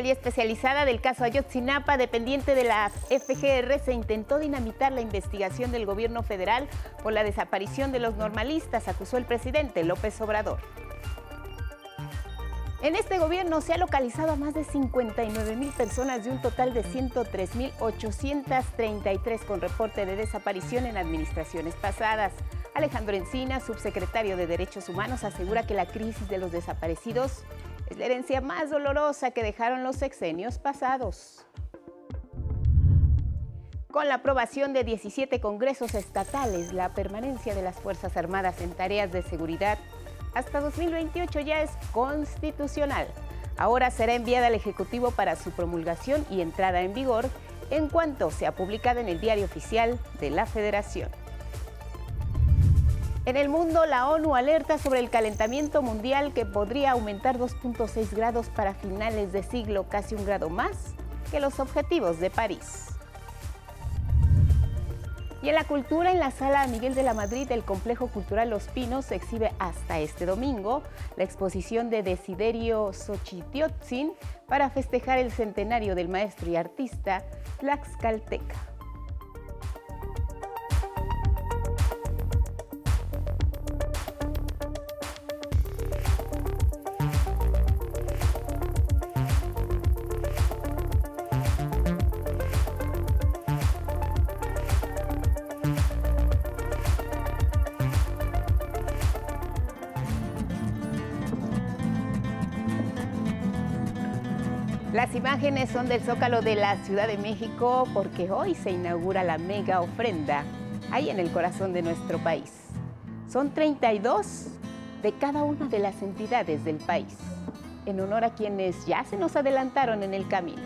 Fiscalía Especializada del caso Ayotzinapa, dependiente de la FGR, se intentó dinamitar la investigación del gobierno federal por la desaparición de los normalistas, acusó el presidente López Obrador. En este gobierno se ha localizado a más de 59 mil personas de un total de 103 mil 833 con reporte de desaparición en administraciones pasadas. Alejandro Encina, subsecretario de Derechos Humanos, asegura que la crisis de los desaparecidos es la herencia más dolorosa que dejaron los sexenios pasados. Con la aprobación de 17 congresos estatales, la permanencia de las Fuerzas Armadas en tareas de seguridad hasta 2028 ya es constitucional. Ahora será enviada al Ejecutivo para su promulgación y entrada en vigor en cuanto sea publicada en el Diario Oficial de la Federación. En el mundo, la ONU alerta sobre el calentamiento mundial que podría aumentar 2.6 grados para finales de siglo, casi un grado más que los objetivos de París. Y en la cultura, en la sala Miguel de la Madrid del Complejo Cultural Los Pinos se exhibe hasta este domingo la exposición de Desiderio Xochitiotzin para festejar el centenario del maestro y artista Tlaxcalteca. Las imágenes son del Zócalo de la Ciudad de México porque hoy se inaugura la mega ofrenda ahí en el corazón de nuestro país. Son 32 de cada una de las entidades del país, en honor a quienes ya se nos adelantaron en el camino.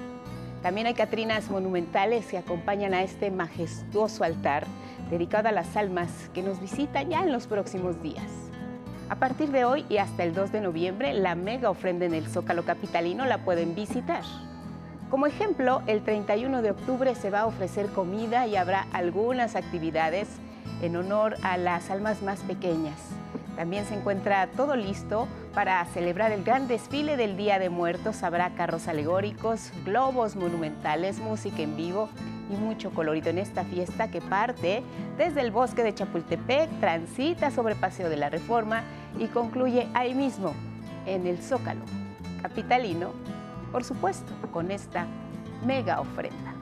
También hay catrinas monumentales que acompañan a este majestuoso altar dedicado a las almas que nos visitan ya en los próximos días. A partir de hoy y hasta el 2 de noviembre, la mega ofrenda en el Zócalo Capitalino la pueden visitar. Como ejemplo, el 31 de octubre se va a ofrecer comida y habrá algunas actividades en honor a las almas más pequeñas. También se encuentra todo listo para celebrar el gran desfile del Día de Muertos. Habrá carros alegóricos, globos monumentales, música en vivo y mucho colorido en esta fiesta que parte desde el bosque de Chapultepec, transita sobre Paseo de la Reforma y concluye ahí mismo, en el Zócalo capitalino, por supuesto, con esta mega ofrenda.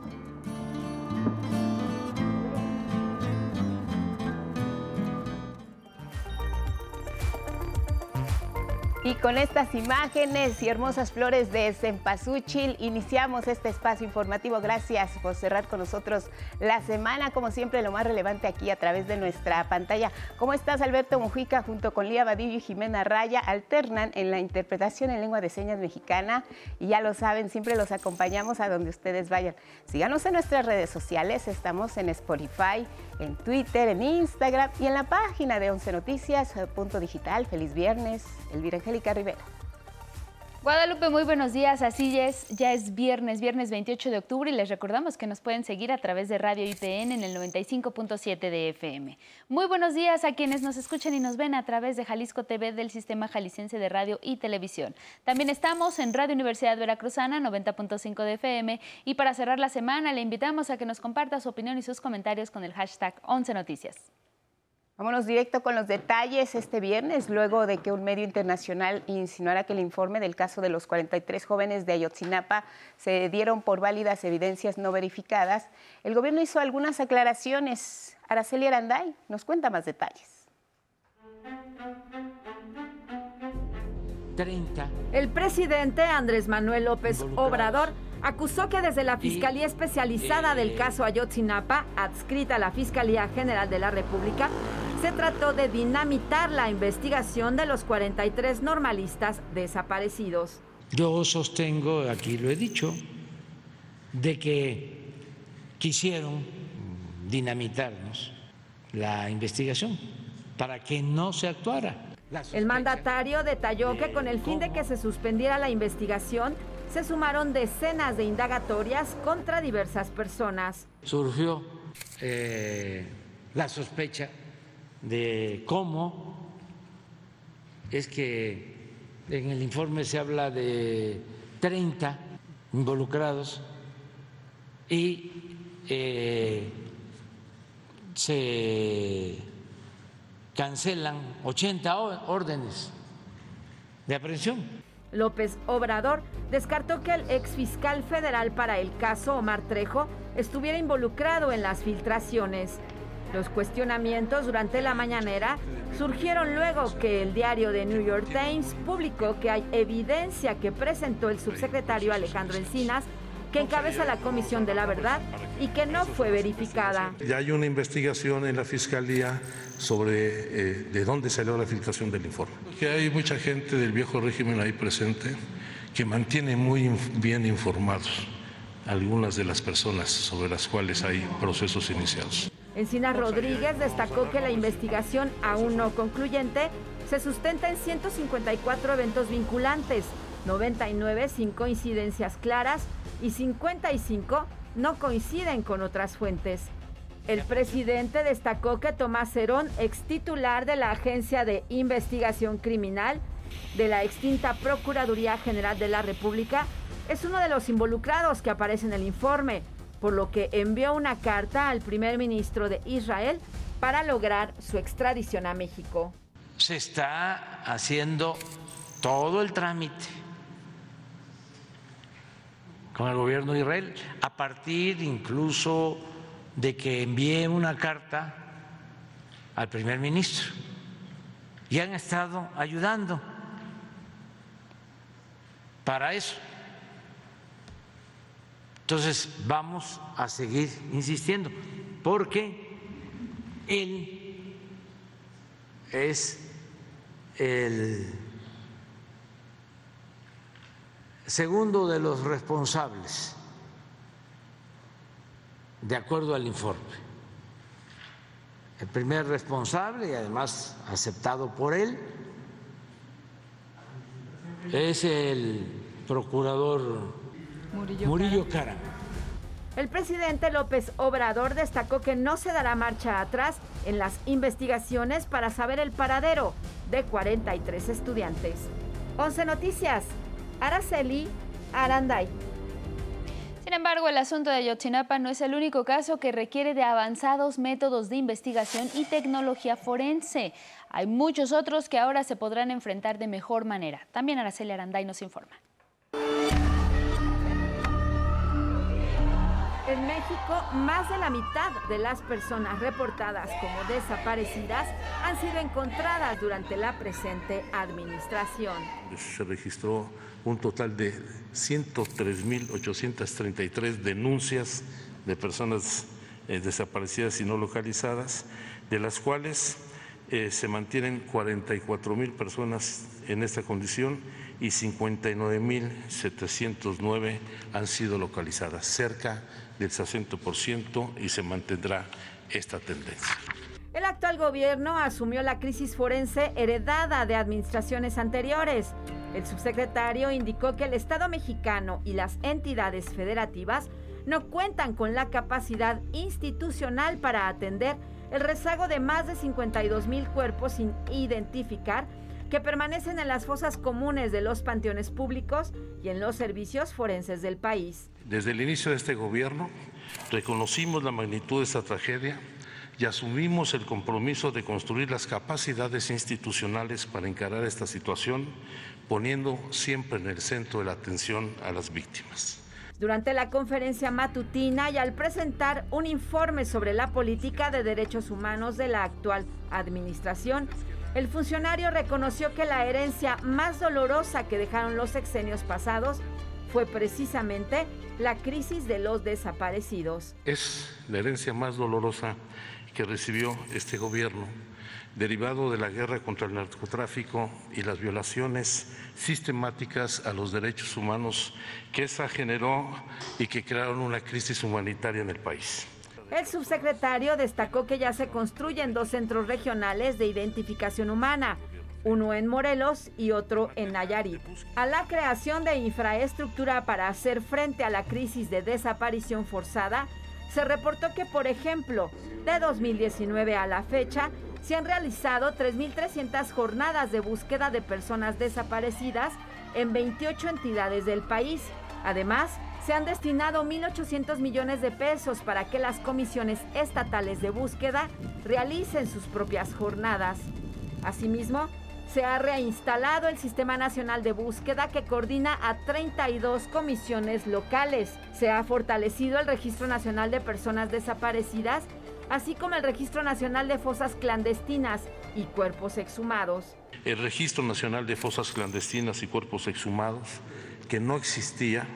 Y con estas imágenes y hermosas flores de Cempasúchil iniciamos este espacio informativo. Gracias por cerrar con nosotros la semana, como siempre, lo más relevante aquí a través de nuestra pantalla. ¿Cómo estás, Alberto Mujica? Junto con Lía Badillo y Jimena Raya, alternan en la interpretación en lengua de señas mexicana. Y ya lo saben, siempre los acompañamos a donde ustedes vayan. Síganos en nuestras redes sociales, estamos en Spotify, en Twitter, en Instagram y en la página de 11 Noticias, punto digital. Feliz viernes, Elvira Guadalupe, muy buenos días. Así es, ya es viernes, viernes 28 de octubre y les recordamos que nos pueden seguir a través de Radio IPN en el 95.7 de FM. Muy buenos días a quienes nos escuchan y nos ven a través de Jalisco TV del Sistema Jalisciense de Radio y Televisión. También estamos en Radio Universidad Veracruzana 90.5 de FM y para cerrar la semana le invitamos a que nos comparta su opinión y sus comentarios con el hashtag 11 Noticias. Vámonos directo con los detalles este viernes, luego de que un medio internacional insinuara que el informe del caso de los 43 jóvenes de Ayotzinapa se dieron por válidas evidencias no verificadas. El gobierno hizo algunas aclaraciones. Araceli Aranday nos cuenta más detalles. 30. El presidente Andrés Manuel López Obrador acusó que desde la Fiscalía Especializada del caso Ayotzinapa, adscrita a la Fiscalía General de la República, se trató de dinamitar la investigación de los 43 normalistas desaparecidos. Yo sostengo, aquí lo he dicho, de que quisieron dinamitarnos la investigación para que no se actuara. El mandatario detalló que con el fin de que se suspendiera la investigación, se sumaron decenas de indagatorias contra diversas personas. Surgió eh, la sospecha de cómo es que en el informe se habla de 30 involucrados y eh, se cancelan 80 órdenes de aprehensión. López Obrador descartó que el exfiscal federal para el caso Omar Trejo estuviera involucrado en las filtraciones. Los cuestionamientos durante la mañanera surgieron luego que el diario The New York Times publicó que hay evidencia que presentó el subsecretario Alejandro Encinas que encabeza la Comisión de la Verdad y que no fue verificada. Ya hay una investigación en la Fiscalía sobre eh, de dónde salió la filtración del informe. Que hay mucha gente del viejo régimen ahí presente que mantiene muy bien informados algunas de las personas sobre las cuales hay procesos iniciados. Encina Rodríguez destacó que la investigación, aún no concluyente, se sustenta en 154 eventos vinculantes, 99 sin coincidencias claras y 55 no coinciden con otras fuentes. El presidente destacó que Tomás Herón, ex titular de la Agencia de Investigación Criminal de la extinta Procuraduría General de la República, es uno de los involucrados que aparece en el informe, por lo que envió una carta al primer ministro de Israel para lograr su extradición a México. Se está haciendo todo el trámite con el gobierno de Israel, a partir incluso de que envíe una carta al primer ministro. Y han estado ayudando para eso. Entonces vamos a seguir insistiendo, porque él es el segundo de los responsables, de acuerdo al informe. El primer responsable, y además aceptado por él, es el procurador Murillo, Cara. El presidente López Obrador destacó que no se dará marcha atrás en las investigaciones para saber el paradero de 43 estudiantes. 11 Noticias. Araceli Aranday. Sin embargo, el asunto de Ayotzinapa no es el único caso que requiere de avanzados métodos de investigación y tecnología forense. Hay muchos otros que ahora se podrán enfrentar de mejor manera. También Araceli Aranday nos informa. En México, más de la mitad de las personas reportadas como desaparecidas han sido encontradas durante la presente administración. Se registró un total de 103.833 denuncias de personas eh, desaparecidas y no localizadas, de las cuales eh, se mantienen 44 mil personas en esta condición y 59.709 han sido localizadas, cerca del 60% y se mantendrá esta tendencia. El actual gobierno asumió la crisis forense heredada de administraciones anteriores. El subsecretario indicó que el Estado mexicano y las entidades federativas no cuentan con la capacidad institucional para atender el rezago de más de 52 mil cuerpos sin identificar que permanecen en las fosas comunes de los panteones públicos y en los servicios forenses del país. Desde el inicio de este gobierno reconocimos la magnitud de esta tragedia y asumimos el compromiso de construir las capacidades institucionales para encarar esta situación, poniendo siempre en el centro de la atención a las víctimas. Durante la conferencia matutina y al presentar un informe sobre la política de derechos humanos de la actual administración, el funcionario reconoció que la herencia más dolorosa que dejaron los sexenios pasados fue precisamente la crisis de los desaparecidos. Es la herencia más dolorosa que recibió este gobierno, derivado de la guerra contra el narcotráfico y las violaciones sistemáticas a los derechos humanos que esa generó y que crearon una crisis humanitaria en el país. El subsecretario destacó que ya se construyen dos centros regionales de identificación humana, uno en Morelos y otro en Nayarit. A la creación de infraestructura para hacer frente a la crisis de desaparición forzada, se reportó que, por ejemplo, de 2019 a la fecha, se han realizado 3.300 jornadas de búsqueda de personas desaparecidas en 28 entidades del país. Además, se han destinado 1.800 millones de pesos para que las comisiones estatales de búsqueda realicen sus propias jornadas. Asimismo, se ha reinstalado el Sistema Nacional de Búsqueda que coordina a 32 comisiones locales. Se ha fortalecido el Registro Nacional de Personas Desaparecidas, así como el Registro Nacional de Fosas Clandestinas y Cuerpos Exhumados. El Registro Nacional de Fosas Clandestinas y Cuerpos Exhumados, que no existía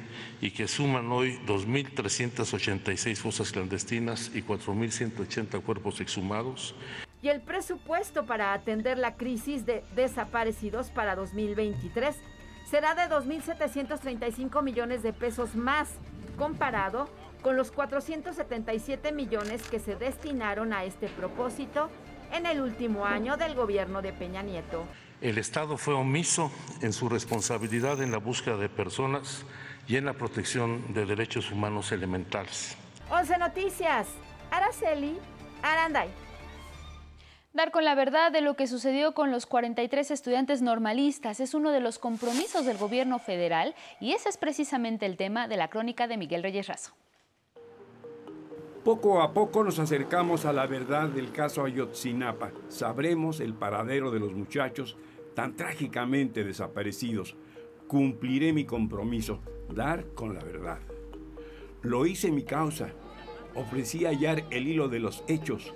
y que suman hoy 2.386 fosas clandestinas y 4.180 cuerpos exhumados, y el presupuesto para atender la crisis de desaparecidos para 2023 será de 2.735 millones de pesos más, comparado con los 477 millones que se destinaron a este propósito en el último año del gobierno de Peña Nieto. El Estado fue omiso en su responsabilidad en la búsqueda de personas y en la protección de derechos humanos elementales. 11 Noticias, Araceli Aranday. Dar con la verdad de lo que sucedió con los 43 estudiantes normalistas es uno de los compromisos del gobierno federal y ese es precisamente el tema de la crónica de Miguel Reyes Razo. Poco a poco nos acercamos a la verdad del caso Ayotzinapa. Sabremos el paradero de los muchachos tan trágicamente desaparecidos. Cumpliré mi compromiso, dar con la verdad. Lo hice mi causa. Ofrecí hallar el hilo de los hechos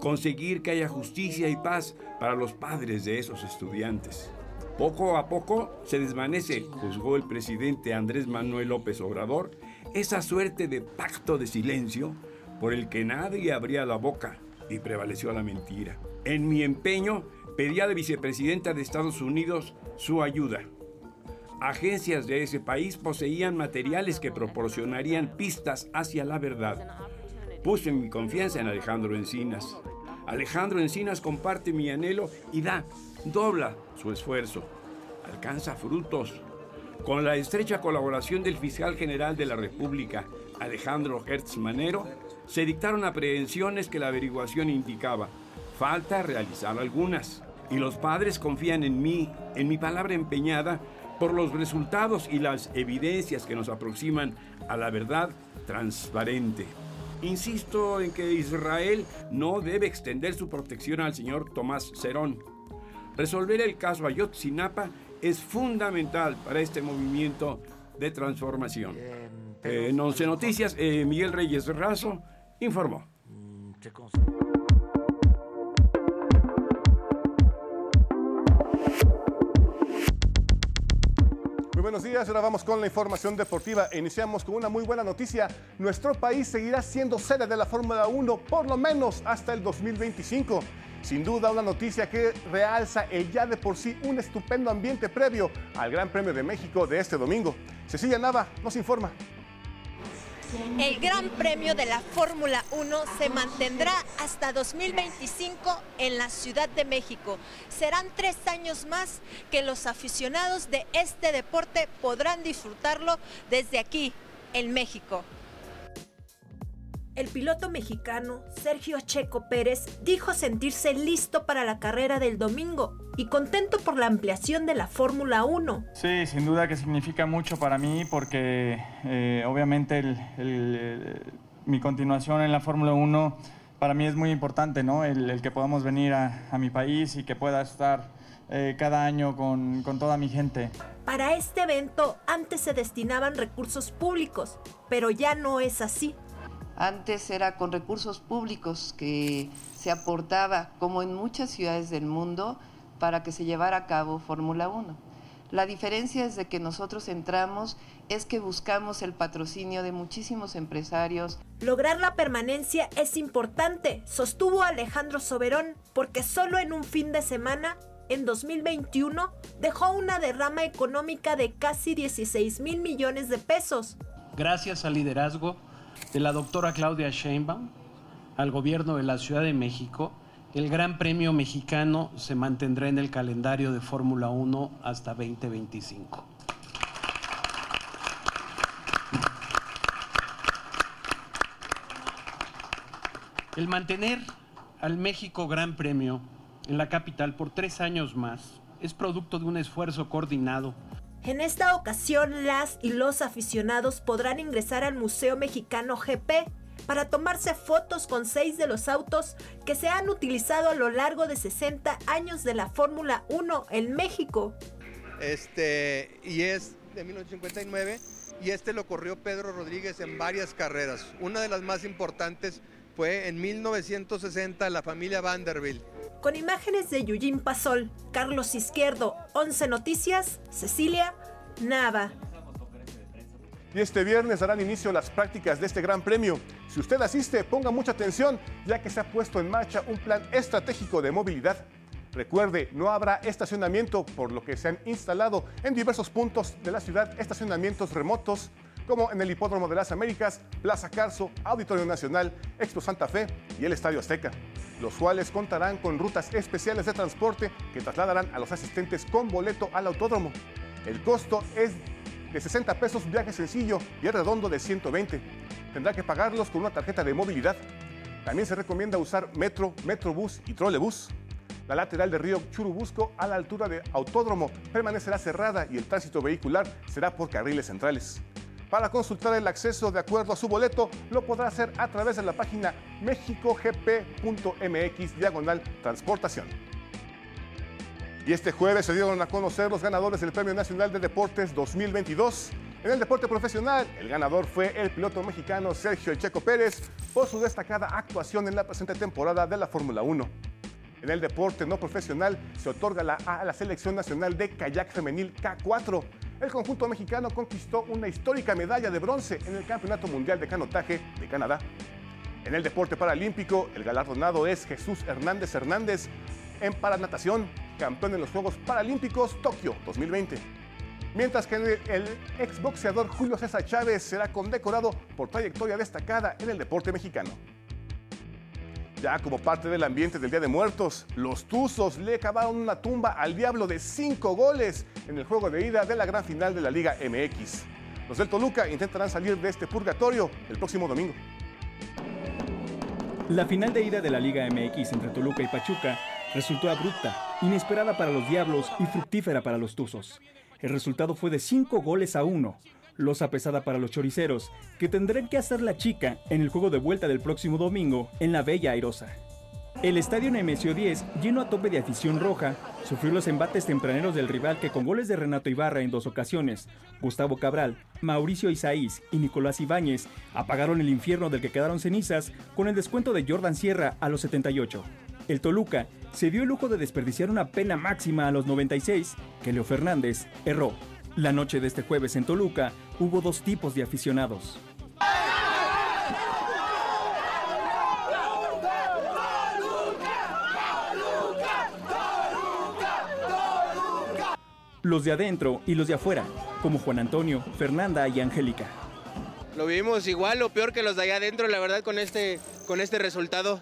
conseguir que haya justicia y paz para los padres de esos estudiantes. Poco a poco se desvanece, juzgó el presidente Andrés Manuel López Obrador, esa suerte de pacto de silencio por el que nadie abría la boca y prevaleció la mentira. En mi empeño pedí a la vicepresidenta de Estados Unidos su ayuda. Agencias de ese país poseían materiales que proporcionarían pistas hacia la verdad. Puse mi confianza en Alejandro Encinas. Alejandro Encinas comparte mi anhelo y da, dobla su esfuerzo. Alcanza frutos. Con la estrecha colaboración del fiscal general de la República, Alejandro Hertz Manero, se dictaron aprehensiones que la averiguación indicaba. Falta realizar algunas. Y los padres confían en mí, en mi palabra empeñada, por los resultados y las evidencias que nos aproximan a la verdad transparente. Insisto en que Israel no debe extender su protección al señor Tomás Cerón. Resolver el caso Ayotzinapa es fundamental para este movimiento de transformación. en Once Noticias, eh, Miguel Reyes Razo informó. Mm, buenos días. Ahora vamos con la información deportiva. Iniciamos con una muy buena noticia. Nuestro país seguirá siendo sede de la Fórmula 1 por lo menos hasta el 2025. Sin duda una noticia que realza el ya de por sí un estupendo ambiente previo al Gran Premio de México de este domingo. Cecilia Nava nos informa. El Gran Premio de la Fórmula 1 se mantendrá hasta 2025 en la Ciudad de México. Serán tres años más que los aficionados de este deporte podrán disfrutarlo desde aquí, en México. El piloto mexicano Sergio Checo Pérez dijo sentirse listo para la carrera del domingo y contento por la ampliación de la Fórmula 1. Sí, sin duda que significa mucho para mí porque eh, obviamente mi continuación en la Fórmula 1 para mí es muy importante, ¿no? El, que podamos venir a, mi país y que pueda estar eh, cada año con, con toda mi gente. Para este evento antes se destinaban recursos públicos, pero ya no es así. Antes era con recursos públicos que se aportaba, como en muchas ciudades del mundo, para que se llevara a cabo Fórmula 1. La diferencia desde que nosotros entramos es que buscamos el patrocinio de muchísimos empresarios. Lograr la permanencia es importante, sostuvo Alejandro Soberón, porque solo en un fin de semana, en 2021, dejó una derrama económica de casi 16 mil millones de pesos. Gracias al liderazgo de la doctora Claudia Sheinbaum al gobierno de la Ciudad de México, el Gran Premio Mexicano se mantendrá en el calendario de Fórmula 1 hasta 2025. El mantener al México Gran Premio en la capital por tres años más es producto de un esfuerzo coordinado. En esta ocasión, las y los aficionados podrán ingresar al Museo Mexicano GP para tomarse fotos con seis de los autos que se han utilizado a lo largo de 60 años de la Fórmula 1 en México. Este, y es de 1959 y este lo corrió Pedro Rodríguez en varias carreras. Una de las más importantes fue en 1960 la familia Vanderbilt. Con imágenes de Yujin Pasol, Carlos Izquierdo, 11 Noticias, Cecilia Nava. Y este viernes darán inicio las prácticas de este gran premio. Si usted asiste, ponga mucha atención, ya que se ha puesto en marcha un plan estratégico de movilidad. Recuerde, no habrá estacionamiento, por lo que se han instalado en diversos puntos de la ciudad estacionamientos remotos, como en el Hipódromo de las Américas, Plaza Carso, Auditorio Nacional, Expo Santa Fe y el Estadio Azteca, los cuales contarán con rutas especiales de transporte que trasladarán a los asistentes con boleto al autódromo. El costo es de 60 pesos viaje sencillo y el redondo de 120. Tendrá que pagarlos con una tarjeta de movilidad. También se recomienda usar metro, metrobús y trolebús. La lateral de río Churubusco a la altura de Autódromo permanecerá cerrada y el tránsito vehicular será por carriles centrales. Para consultar el acceso de acuerdo a su boleto, lo podrá hacer a través de la página mexicogp.mx diagonal transportación. Y este jueves se dieron a conocer los ganadores del Premio Nacional de Deportes 2022. En el deporte profesional, el ganador fue el piloto mexicano Sergio Checo Pérez por su destacada actuación en la presente temporada de la Fórmula 1. En el deporte no profesional se otorga la, a la Selección Nacional de Kayak Femenil K4. El conjunto mexicano conquistó una histórica medalla de bronce en el Campeonato Mundial de Canotaje de Canadá. En el deporte paralímpico, el galardonado es Jesús Hernández Hernández en paranatación, campeón en los Juegos Paralímpicos Tokio 2020. Mientras que el, exboxeador Julio César Chávez será condecorado por trayectoria destacada en el deporte mexicano. Ya como parte del ambiente del Día de Muertos, los Tuzos le cavaron una tumba al Diablo de cinco goles en el juego de ida de la gran final de la Liga MX. Los del Toluca intentarán salir de este purgatorio el próximo domingo. La final de ida de la Liga MX entre Toluca y Pachuca resultó abrupta, inesperada para los Diablos y fructífera para los Tuzos. El resultado fue de cinco goles a uno, losa pesada para los choriceros, que tendrán que hacer la chica en el juego de vuelta del próximo domingo en la Bella Airosa. El estadio Nemesio 10, lleno a tope de afición roja, sufrió los embates tempraneros del rival que con goles de Renato Ibarra en dos ocasiones, Gustavo Cabral, Mauricio Isaís y Nicolás Ibáñez apagaron el infierno del que quedaron cenizas con el descuento de Jordan Sierra a los 78. El Toluca se dio el lujo de desperdiciar una pena máxima a los 96 que Leo Fernández erró. La noche de este jueves en Toluca hubo dos tipos de aficionados. Los de adentro y los de afuera, como Juan Antonio, Fernanda y Angélica. Lo vimos igual o peor que los de allá adentro, la verdad, con este, con este resultado,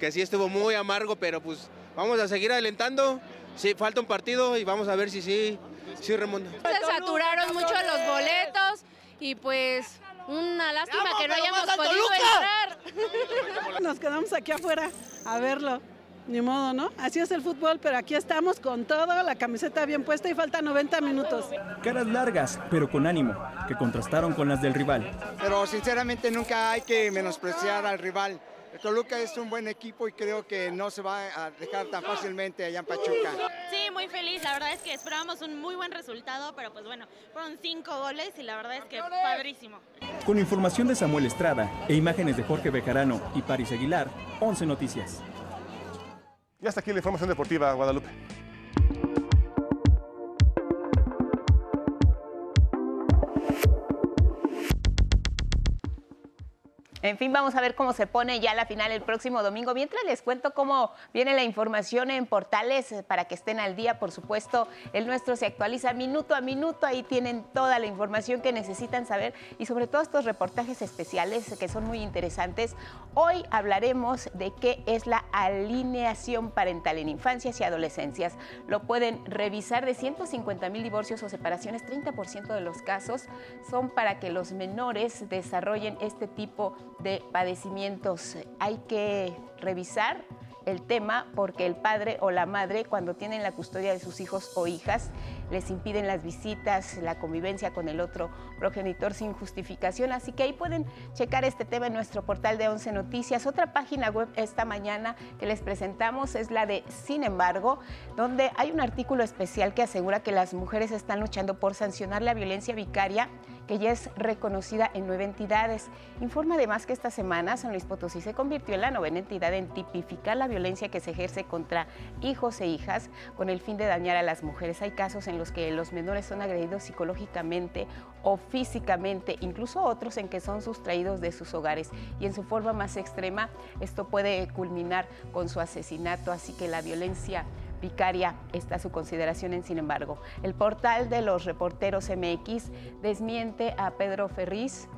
que sí estuvo muy amargo, pero pues vamos a seguir alentando. Sí, falta un partido y vamos a ver si sí, sí remonta. Se saturaron mucho los boletos y pues una lástima que no hayamos podido entrar. Nos quedamos aquí afuera a verlo. Ni modo, ¿no? Así es el fútbol, pero aquí estamos con todo, la camiseta bien puesta y falta 90 minutos. Caras largas, pero con ánimo, que contrastaron con las del rival. Pero sinceramente nunca hay que menospreciar al rival. Toluca es un buen equipo y creo que no se va a dejar tan fácilmente allá en Pachuca. Sí, muy feliz. La verdad es que esperábamos un muy buen resultado, pero pues bueno, fueron cinco goles y la verdad es que padrísimo. Con información de Samuel Estrada e imágenes de Jorge Bejarano y Paris Aguilar, 11 Noticias. Y hasta aquí la información deportiva, Guadalupe. En fin, vamos a ver cómo se pone ya la final el próximo domingo. Mientras les cuento cómo viene la información en portales eh, para que estén al día, por supuesto, el nuestro se actualiza minuto a minuto. Ahí tienen toda la información que necesitan saber y sobre todo estos reportajes especiales que son muy interesantes. Hoy hablaremos de qué es la alineación parental en infancias y adolescencias. Lo pueden revisar de 150 mil divorcios o separaciones, 30% de los casos son para que los menores desarrollen este tipo de padecimientos. Hay que revisar el tema porque el padre o la madre cuando tienen la custodia de sus hijos o hijas les impiden las visitas, la convivencia con el otro progenitor sin justificación. Así que ahí pueden checar este tema en nuestro portal de 11 Noticias. Otra página web esta mañana que les presentamos es la de Sin embargo, donde hay un artículo especial que asegura que las mujeres están luchando por sancionar la violencia vicaria que ya es reconocida en nueve entidades. Informa además que esta semana San Luis Potosí se convirtió en la novena entidad en tipificar la violencia que se ejerce contra hijos e hijas con el fin de dañar a las mujeres. Hay casos en los que los menores son agredidos psicológicamente o físicamente, incluso otros en que son sustraídos de sus hogares y en su forma más extrema esto puede culminar con su asesinato, así que la violencia vicaria está a su consideración en sin embargo. El portal de los reporteros MX desmiente a Pedro Ferriz.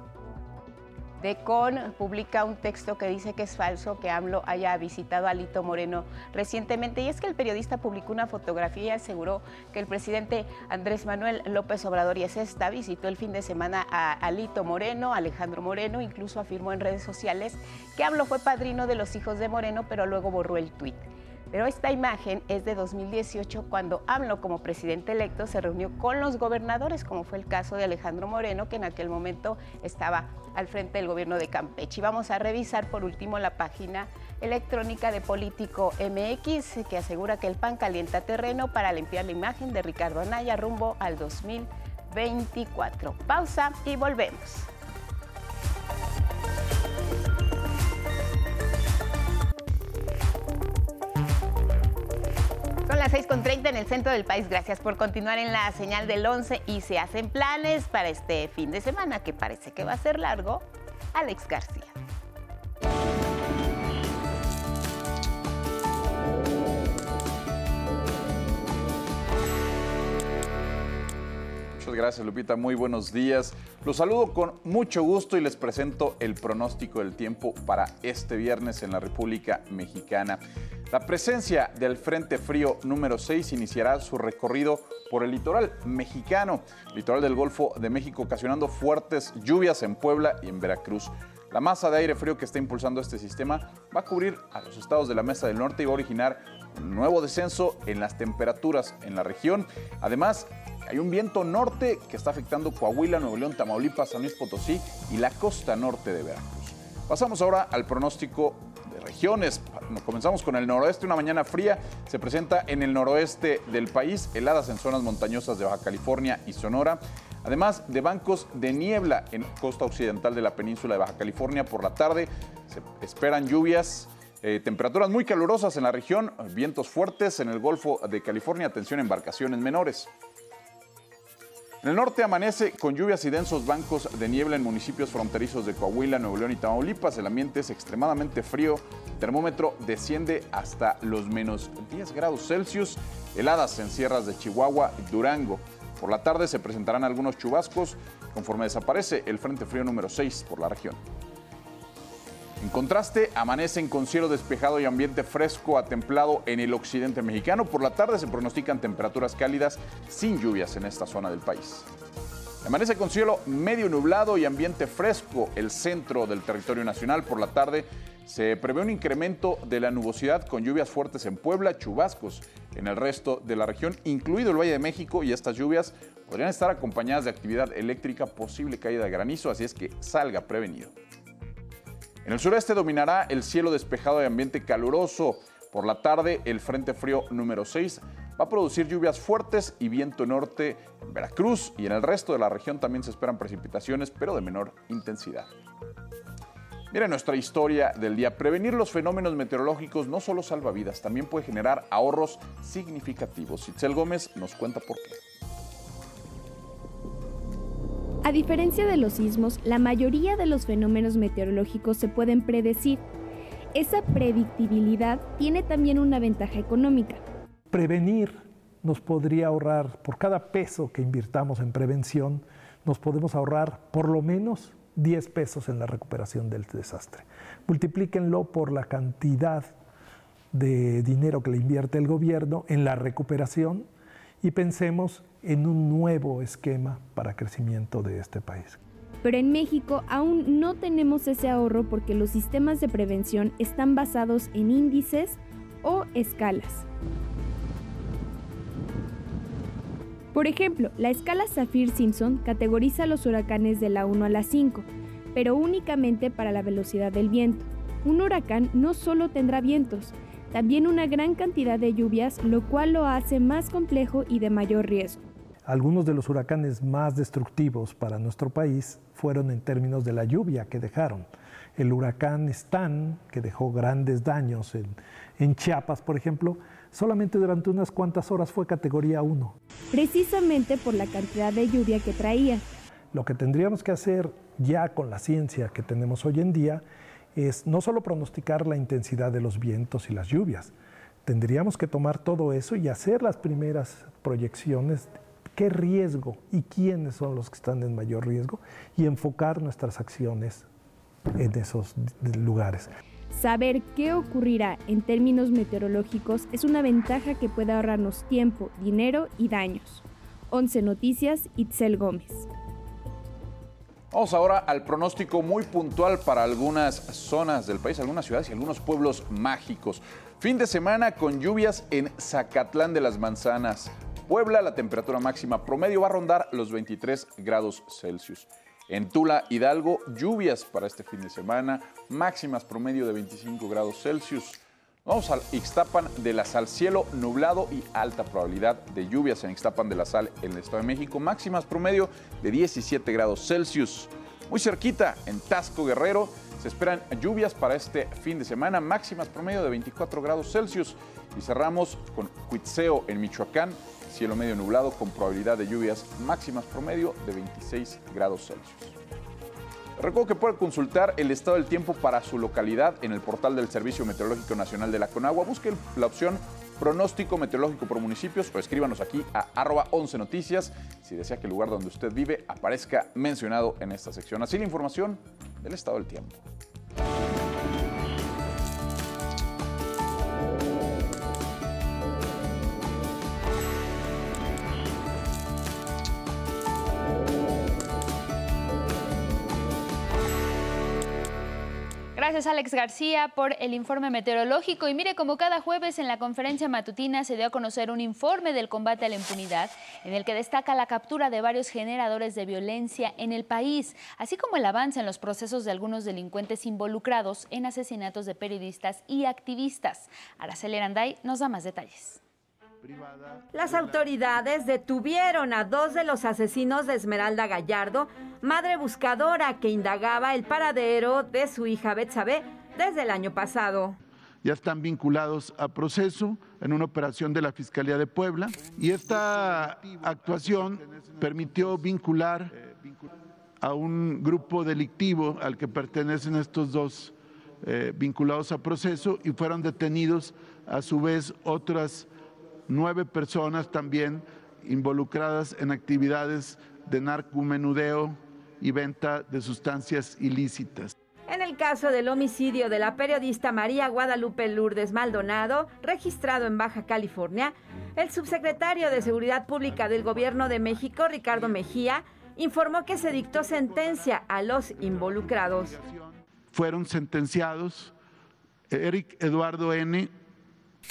Decon publica un texto que dice que es falso que AMLO haya visitado a Alito Moreno recientemente y es que el periodista publicó una fotografía y aseguró que el presidente Andrés Manuel López Obrador y es esta visitó el fin de semana a Alito Moreno, Alejandro Moreno, incluso afirmó en redes sociales que AMLO fue padrino de los hijos de Moreno, pero luego borró el tuit. Pero esta imagen es de 2018 cuando AMLO como presidente electo se reunió con los gobernadores, como fue el caso de Alejandro Moreno, que en aquel momento estaba al frente del gobierno de Campeche. Y vamos a revisar por último la página electrónica de Político MX, que asegura que el PAN calienta terreno para limpiar la imagen de Ricardo Anaya rumbo al 2024. Pausa y volvemos. Son las 6.30 en el centro del país. Gracias por continuar en la señal del 11 y se hacen planes para este fin de semana que parece que va a ser largo. Alex García. Gracias Lupita, muy buenos días. Los saludo con mucho gusto y les presento el pronóstico del tiempo para este viernes en la República Mexicana. La presencia del Frente Frío número 6 iniciará su recorrido por el litoral mexicano, litoral del Golfo de México, ocasionando fuertes lluvias en Puebla y en Veracruz. La masa de aire frío que está impulsando este sistema va a cubrir a los estados de la Mesa del Norte y va a originar un nuevo descenso en las temperaturas en la región. Además, hay un viento norte que está afectando Coahuila, Nuevo León, Tamaulipas, San Luis Potosí y la costa norte de Veracruz. Pasamos ahora al pronóstico de regiones. Comenzamos con el noroeste, una mañana fría. Se presenta en el noroeste del país, heladas en zonas montañosas de Baja California y Sonora. Además de bancos de niebla en costa occidental de la península de Baja California por la tarde. Se esperan lluvias. Eh, temperaturas muy calurosas en la región, vientos fuertes en el Golfo de California, atención embarcaciones menores. En el norte amanece con lluvias y densos bancos de niebla en municipios fronterizos de Coahuila, Nuevo León y Tamaulipas. El ambiente es extremadamente frío. El termómetro desciende hasta los menos 10 grados Celsius. Heladas en sierras de Chihuahua y Durango. Por la tarde se presentarán algunos chubascos conforme desaparece el Frente Frío número 6 por la región. En contraste, amanecen con cielo despejado y ambiente fresco a templado en el occidente mexicano. Por la tarde se pronostican temperaturas cálidas sin lluvias en esta zona del país. Amanece con cielo medio nublado y ambiente fresco el centro del territorio nacional. Por la tarde se prevé un incremento de la nubosidad con lluvias fuertes en Puebla, chubascos en el resto de la región, incluido el Valle de México, y estas lluvias podrían estar acompañadas de actividad eléctrica, posible caída de granizo, así es que salga prevenido. En el sureste dominará el cielo despejado de ambiente caluroso. Por la tarde, el Frente Frío número 6 va a producir lluvias fuertes y viento norte en Veracruz y en el resto de la región también se esperan precipitaciones, pero de menor intensidad. Mira nuestra historia del día. Prevenir los fenómenos meteorológicos no solo salva vidas, también puede generar ahorros significativos. Itzel Gómez nos cuenta por qué. A diferencia de los sismos, la mayoría de los fenómenos meteorológicos se pueden predecir. Esa predictibilidad tiene también una ventaja económica. Prevenir nos podría ahorrar, por cada peso que invirtamos en prevención, nos podemos ahorrar por lo menos 10 pesos en la recuperación del desastre. Multiplíquenlo por la cantidad de dinero que le invierte el gobierno en la recuperación y pensemos en un nuevo esquema para crecimiento de este país. Pero en México aún no tenemos ese ahorro porque los sistemas de prevención están basados en índices o escalas. Por ejemplo, la escala Saffir-Simpson categoriza los huracanes de la 1 a la 5, pero únicamente para la velocidad del viento. Un huracán no solo tendrá vientos, también una gran cantidad de lluvias, lo cual lo hace más complejo y de mayor riesgo. Algunos de los huracanes más destructivos para nuestro país fueron en términos de la lluvia que dejaron. El huracán Stan, que dejó grandes daños en, en Chiapas, por ejemplo, solamente durante unas cuantas horas fue categoría 1. Precisamente por la cantidad de lluvia que traía. Lo que tendríamos que hacer ya con la ciencia que tenemos hoy en día es no solo pronosticar la intensidad de los vientos y las lluvias, tendríamos que tomar todo eso y hacer las primeras proyecciones qué riesgo y quiénes son los que están en mayor riesgo y enfocar nuestras acciones en esos lugares. Saber qué ocurrirá en términos meteorológicos es una ventaja que puede ahorrarnos tiempo, dinero y daños. 11 Noticias, Itzel Gómez. Vamos ahora al pronóstico muy puntual para algunas zonas del país, algunas ciudades y algunos pueblos mágicos. Fin de semana con lluvias en Zacatlán de las Manzanas, Puebla, la temperatura máxima promedio va a rondar los 23 grados Celsius. En Tula, Hidalgo, lluvias para este fin de semana, máximas promedio de 25 grados Celsius. Vamos al Ixtapan de la Sal, cielo nublado y alta probabilidad de lluvias en Ixtapan de la Sal en el Estado de México, máximas promedio de 17 grados Celsius. Muy cerquita, en Tasco Guerrero, se esperan lluvias para este fin de semana, máximas promedio de 24 grados Celsius. Y cerramos con Cuitzeo en Michoacán, cielo medio nublado con probabilidad de lluvias máximas promedio de 26 grados Celsius. Recuerdo que puede consultar el estado del tiempo para su localidad en el portal del Servicio Meteorológico Nacional de la Conagua. Busque la opción pronóstico meteorológico por municipios o escríbanos aquí a arroba 11 noticias si desea que el lugar donde usted vive aparezca mencionado en esta sección. Así la información del estado del tiempo. Gracias Alex García por el informe meteorológico. Y mire, como cada jueves en la conferencia matutina se dio a conocer un informe del combate a la impunidad en el que destaca la captura de varios generadores de violencia en el país, así como el avance en los procesos de algunos delincuentes involucrados en asesinatos de periodistas y activistas. Araceli Aranday nos da más detalles. Las autoridades detuvieron a dos de los asesinos de Esmeralda Gallardo, madre buscadora que indagaba el paradero de su hija Betsabe desde el año pasado. Ya están vinculados a proceso en una operación de la Fiscalía de Puebla y esta actuación permitió vincular a un grupo delictivo al que pertenecen estos dos eh, vinculados a proceso y fueron detenidos a su vez otras nueve personas también involucradas en actividades de narcomenudeo y venta de sustancias ilícitas. En el caso del homicidio de la periodista María Guadalupe Lourdes Maldonado, registrado en Baja California, el subsecretario de Seguridad Pública del Gobierno de México, Ricardo Mejía, informó que se dictó sentencia a los involucrados. Fueron sentenciados Eric Eduardo N.,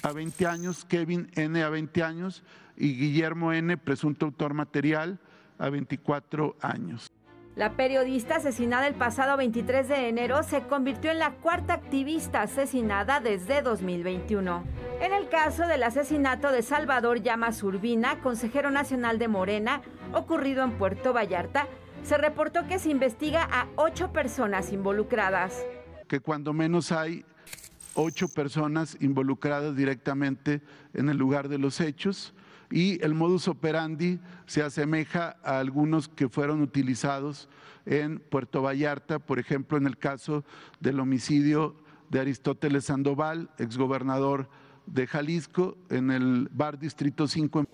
a 20 años, Kevin N. a 20 años y Guillermo N., presunto autor material, a 24 años. La periodista asesinada el pasado 23 de enero se convirtió en la cuarta activista asesinada desde 2021. En el caso del asesinato de Salvador Llamas Urbina, consejero nacional de Morena, ocurrido en Puerto Vallarta, se reportó que se investiga a ocho personas involucradas. Que cuando menos hay ocho personas involucradas directamente en el lugar de los hechos y el modus operandi se asemeja a algunos que fueron utilizados en Puerto Vallarta, por ejemplo, en el caso del homicidio de Aristóteles Sandoval, exgobernador de Jalisco, en el bar Distrito 5.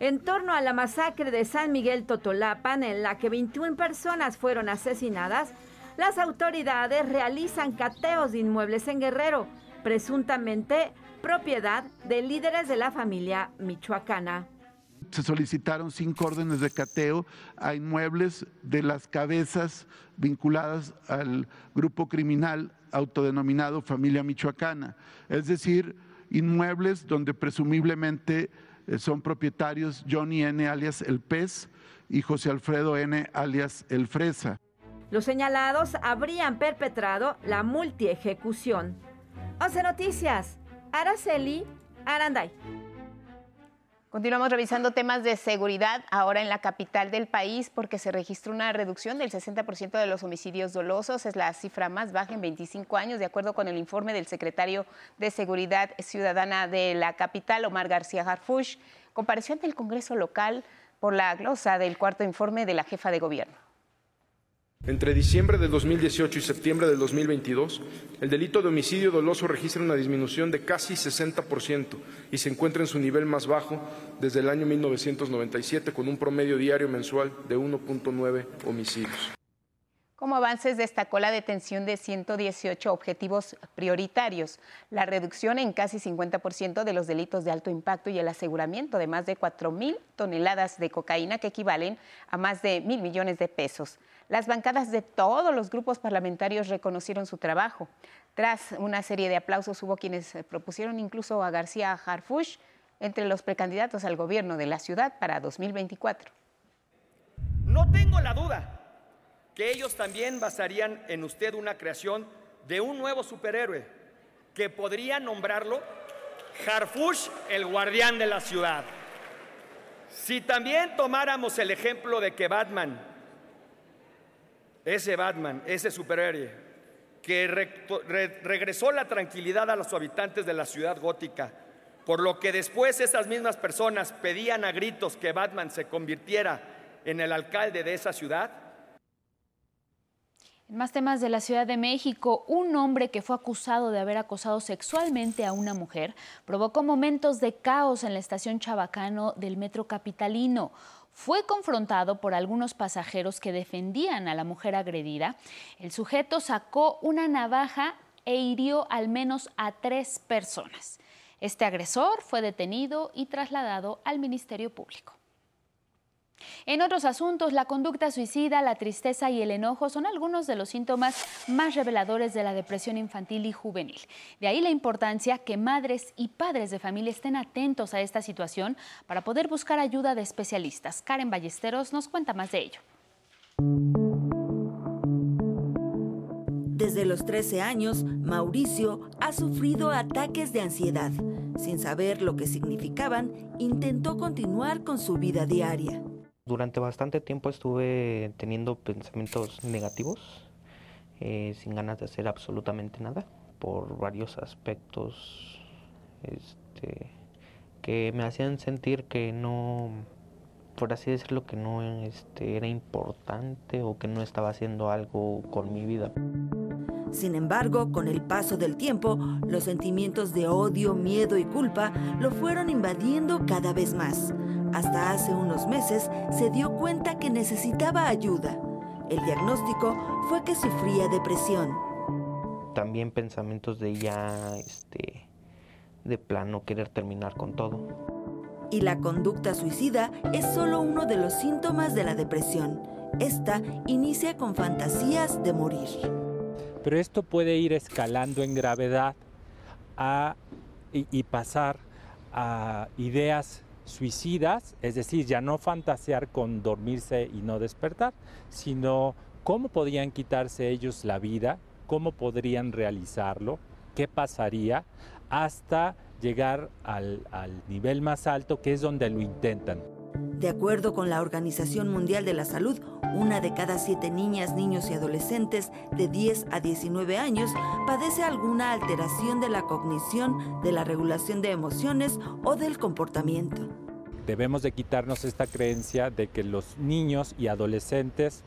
En torno a la masacre de San Miguel Totolapan, en la que 21 personas fueron asesinadas, las autoridades realizan cateos de inmuebles en Guerrero, presuntamente propiedad de líderes de la familia michoacana. Se solicitaron cinco órdenes de cateo a inmuebles de las cabezas vinculadas al grupo criminal autodenominado familia michoacana, es decir, inmuebles donde presumiblemente eh, son propietarios Johnny N. alias El Pez y José Alfredo N. alias El Fresa. Los señalados habrían perpetrado la multiejecución. 11 Noticias, Araceli Aranday. Continuamos revisando temas de seguridad ahora en la capital del país porque se registró una reducción del 60% de los homicidios dolosos. Es la cifra más baja en 25 años, de acuerdo con el informe del secretario de Seguridad Ciudadana de la capital, Omar García Harfush. Compareció ante el Congreso local por la glosa del cuarto informe de la jefa de gobierno. Entre diciembre del 2018 y septiembre del 2022, el delito de homicidio doloso registra una disminución de casi 60% y se encuentra en su nivel más bajo desde el año 1997 con un promedio diario mensual de 1.9 homicidios. Como avances destacó la detención de 118 objetivos prioritarios, la reducción en casi 50% de los delitos de alto impacto y el aseguramiento de más de 4.000 toneladas de cocaína que equivalen a más de mil millones de pesos. Las bancadas de todos los grupos parlamentarios reconocieron su trabajo. Tras una serie de aplausos hubo quienes propusieron incluso a García Harfush entre los precandidatos al gobierno de la ciudad para 2024. No tengo la duda que ellos también basarían en usted una creación de un nuevo superhéroe que podría nombrarlo Harfush, el guardián de la ciudad. Si también tomáramos el ejemplo de que Batman ese Batman, ese superhéroe, que regresó la tranquilidad a los habitantes de la ciudad gótica, por lo que después esas mismas personas pedían a gritos que Batman se convirtiera en el alcalde de esa ciudad. En más temas de la Ciudad de México, un hombre que fue acusado de haber acosado sexualmente a una mujer provocó momentos de caos en la estación Chabacano del metro capitalino fue confrontado por algunos pasajeros que defendían a la mujer agredida. El sujeto sacó una navaja e hirió al menos a tres personas. Este agresor fue detenido y trasladado al Ministerio Público. En otros asuntos, la conducta suicida, la tristeza y el enojo son algunos de los síntomas más reveladores de la depresión infantil y juvenil. De ahí la importancia que madres y padres de familia estén atentos a esta situación para poder buscar ayuda de especialistas. Karen Ballesteros nos cuenta más de ello. Desde los 13 años, Mauricio ha sufrido ataques de ansiedad. Sin saber lo que significaban, intentó continuar con su vida diaria. Durante bastante tiempo estuve teniendo pensamientos negativos, eh, sin ganas de hacer absolutamente nada, por varios aspectos este, que me hacían sentir que no, por así decirlo, que no este, era importante o que no estaba haciendo algo con mi vida. Sin embargo, con el paso del tiempo, los sentimientos de odio, miedo y culpa lo fueron invadiendo cada vez más. Hasta hace unos meses se dio cuenta que necesitaba ayuda. El diagnóstico fue que sufría depresión. También pensamientos de ya, este, de plano querer terminar con todo. Y la conducta suicida es solo uno de los síntomas de la depresión. Esta inicia con fantasías de morir. Pero esto puede ir escalando en gravedad y, y pasar a ideas suicidas, es decir, ya no fantasear con dormirse y no despertar, sino cómo podrían quitarse ellos la vida, cómo podrían realizarlo, qué pasaría, hasta llegar al, nivel más alto, que es donde lo intentan. De acuerdo con la Organización Mundial de la Salud, una de cada siete niñas, niños y adolescentes de 10 a 19 años padece alguna alteración de la cognición, de la regulación de emociones o del comportamiento. Debemos de quitarnos esta creencia de que los niños y adolescentes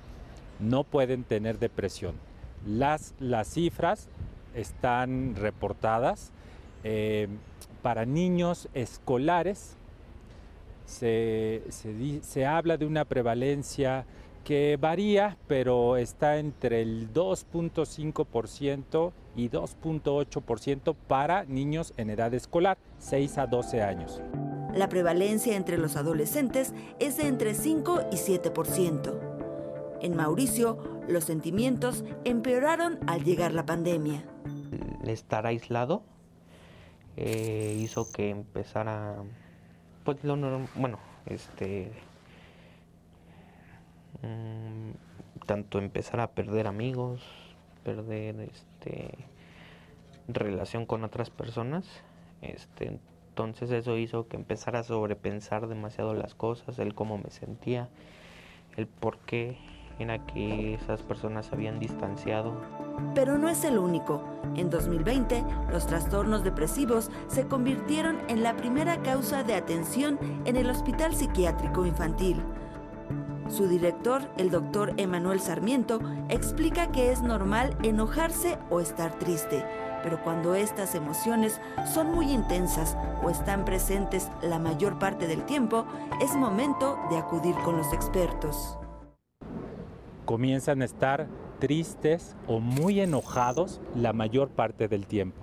no pueden tener depresión. Las, las cifras están reportadas. Eh, para niños escolares se, se, habla de una prevalencia que varía, pero está entre el 2.5% y 2.8% para niños en edad escolar, 6 a 12 años. La prevalencia entre los adolescentes es de entre 5 y 7%. En Mauricio, los sentimientos empeoraron al llegar la pandemia. estar aislado eh, hizo que empezara, pues lo norm- bueno, este, mm, tanto empezar a perder amigos, perder este relación con otras personas, este, entonces eso hizo que empezara a sobrepensar demasiado las cosas, el cómo me sentía, el por qué que esas personas habían distanciado. Pero no es el único. En 2020, los trastornos depresivos se convirtieron en la primera causa de atención en el Hospital Psiquiátrico Infantil. Su director, el doctor Emanuel Sarmiento, explica que es normal enojarse o estar triste, pero cuando estas emociones son muy intensas o están presentes la mayor parte del tiempo, es momento de acudir con los expertos. Comienzan a estar tristes o muy enojados la mayor parte del tiempo.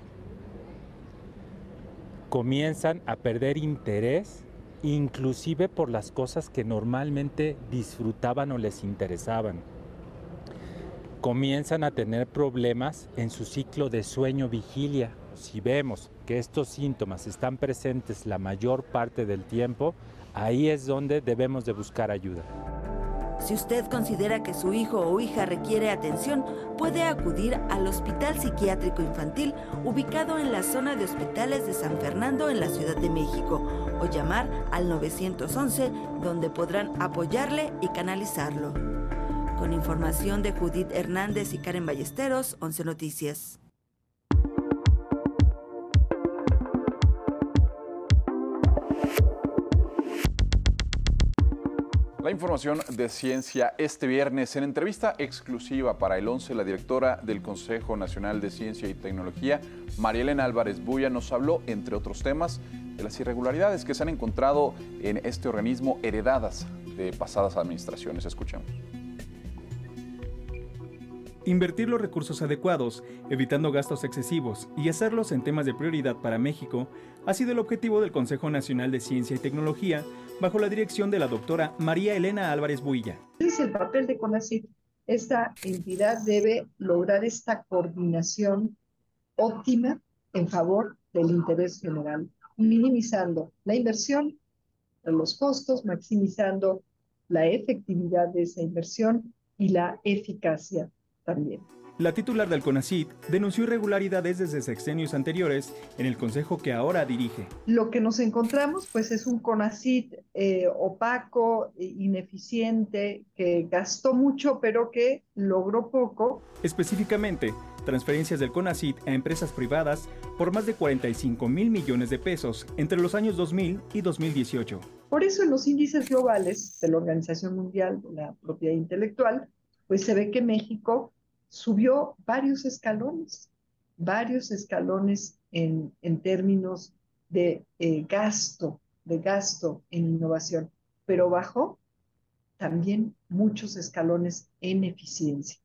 Comienzan a perder interés inclusive por las cosas que normalmente disfrutaban o les interesaban. Comienzan a tener problemas en su ciclo de sueño-vigilia. Si vemos que estos síntomas están presentes la mayor parte del tiempo, ahí es donde debemos de buscar ayuda. Si usted considera que su hijo o hija requiere atención, puede acudir al Hospital Psiquiátrico Infantil ubicado en la zona de hospitales de San Fernando en la Ciudad de México o llamar al 911 donde podrán apoyarle y canalizarlo. Con información de Judith Hernández y Karen Ballesteros, 11 Noticias. La información de ciencia este viernes en entrevista exclusiva para el 11, la directora del Consejo Nacional de Ciencia y Tecnología, María Elena Álvarez Buya, nos habló, entre otros temas, de las irregularidades que se han encontrado en este organismo heredadas de pasadas administraciones. Escuchemos. Invertir los recursos adecuados, evitando gastos excesivos y hacerlos en temas de prioridad para México ha sido el objetivo del Consejo Nacional de Ciencia y Tecnología bajo la dirección de la doctora María Elena Álvarez Builla. Es el papel de CONACYT. Esta entidad debe lograr esta coordinación óptima en favor del interés general, minimizando la inversión, los costos, maximizando la efectividad de esa inversión y la eficacia también. La titular del CONACYT denunció irregularidades desde sexenios anteriores en el consejo que ahora dirige. Lo que nos encontramos pues es un CONACYT eh, opaco, eh, ineficiente, que gastó mucho pero que logró poco. Específicamente, transferencias del CONACYT a empresas privadas por más de 45 mil millones de pesos entre los años 2000 y 2018. Por eso en los índices globales de la Organización Mundial de la Propiedad Intelectual, pues se ve que México subió varios escalones, varios escalones en, en términos de eh, gasto, de gasto en innovación, pero bajó también muchos escalones en eficiencia.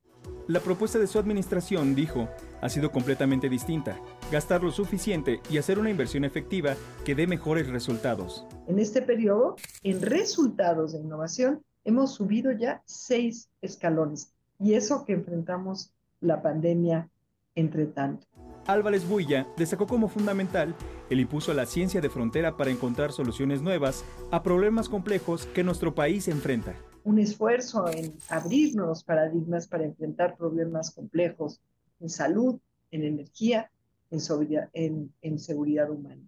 La propuesta de su administración, dijo, ha sido completamente distinta. Gastar lo suficiente y hacer una inversión efectiva que dé mejores resultados. En este periodo, en resultados de innovación, hemos subido ya seis escalones. Y eso que enfrentamos la pandemia entre tanto. Álvarez Builla destacó como fundamental el impulso a la ciencia de frontera para encontrar soluciones nuevas a problemas complejos que nuestro país enfrenta. Un esfuerzo en abrir nuevos paradigmas para enfrentar problemas complejos en salud, en energía, en, seguridad, en, en seguridad humana.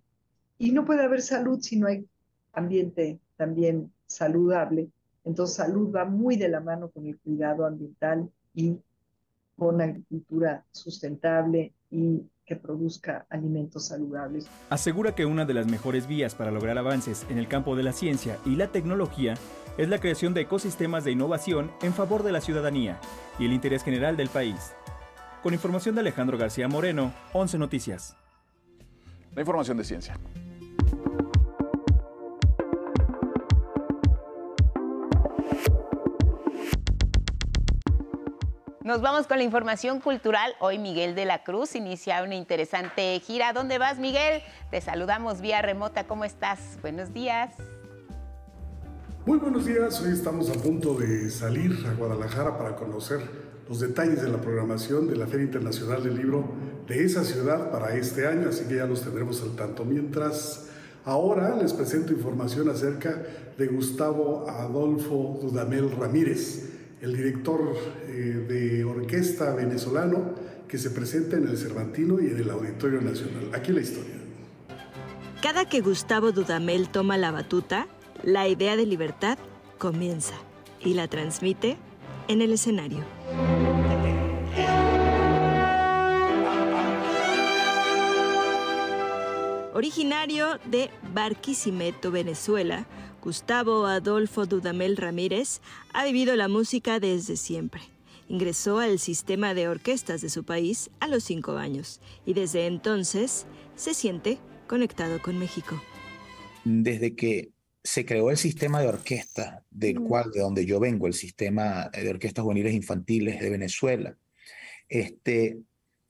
Y no puede haber salud si no hay ambiente también saludable. Entonces, salud va muy de la mano con el cuidado ambiental y con agricultura sustentable y que produzca alimentos saludables. Asegura que una de las mejores vías para lograr avances en el campo de la ciencia y la tecnología es la creación de ecosistemas de innovación en favor de la ciudadanía y el interés general del país. Con información de Alejandro García Moreno, 11 Noticias. La información de ciencia. Nos vamos con la información cultural. Hoy Miguel de la Cruz inicia una interesante gira. ¿Dónde vas, Miguel? Te saludamos vía remota. ¿Cómo estás? Buenos días. Muy buenos días. Hoy estamos a punto de salir a Guadalajara para conocer los detalles de la programación de la Feria Internacional del Libro de esa ciudad para este año, así que ya los tendremos al tanto. Mientras ahora les presento información acerca de Gustavo Adolfo Dudamel Ramírez, el director eh, de orquesta venezolano que se presenta en el Cervantino y en el Auditorio Nacional. Aquí la historia. Cada que Gustavo Dudamel toma la batuta, la idea de libertad comienza y la transmite en el escenario. Originario de Barquisimeto, Venezuela, Gustavo Adolfo Dudamel Ramírez ha vivido la música desde siempre. Ingresó al sistema de orquestas de su país a los cinco años y desde entonces se siente conectado con México. Desde que se creó el sistema de orquesta, del cual, de donde yo vengo, el sistema de orquestas juveniles infantiles de Venezuela, este,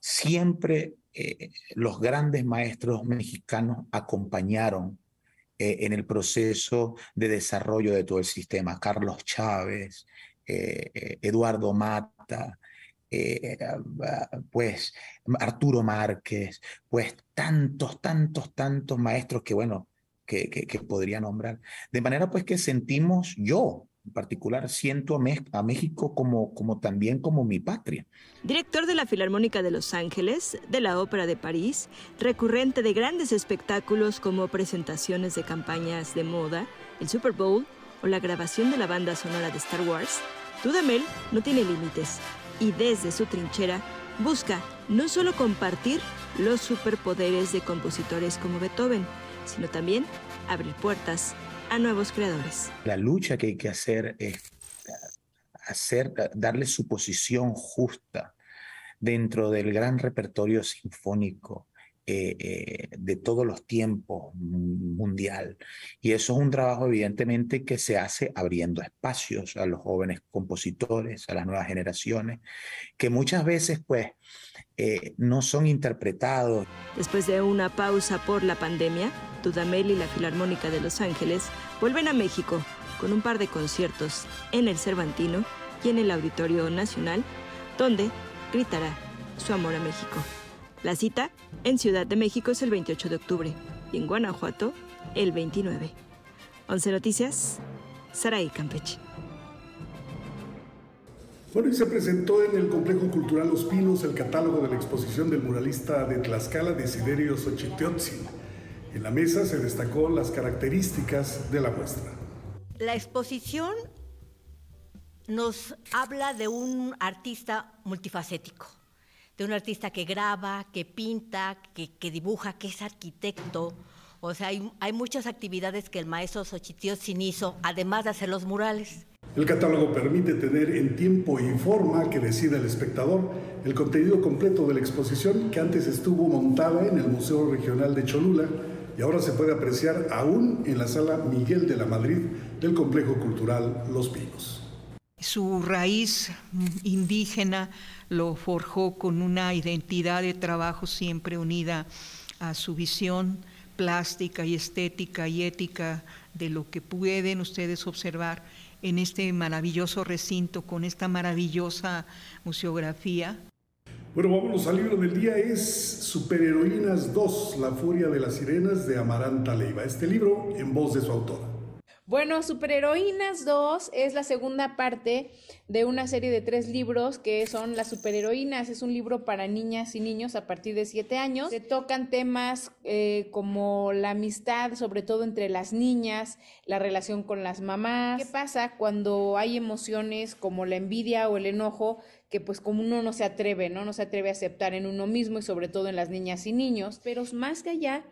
siempre eh, los grandes maestros mexicanos acompañaron eh, en el proceso de desarrollo de todo el sistema. Carlos Chávez, eh, Eduardo Mata, pues Arturo Márquez, pues tantos, tantos, tantos maestros que, bueno, que, que podría nombrar. De manera pues que sentimos yo, en particular siento a, México como, también como mi patria. Director de la Filarmónica de Los Ángeles, de la Ópera de París, recurrente de grandes espectáculos como presentaciones de campañas de moda, el Super Bowl o la grabación de la banda sonora de Star Wars, Dudamel no tiene límites y desde su trinchera busca no solo compartir los superpoderes de compositores como Beethoven, sino también abrir puertas a nuevos creadores. La lucha que hay que hacer es hacer, darle su posición justa dentro del gran repertorio sinfónico eh, eh, de todos los tiempos mundial. Y eso es un trabajo evidentemente que se hace abriendo espacios a los jóvenes compositores, a las nuevas generaciones, que muchas veces pues eh, no son interpretados. Después de una pausa por la pandemia, Dudamel y la Filarmónica de Los Ángeles vuelven a México con un par de conciertos en el Cervantino y en el Auditorio Nacional, donde gritará su amor a México. La cita en Ciudad de México es el 28 de octubre y en Guanajuato el 29. 11 Noticias, Saraí Campeche. Bueno, y se presentó en el Complejo Cultural Los Pinos el catálogo de la exposición del muralista de Tlaxcala, Desiderio Xochiteotzin. En la mesa se destacó las características de la muestra. La exposición nos habla de un artista multifacético, de un artista que graba, que pinta, que, dibuja, que es arquitecto. O sea, hay, muchas actividades que el maestro Xochiteotzin hizo, además de hacer los murales. El catálogo permite tener en tiempo y forma que decida el espectador el contenido completo de la exposición que antes estuvo montada en el Museo Regional de Cholula y ahora se puede apreciar aún en la sala Miguel de la Madrid del Complejo Cultural Los Pinos. Su raíz indígena lo forjó con una identidad de trabajo siempre unida a su visión plástica y estética y ética de lo que pueden ustedes observar en este maravilloso recinto con esta maravillosa museografía. Bueno, vámonos al libro del día, es Superheroínas 2, La Furia de las Sirenas de Amaranta Leiva. Este libro en voz de su autora. Bueno, Superheroínas 2 es la segunda parte de una serie de tres libros que son Las Superheroínas. Es un libro para niñas y niños a partir de siete años. Se tocan temas eh, como la amistad, sobre todo entre las niñas, la relación con las mamás. ¿Qué pasa cuando hay emociones como la envidia o el enojo que pues como uno no se atreve, ¿no? No se atreve a aceptar en uno mismo y sobre todo en las niñas y niños, pero más que allá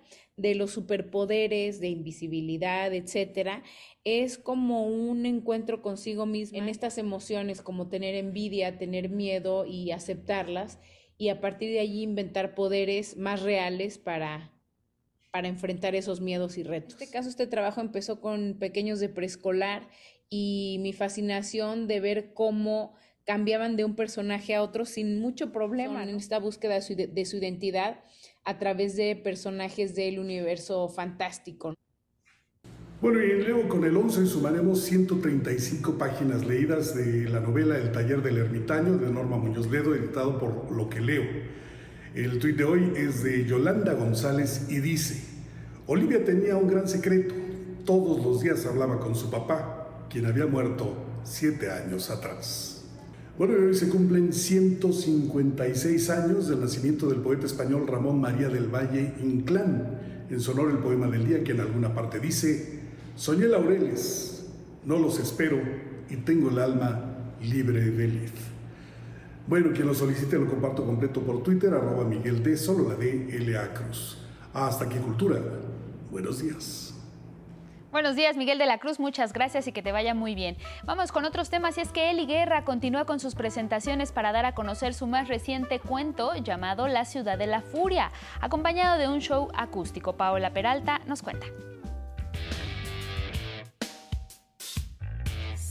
de los superpoderes, de invisibilidad, etcétera, es como un encuentro consigo mismo en estas emociones como tener envidia, tener miedo y aceptarlas y a partir de allí inventar poderes más reales para para enfrentar esos miedos y retos. En este caso, este trabajo empezó con pequeños de preescolar y mi fascinación de ver cómo cambiaban de un personaje a otro sin mucho problema en esta búsqueda de su, de su identidad a través de personajes del universo fantástico. Bueno, y Leo con el 11 sumaremos 135 páginas leídas de la novela El taller del ermitaño de Norma Muñoz Ledo, editado por Lo que leo. El tuit de hoy es de Yolanda González y dice, Olivia tenía un gran secreto. Todos los días hablaba con su papá, quien había muerto siete años atrás. Bueno, hoy se cumplen 156 años del nacimiento del poeta español Ramón María del Valle Inclán. En sonor el poema del día que en alguna parte dice, soñé laureles, no los espero y tengo el alma libre de lid. Bueno, quien lo solicite lo comparto completo por Twitter, arroba Miguel D, solo la D, L A Cruz. Hasta aquí Cultura. Buenos días. Buenos días, Miguel de la Cruz. Muchas gracias y que te vaya muy bien. Vamos con otros temas y es que Eli Guerra continúa con sus presentaciones para dar a conocer su más reciente cuento llamado La Ciudad de la Furia, acompañado de un show acústico. Paola Peralta nos cuenta.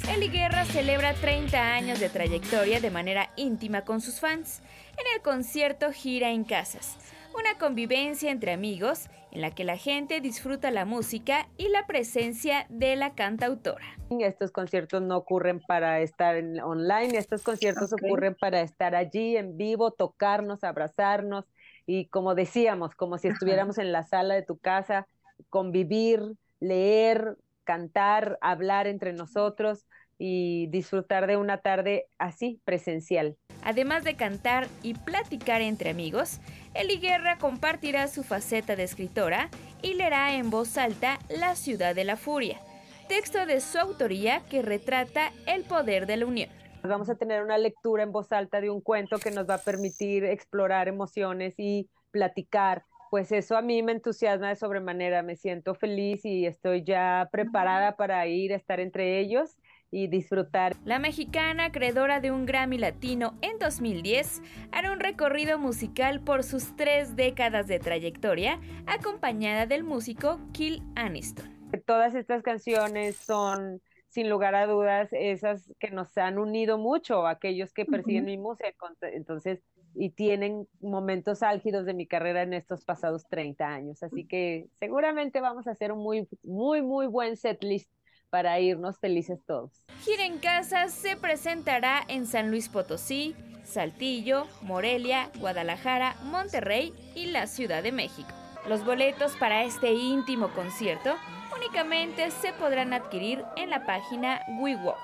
Eli Guerra celebra 30 años de trayectoria de manera íntima con sus fans en el concierto Gira en Casas, una convivencia entre amigos en la que la gente disfruta la música y la presencia de la cantautora. Estos conciertos no ocurren para estar en, online, estos conciertos ocurren para estar allí en vivo, tocarnos, abrazarnos y como decíamos, como si estuviéramos en la sala de tu casa, convivir, leer, cantar, hablar entre nosotros y disfrutar de una tarde así presencial. Además de cantar y platicar entre amigos, Eli Guerra compartirá su faceta de escritora y leerá en voz alta La ciudad de la furia, texto de su autoría que retrata el poder de la unión. Vamos a tener una lectura en voz alta de un cuento que nos va a permitir explorar emociones y platicar. Pues eso a mí me entusiasma de sobremanera, me siento feliz y estoy ya preparada para ir a estar entre ellos y disfrutar. La mexicana, acreedora de un Grammy Latino en 2010, hará un recorrido musical por sus tres décadas de trayectoria, acompañada del músico Kill Aniston. Todas estas canciones son, sin lugar a dudas, esas que nos han unido mucho, aquellos que persiguen mi música. Entonces, y tienen momentos álgidos de mi carrera en estos pasados 30 años. Así que seguramente vamos a hacer un muy, muy, muy buen set list para irnos felices todos. Gira en Casa se presentará en San Luis Potosí, Saltillo, Morelia, Guadalajara, Monterrey y la Ciudad de México. Los boletos para este íntimo concierto únicamente se podrán adquirir en la página WeWalk.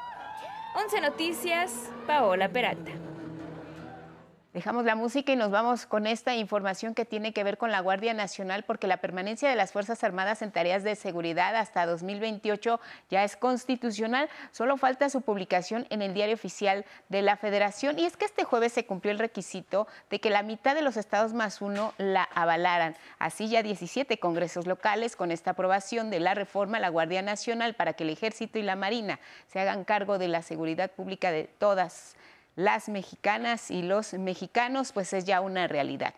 11 Noticias, Paola Peralta. Dejamos la música y nos vamos con esta información que tiene que ver con la Guardia Nacional porque la permanencia de las Fuerzas Armadas en tareas de seguridad hasta 2028 ya es constitucional. Solo falta su publicación en el diario oficial de la Federación. Y es que este jueves se cumplió el requisito de que la mitad de los estados más uno la avalaran. Así ya 17 congresos locales con esta aprobación de la reforma a la Guardia Nacional para que el Ejército y la Marina se hagan cargo de la seguridad pública de todas las mexicanas y los mexicanos, pues es ya una realidad.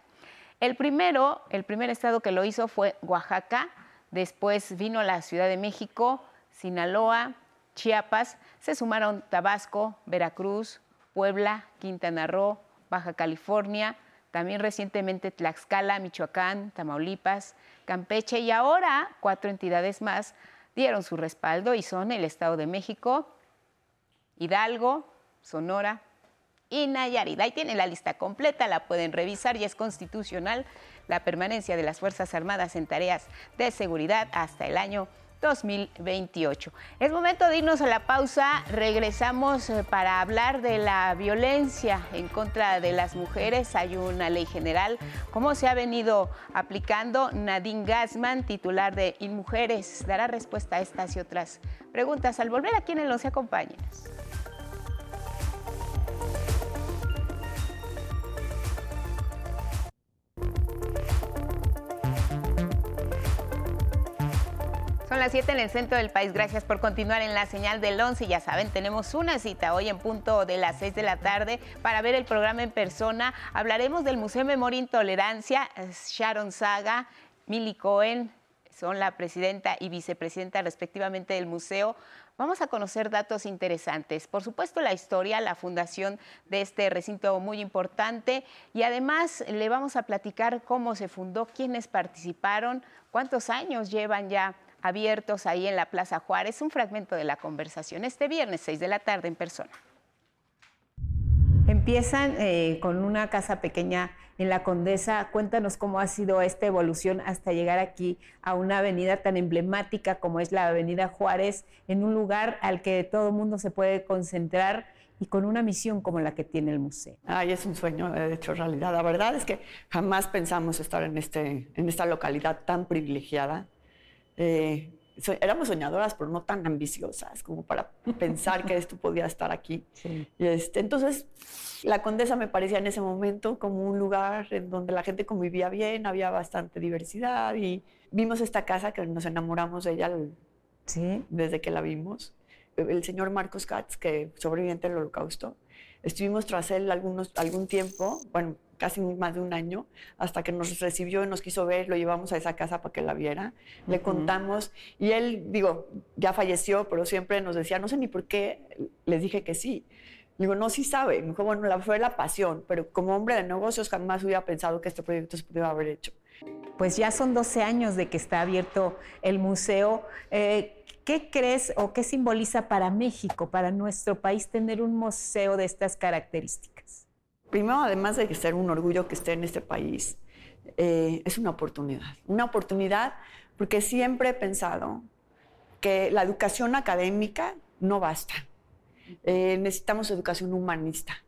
El primero, el primer estado que lo hizo fue Oaxaca, después vino la Ciudad de México, Sinaloa, Chiapas, se sumaron Tabasco, Veracruz, Puebla, Quintana Roo, Baja California, también recientemente Tlaxcala, Michoacán, Tamaulipas, Campeche y ahora cuatro entidades más dieron su respaldo y son el Estado de México, Hidalgo, Sonora, y Nayarit. Ahí tienen la lista completa, la pueden revisar y es constitucional la permanencia de las Fuerzas Armadas en tareas de seguridad hasta el año 2028. Es momento de irnos a la pausa. Regresamos eh, para hablar de la violencia en contra de las mujeres. Hay una ley general. ¿Cómo se ha venido aplicando? Nadine Gassman, titular de InMujeres, dará respuesta a estas y otras preguntas al volver aquí en el 11 Acompáñenos. Las 7 en el centro del país. Gracias por continuar en la señal del 11. Ya saben, tenemos una cita hoy en punto de las 6 de la tarde para ver el programa en persona. Hablaremos del Museo Memoria e Intolerancia. Sharon Saga, Milly Cohen, son la presidenta y vicepresidenta respectivamente del museo. Vamos a conocer datos interesantes. Por supuesto, la historia, la fundación de este recinto muy importante y además le vamos a platicar cómo se fundó, quiénes participaron, cuántos años llevan ya abiertos ahí en la Plaza Juárez, un fragmento de la conversación este viernes 6 de la tarde en persona. Empiezan eh, con una casa pequeña en la Condesa. Cuéntanos cómo ha sido esta evolución hasta llegar aquí a una avenida tan emblemática como es la Avenida Juárez, en un lugar al que todo el mundo se puede concentrar y con una misión como la que tiene el museo. Ay, es un sueño de hecho realidad. La verdad es que jamás pensamos estar en, este, en esta localidad tan privilegiada. Eh, éramos soñadoras, pero no tan ambiciosas como para pensar que esto podía estar aquí. Y este, entonces, la Condesa me parecía en ese momento como un lugar en donde la gente convivía bien, había bastante diversidad y vimos esta casa que nos enamoramos de ella desde que la vimos. El señor Marcos Katz, que sobreviviente del holocausto, estuvimos tras él algunos, algún tiempo, bueno, casi más de un año, hasta que nos recibió y nos quiso ver, lo llevamos a esa casa para que la viera, le contamos y él, digo, ya falleció, pero siempre nos decía, no sé ni por qué, les dije que sí. Digo, no, sí sabe. Me dijo, bueno, la, fue la pasión, pero como hombre de negocios jamás hubiera pensado que este proyecto se pudiera haber hecho. Pues ya son 12 años de que está abierto el museo. Eh, ¿Qué crees o qué simboliza para México, para nuestro país, tener un museo de estas características? Primero, además de ser un orgullo que esté en este país, eh, es una oportunidad. Una oportunidad porque siempre he pensado que la educación académica no basta. Eh, necesitamos educación humanista.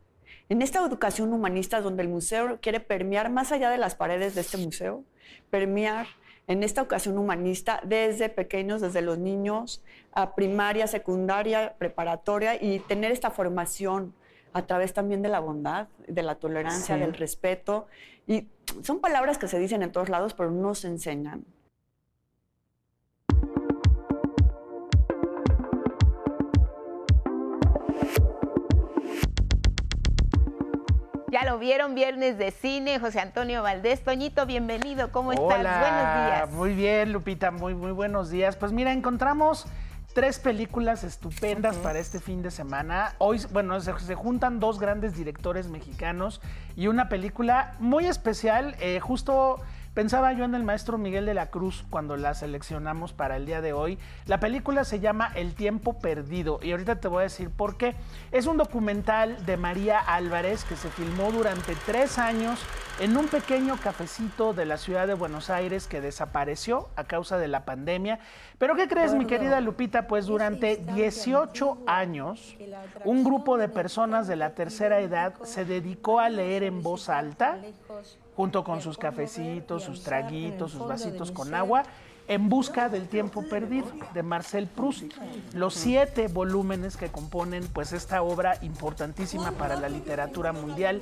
En esta educación humanista donde el museo quiere permear más allá de las paredes de este museo, permear en esta educación humanista desde pequeños, desde los niños, a primaria, secundaria, preparatoria y tener esta formación a través también de la bondad, de la tolerancia, del respeto. Y son palabras que se dicen en todos lados, pero no se enseñan. Ya lo vieron, viernes de cine, José Antonio Valdés. Toñito, bienvenido, ¿cómo estás? Buenos días. Muy bien, Lupita, muy, muy buenos días. Pues mira, encontramos tres películas estupendas para este fin de semana. Hoy, bueno, se, juntan dos grandes directores mexicanos y una película muy especial, eh, justo Pensaba yo en el maestro Miguel de la Cruz cuando la seleccionamos para el día de hoy. La película se llama El tiempo perdido y ahorita te voy a decir por qué. Es un documental de María Álvarez que se filmó durante tres años en un pequeño cafecito de la ciudad de Buenos Aires que desapareció a causa de la pandemia. Pero ¿qué crees, mi querida Lupita? Pues durante 18 años, un grupo de personas de la tercera edad se dedicó a leer en voz alta junto con sus cafecitos, sus traguitos, sus vasitos con agua en busca del tiempo perdido de Marcel Proust. Los siete volúmenes que componen pues esta obra importantísima para la literatura mundial.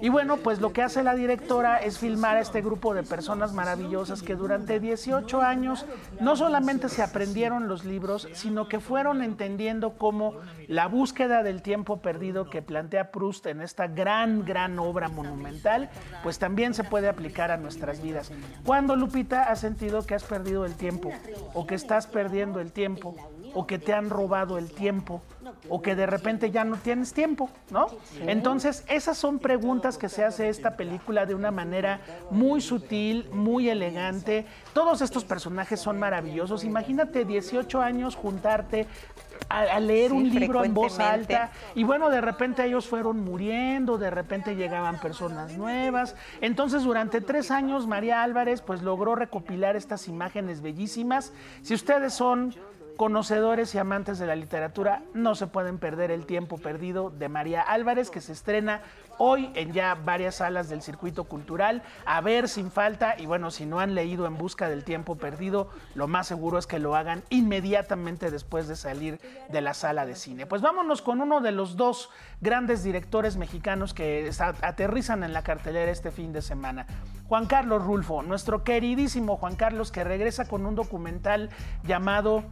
Y bueno, pues lo que hace la directora es filmar a este grupo de personas maravillosas que durante 18 años no solamente se aprendieron los libros, sino que fueron entendiendo cómo la búsqueda del tiempo perdido que plantea Proust en esta gran, gran obra monumental, pues también se puede aplicar a nuestras vidas. ¿Cuándo, Lupita, has sentido que has perdido el tiempo, o que estás perdiendo el tiempo, o que te han robado el tiempo, o que de repente ya no tienes tiempo, ¿no? Entonces, esas son preguntas que se hace esta película de una manera muy sutil, muy elegante. Todos estos personajes son maravillosos. Imagínate 18 años juntarte a, leer un libro en voz alta y bueno, de repente ellos fueron muriendo, de repente llegaban personas nuevas. Entonces, durante tres años, María Álvarez pues logró recopilar estas imágenes bellísimas. Si ustedes son conocedores y amantes de la literatura, no se pueden perder El tiempo perdido de María Álvarez, que se estrena hoy en ya varias salas del circuito cultural, a ver sin falta, y bueno, si no han leído En Busca del Tiempo Perdido, lo más seguro es que lo hagan inmediatamente después de salir de la sala de cine. Pues vámonos con uno de los dos grandes directores mexicanos que aterrizan en la cartelera este fin de semana. Juan Carlos Rulfo, nuestro queridísimo Juan Carlos, que regresa con un documental llamado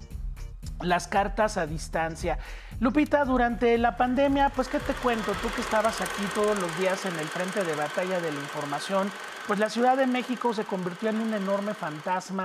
las cartas a distancia. Lupita, durante la pandemia, pues qué te cuento, tú que estabas aquí todos los días en el frente de batalla de la información, pues la Ciudad de México se convirtió en un enorme fantasma.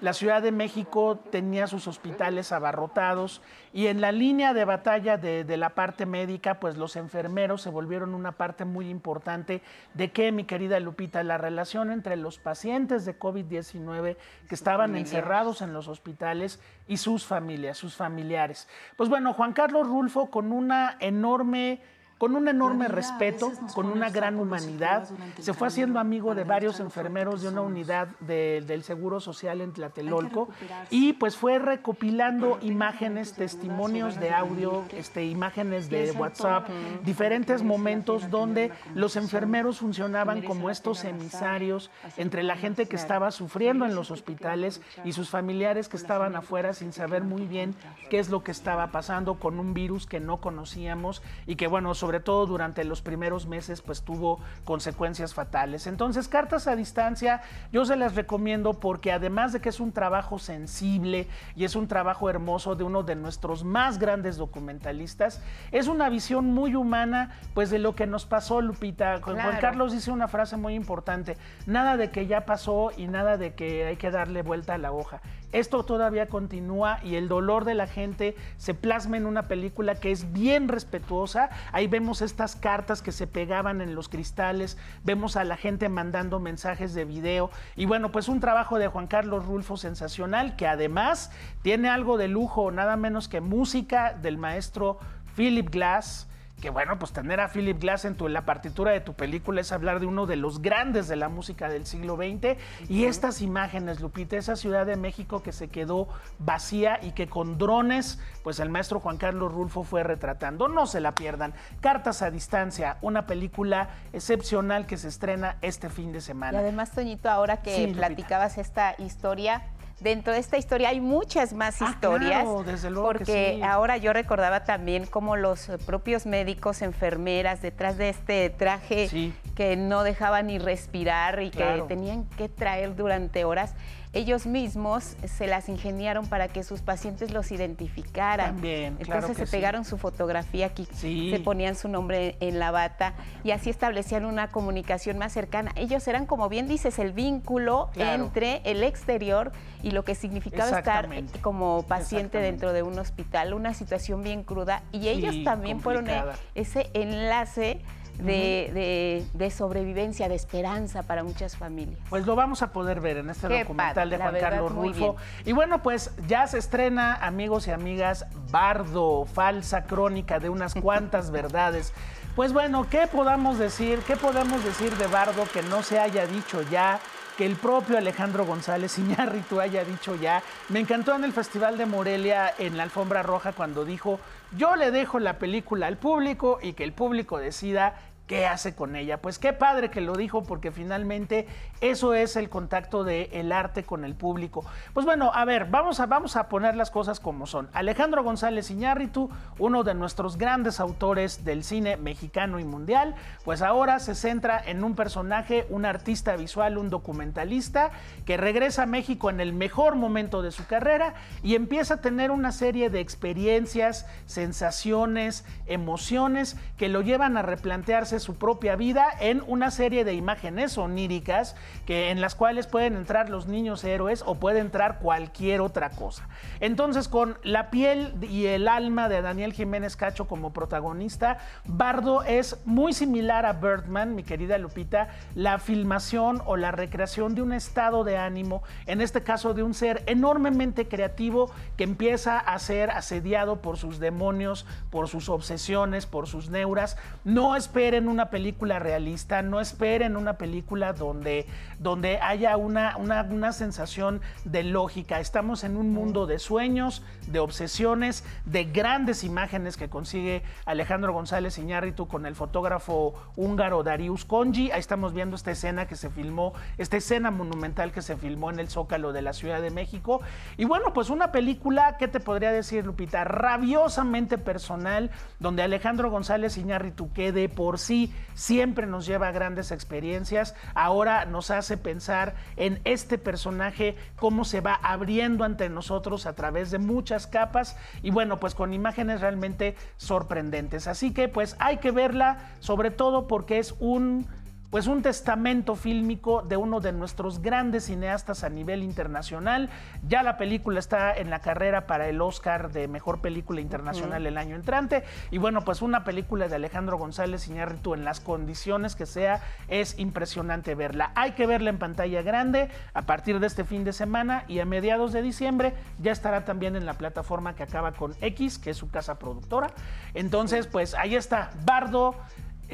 La Ciudad de México tenía sus hospitales abarrotados y en la línea de batalla de, de, la parte médica, pues los enfermeros se volvieron una parte muy importante de que, mi querida Lupita, la relación entre los pacientes de COVID-19 que estaban encerrados en los hospitales y sus familias, sus familiares. Pues bueno, Juan Carlos Rulfo con una enorme con un enorme respeto, con una gran humanidad. Se fue haciendo amigo de varios enfermeros de una unidad del Seguro Social en Tlatelolco y pues fue recopilando imágenes, testimonios de audio, este, imágenes de WhatsApp, diferentes momentos donde los enfermeros funcionaban como estos emisarios entre la gente que estaba sufriendo en los hospitales y sus familiares que estaban afuera sin saber muy bien qué es lo que estaba pasando con un virus que no conocíamos y que bueno, sobre todo durante los primeros meses pues tuvo consecuencias fatales. Entonces, cartas a distancia yo se las recomiendo porque además de que es un trabajo sensible y es un trabajo hermoso de uno de nuestros más grandes documentalistas, es una visión muy humana pues de lo que nos pasó, Lupita. Juan Carlos dice una frase muy importante, nada de que ya pasó y nada de que hay que darle vuelta a la hoja. Esto todavía continúa y el dolor de la gente se plasma en una película que es bien respetuosa. Ahí vemos estas cartas que se pegaban en los cristales, vemos a la gente mandando mensajes de video y bueno, pues un trabajo de Juan Carlos Rulfo sensacional que además tiene algo de lujo, nada menos que música del maestro Philip Glass que bueno, pues tener a Philip Glass en, tu, la partitura de tu película es hablar de uno de los grandes de la música del siglo XX. Y estas imágenes, Lupita, esa Ciudad de México que se quedó vacía y que con drones, pues el maestro Juan Carlos Rulfo fue retratando. No se la pierdan. Cartas a distancia, una película excepcional que se estrena este fin de semana. Y además, Toñito, ahora que platicabas esta historia, dentro de esta historia hay muchas más ah, historias. desde luego porque ahora yo recordaba también cómo los propios médicos, enfermeras, detrás de este traje que no dejaban ni respirar y que tenían que traer durante horas, ellos mismos se las ingeniaron para que sus pacientes los identificaran. También, Entonces se pegaron su fotografía aquí, se ponían su nombre en la bata y así establecían una comunicación más cercana. Ellos eran, como bien dices, el vínculo entre el exterior y lo que significaba estar como paciente dentro de un hospital, una situación bien cruda. Y ellos también fueron e ese enlace de, sobrevivencia, de esperanza para muchas familias. Pues lo vamos a poder ver en este documental de Juan Carlos Rulfo. Y bueno, pues ya se estrena, amigos y amigas, Bardo, falsa crónica de unas cuantas verdades. Pues bueno, ¿qué podamos decir? ¿Qué podemos decir de Bardo que no se haya dicho ya? que el propio Alejandro González Iñárritu haya dicho ya. Me encantó en el Festival de Morelia en la alfombra roja cuando dijo, yo le dejo la película al público y que el público decida ¿Qué hace con ella? Pues qué padre que lo dijo porque finalmente eso es el contacto del el arte con el público. Pues bueno, a ver, vamos a, vamos a poner las cosas como son. Alejandro González Iñárritu, uno de nuestros grandes autores del cine mexicano y mundial, pues ahora se centra en un personaje, un artista visual, un documentalista que regresa a México en el mejor momento de su carrera y empieza a tener una serie de experiencias, sensaciones, emociones que lo llevan a replantearse su propia vida en una serie de imágenes oníricas que, en las cuales pueden entrar los niños héroes o puede entrar cualquier otra cosa. Entonces, con la piel y el alma de Daniel Jiménez Cacho como protagonista, Bardo es muy similar a Birdman, mi querida Lupita, la filmación o la recreación de un estado de ánimo, en este caso de un ser enormemente creativo que empieza a ser asediado por sus demonios, por sus obsesiones, por sus neuras. No esperen una película realista, no esperen una película donde, donde haya una, una, sensación de lógica. Estamos en un mundo de sueños, de obsesiones, de grandes imágenes que consigue Alejandro González Iñárritu con el fotógrafo húngaro Darius Conji. Ahí estamos viendo esta escena que se filmó, esta escena monumental que se filmó en el Zócalo de la Ciudad de México. Y bueno, pues una película, ¿qué te podría decir, Lupita? Rabiosamente personal, donde Alejandro González Iñárritu quede por sí siempre nos lleva a grandes experiencias. Ahora nos hace pensar en este personaje, cómo se va abriendo ante nosotros a través de muchas capas y bueno, pues con imágenes realmente sorprendentes. Así que pues hay que verla, sobre todo porque es un pues un testamento fílmico de uno de nuestros grandes cineastas a nivel internacional. Ya la película está en la carrera para el Oscar de Mejor Película Internacional el año entrante. Y bueno, pues una película de Alejandro González Iñárritu en las condiciones que sea, es impresionante verla. Hay que verla en pantalla grande a partir de este fin de semana y a mediados de diciembre ya estará también en la plataforma que acaba con X, que es su casa productora. Entonces, pues ahí está, Bardo.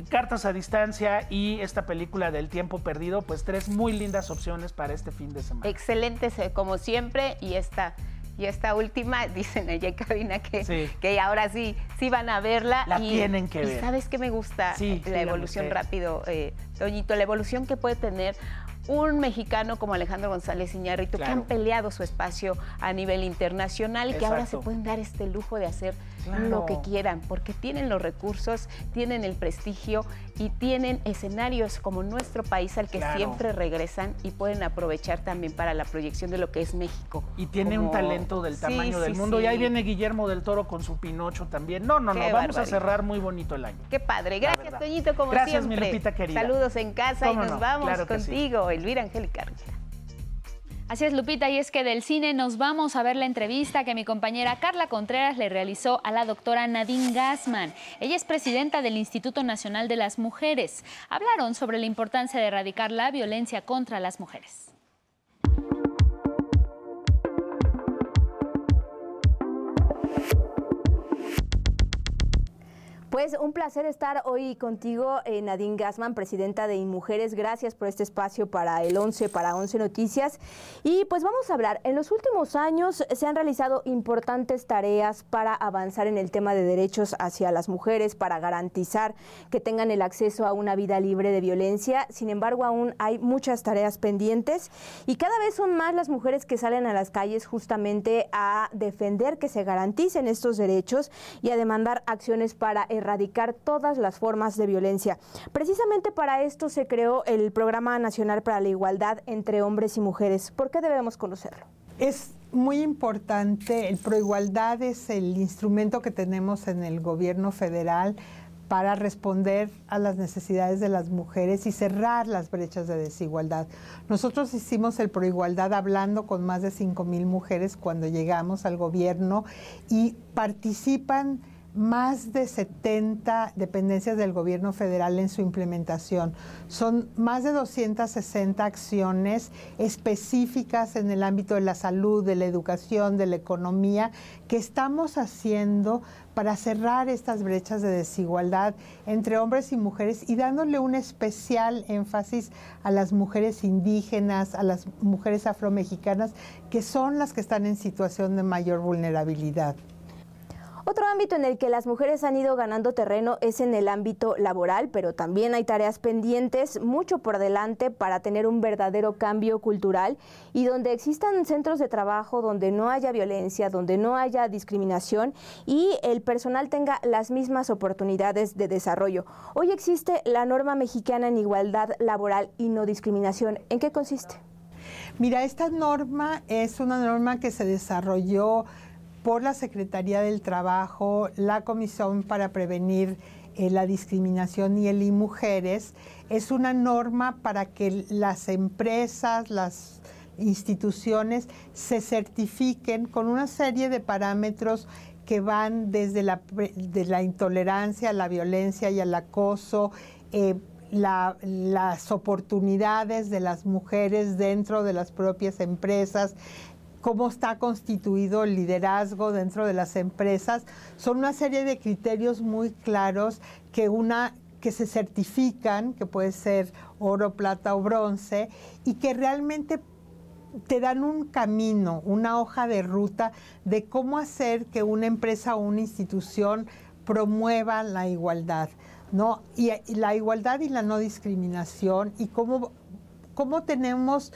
Cartas a distancia y esta película del tiempo perdido, pues tres muy lindas opciones para este fin de semana. Excelentes como siempre y esta y esta última dicen ella y cabina que, que ahora sí sí van a verla la y, tienen que y ver. sabes qué me gusta Sí, la evolución rápido eh, Toñito la evolución que puede tener un mexicano como Alejandro González Iñárritu que han peleado su espacio a nivel internacional y que ahora se Exacto. pueden dar este lujo de hacer Claro. lo que quieran porque tienen los recursos, tienen el prestigio y tienen escenarios como nuestro país al que Claro. siempre regresan y pueden aprovechar también para la proyección de lo que es México. Y tiene un talento del Sí, tamaño del sí, mundo. Y ahí viene Guillermo del Toro con su Pinocho también. No, no, no, vamos a cerrar muy bonito el año. Qué padre. Gracias. Toñito, como Gracias, mi siempre. Lupita querida. Saludos en casa y nos no, vamos claro contigo, Elvira Angélica. Así es, Lupita, y es que del cine nos vamos a ver la entrevista que mi compañera Carla Contreras le realizó a la doctora Nadine Gassman. Ella es presidenta del Instituto Nacional de las Mujeres. Hablaron sobre la importancia de erradicar la violencia contra las mujeres. Pues un placer estar hoy contigo, eh, Nadine Gassman, presidenta de InMujeres. Gracias por este espacio para el 11, para 11 Noticias. Y pues vamos a hablar, en los últimos años se han realizado importantes tareas para avanzar en el tema de derechos hacia las mujeres, para garantizar que tengan el acceso a una vida libre de violencia. Sin embargo, aún hay muchas tareas pendientes y cada vez son más las mujeres que salen a las calles justamente a defender que se garanticen estos derechos y a demandar acciones para erradicar todas las formas de violencia. Precisamente para esto se creó el Programa Nacional para la Igualdad entre Hombres y Mujeres. ¿Por qué debemos conocerlo? Es muy importante, el Proigualdad es el instrumento que tenemos en el gobierno federal para responder a las necesidades de las mujeres y cerrar las brechas de desigualdad. Nosotros hicimos el Proigualdad hablando con más de 5 mil mujeres cuando llegamos al gobierno y participan más de 70 dependencias del gobierno federal en su implementación. Son más de 260 acciones específicas en el ámbito de la salud, de la educación, de la economía, que estamos haciendo para cerrar estas brechas de desigualdad entre hombres y mujeres y dándole un especial énfasis a las mujeres indígenas, a las mujeres afromexicanas, que son las que están en situación de mayor vulnerabilidad. Otro ámbito en el que las mujeres han ido ganando terreno es en el ámbito laboral, pero también hay tareas pendientes, mucho por delante para tener un verdadero cambio cultural y donde existan centros de trabajo donde no haya violencia, donde no haya discriminación y el personal tenga las mismas oportunidades de desarrollo. Hoy existe la norma mexicana en igualdad laboral y no discriminación. ¿En qué consiste? Mira, esta norma es una norma que se desarrolló por la Secretaría del Trabajo, la Comisión para Prevenir eh, la Discriminación y el y Mujeres. Es una norma para que las empresas, las instituciones se certifiquen con una serie de parámetros que van desde la, intolerancia la violencia y al acoso, eh, la- las oportunidades de las mujeres dentro de las propias empresas, cómo está constituido el liderazgo dentro de las empresas. Son una serie de criterios muy claros que una que se certifican, que puede ser oro, plata o bronce, y que realmente te dan un camino, una hoja de ruta de cómo hacer que una empresa o una institución promueva la igualdad, ¿no? La igualdad y la no discriminación y cómo, cómo tenemos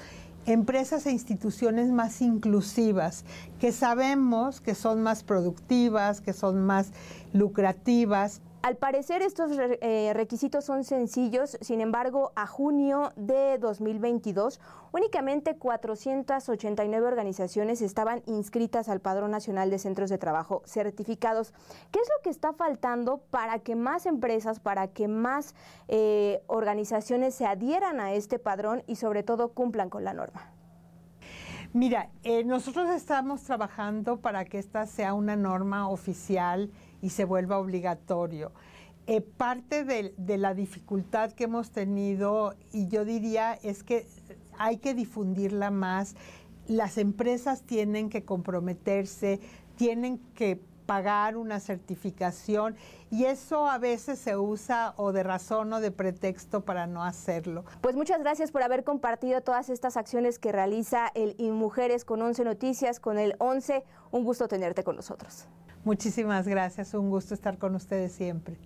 empresas e instituciones más inclusivas, que sabemos que son más productivas, que son más lucrativas, Al parecer estos eh, requisitos son sencillos, sin embargo, a junio de 2022 únicamente 489 organizaciones estaban inscritas al Padrón Nacional de Centros de Trabajo certificados. ¿Qué es lo que está faltando para que más empresas, para que más eh, organizaciones se adhieran a este padrón y sobre todo cumplan con la norma? Mira, eh, nosotros estamos trabajando para que esta sea una norma oficial y se vuelva obligatorio. Eh, parte de, de, la dificultad que hemos tenido, y yo diría, es que hay que difundirla más. Las empresas tienen que comprometerse, tienen que pagar una certificación y eso a veces se usa o de razón o de pretexto para no hacerlo. Pues muchas gracias por haber compartido todas estas acciones que realiza el Mujeres con 11 Noticias, con el 11. Un gusto tenerte con nosotros. Muchísimas gracias, un gusto estar con ustedes siempre.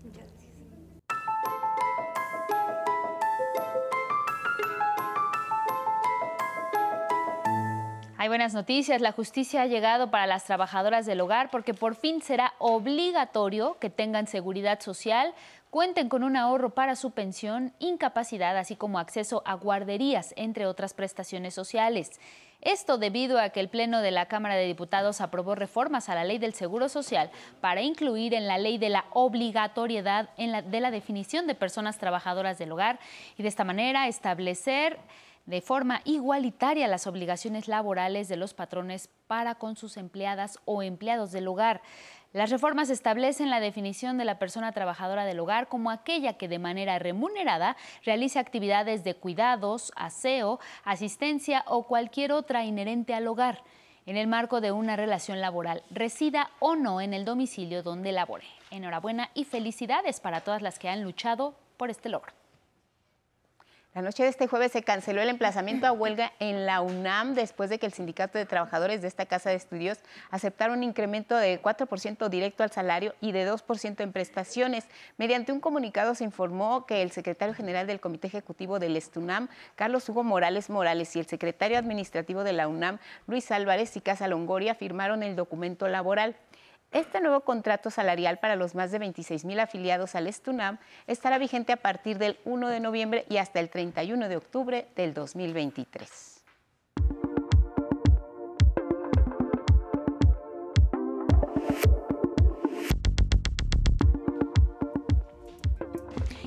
Hay buenas noticias. La justicia ha llegado para las trabajadoras del hogar porque por fin será obligatorio que tengan seguridad social, cuenten con un ahorro para su pensión, incapacidad, así como acceso a guarderías, entre otras prestaciones sociales. Esto debido a que el Pleno de la Cámara de Diputados aprobó reformas a la ley del Seguro Social para incluir en la ley de la obligatoriedad de la definición de personas trabajadoras del hogar y de esta manera establecer de forma igualitaria las obligaciones laborales de los patrones para con sus empleadas o empleados del hogar. Las reformas establecen la definición de la persona trabajadora del hogar como aquella que de manera remunerada realice actividades de cuidados, aseo, asistencia o cualquier otra inherente al hogar en el marco de una relación laboral, resida o no en el domicilio donde labore. Enhorabuena y felicidades para todas las que han luchado por este logro. La noche de este jueves se canceló el emplazamiento a huelga en la UNAM después de que el Sindicato de Trabajadores de esta casa de estudios aceptara un incremento de 4% directo al salario y de 2% en prestaciones. Mediante un comunicado se informó que el secretario general del Comité Ejecutivo del Estunam, Carlos Hugo Morales Morales, y el secretario administrativo de la UNAM, Luis Álvarez y Casa Longoria, firmaron el documento laboral. Este nuevo contrato salarial para los más de 26 mil afiliados al Estunam estará vigente a partir del 1 de noviembre y hasta el 31 de octubre del 2023.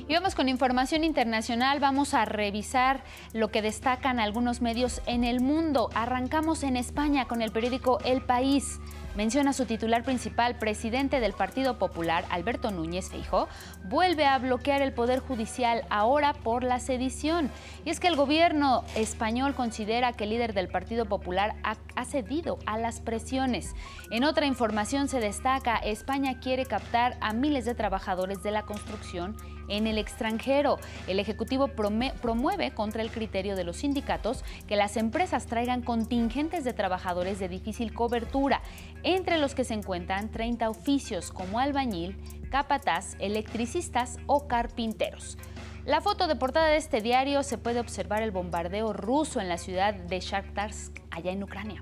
Y vamos con información internacional, vamos a revisar lo que destacan algunos medios en el mundo. Arrancamos en España con el periódico El País menciona su titular principal, presidente del Partido Popular, Alberto Núñez Feijó, vuelve a bloquear el Poder Judicial ahora por la sedición. Y es que el gobierno español considera que el líder del Partido Popular ha, ha cedido a las presiones. En otra información se destaca, España quiere captar a miles de trabajadores de la construcción en el extranjero. El Ejecutivo promueve contra el criterio de los sindicatos que las empresas traigan contingentes de trabajadores de difícil cobertura, entre los que se encuentran 30 oficios como albañil, capataz, electricistas o carpinteros. La foto de portada de este diario se puede observar el bombardeo ruso en la ciudad de Shakhtarsk, allá en Ucrania.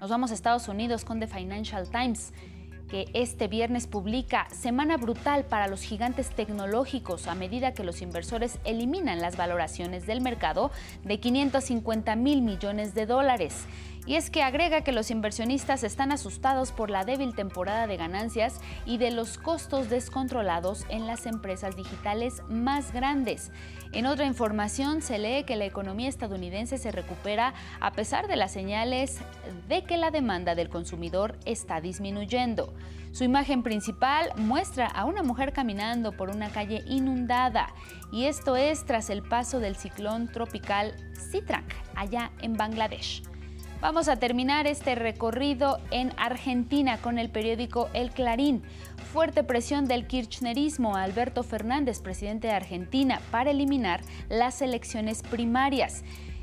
Nos vamos a Estados Unidos con The Financial Times que este viernes publica Semana Brutal para los gigantes tecnológicos a medida que los inversores eliminan las valoraciones del mercado de 550 mil millones de dólares. Y es que agrega que los inversionistas están asustados por la débil temporada de ganancias y de los costos descontrolados en las empresas digitales más grandes. En otra información se lee que la economía estadounidense se recupera a pesar de las señales de que la demanda del consumidor está disminuyendo. Su imagen principal muestra a una mujer caminando por una calle inundada y esto es tras el paso del ciclón tropical Citrak allá en Bangladesh. Vamos a terminar este recorrido en Argentina con el periódico El Clarín. Fuerte presión del kirchnerismo a Alberto Fernández, presidente de Argentina, para eliminar las elecciones primarias.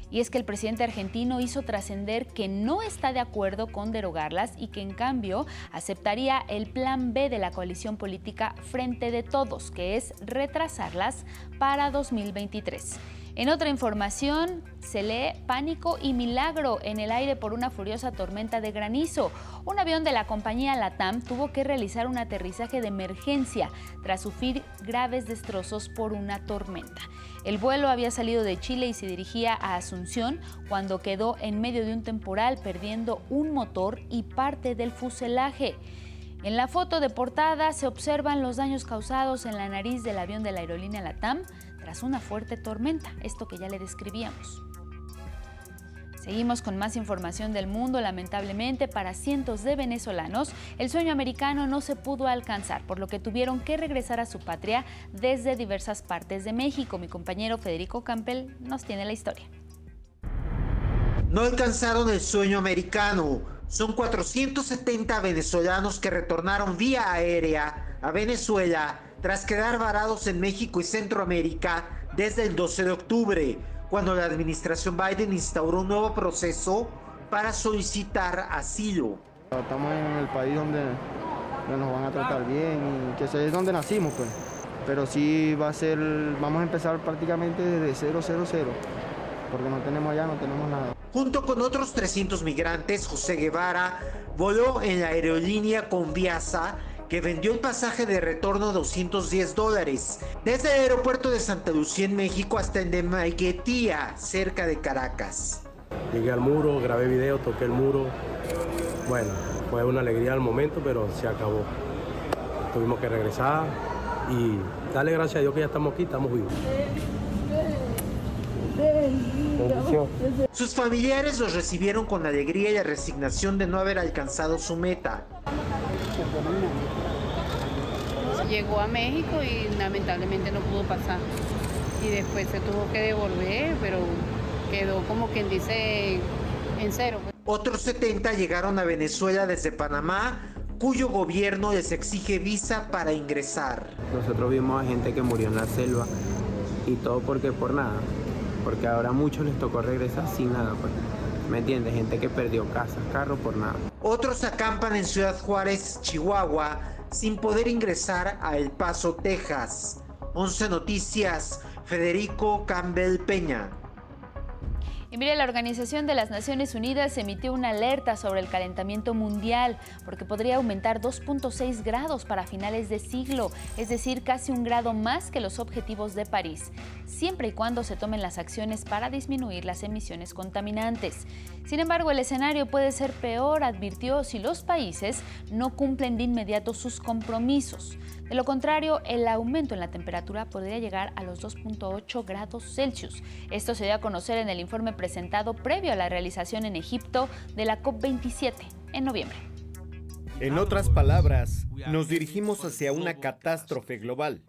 Y es que el presidente argentino hizo trascender que no está de acuerdo con derogarlas y que en cambio aceptaría el plan B de la coalición política Frente de Todos, que es retrasarlas para 2023. En otra información, se lee pánico y milagro en el aire por una furiosa tormenta de granizo. Un avión de la compañía LATAM tuvo que realizar un aterrizaje de emergencia tras sufrir graves destrozos por una tormenta. El vuelo había salido de Chile y se dirigía a Asunción cuando quedó en medio de un temporal perdiendo un motor y parte del fuselaje. En la foto de portada se observan los daños causados en la nariz del avión de la aerolínea LATAM tras una fuerte tormenta, esto que ya le describíamos. Seguimos con más información del mundo. Lamentablemente, para cientos de venezolanos, el sueño americano no se pudo alcanzar, por lo que tuvieron que regresar a su patria desde diversas partes de México. Mi compañero Federico Campbell nos tiene la historia. No alcanzaron el sueño americano. Son 470 venezolanos que retornaron vía aérea a Venezuela tras quedar varados en México y Centroamérica desde el 12 de octubre, cuando la administración Biden instauró un nuevo proceso para solicitar asilo. Estamos en el país donde, nos van a tratar bien y que es donde nacimos, pues. Pero sí va a ser, vamos a empezar prácticamente desde 000, porque no tenemos allá, no tenemos nada. Junto con otros 300 migrantes, José Guevara voló en la aerolínea Conviasa que vendió el pasaje de retorno 210 dólares desde el aeropuerto de Santa Lucía en México hasta el de Maiguetía, cerca de Caracas. Llegué al muro, grabé video, toqué el muro. Bueno, fue una alegría al momento, pero se acabó. Tuvimos que regresar y darle gracias a Dios que ya estamos aquí, estamos vivos. Sus familiares los recibieron con alegría y la resignación de no haber alcanzado su meta. Llegó a México y lamentablemente no pudo pasar. Y después se tuvo que devolver, pero quedó como quien dice en cero. Otros 70 llegaron a Venezuela desde Panamá, cuyo gobierno les exige visa para ingresar. Nosotros vimos a gente que murió en la selva y todo porque por nada, porque ahora a muchos les tocó regresar sin nada. Pues. ¿Me entiendes? Gente que perdió casas, carro por nada. Otros acampan en Ciudad Juárez, Chihuahua, sin poder ingresar a El Paso, Texas. 11 Noticias, Federico Campbell Peña. Mire, la Organización de las Naciones Unidas emitió una alerta sobre el calentamiento mundial porque podría aumentar 2.6 grados para finales de siglo, es decir, casi un grado más que los objetivos de París, siempre y cuando se tomen las acciones para disminuir las emisiones contaminantes. Sin embargo, el escenario puede ser peor, advirtió, si los países no cumplen de inmediato sus compromisos. De lo contrario, el aumento en la temperatura podría llegar a los 2.8 grados Celsius. Esto se dio a conocer en el informe presentado previo a la realización en Egipto de la COP27 en noviembre. En otras palabras, nos dirigimos hacia una catástrofe global.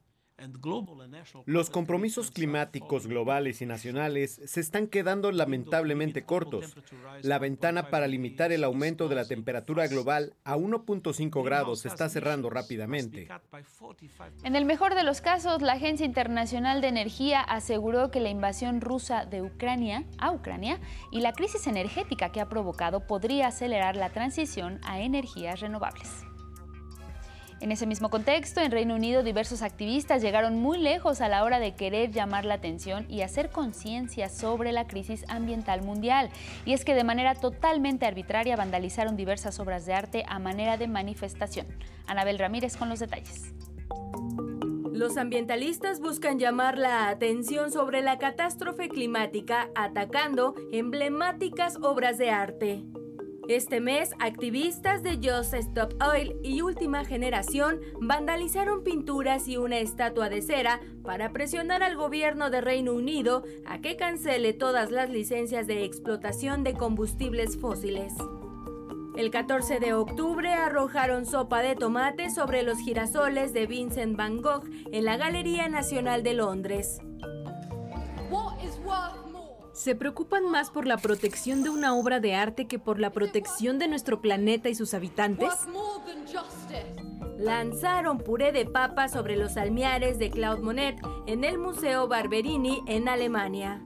Los compromisos climáticos globales y nacionales se están quedando lamentablemente cortos. La ventana para limitar el aumento de la temperatura global a 1.5 grados se está cerrando rápidamente. En el mejor de los casos, la Agencia Internacional de Energía aseguró que la invasión rusa de Ucrania a Ucrania y la crisis energética que ha provocado podría acelerar la transición a energías renovables. En ese mismo contexto, en Reino Unido diversos activistas llegaron muy lejos a la hora de querer llamar la atención y hacer conciencia sobre la crisis ambiental mundial. Y es que de manera totalmente arbitraria vandalizaron diversas obras de arte a manera de manifestación. Anabel Ramírez con los detalles. Los ambientalistas buscan llamar la atención sobre la catástrofe climática atacando emblemáticas obras de arte. Este mes, activistas de Just Stop Oil y Última Generación vandalizaron pinturas y una estatua de cera para presionar al gobierno de Reino Unido a que cancele todas las licencias de explotación de combustibles fósiles. El 14 de octubre arrojaron sopa de tomate sobre los girasoles de Vincent Van Gogh en la Galería Nacional de Londres. ¿Se preocupan más por la protección de una obra de arte que por la protección de nuestro planeta y sus habitantes? Lanzaron puré de papa sobre los almiares de Claude Monet en el Museo Barberini en Alemania.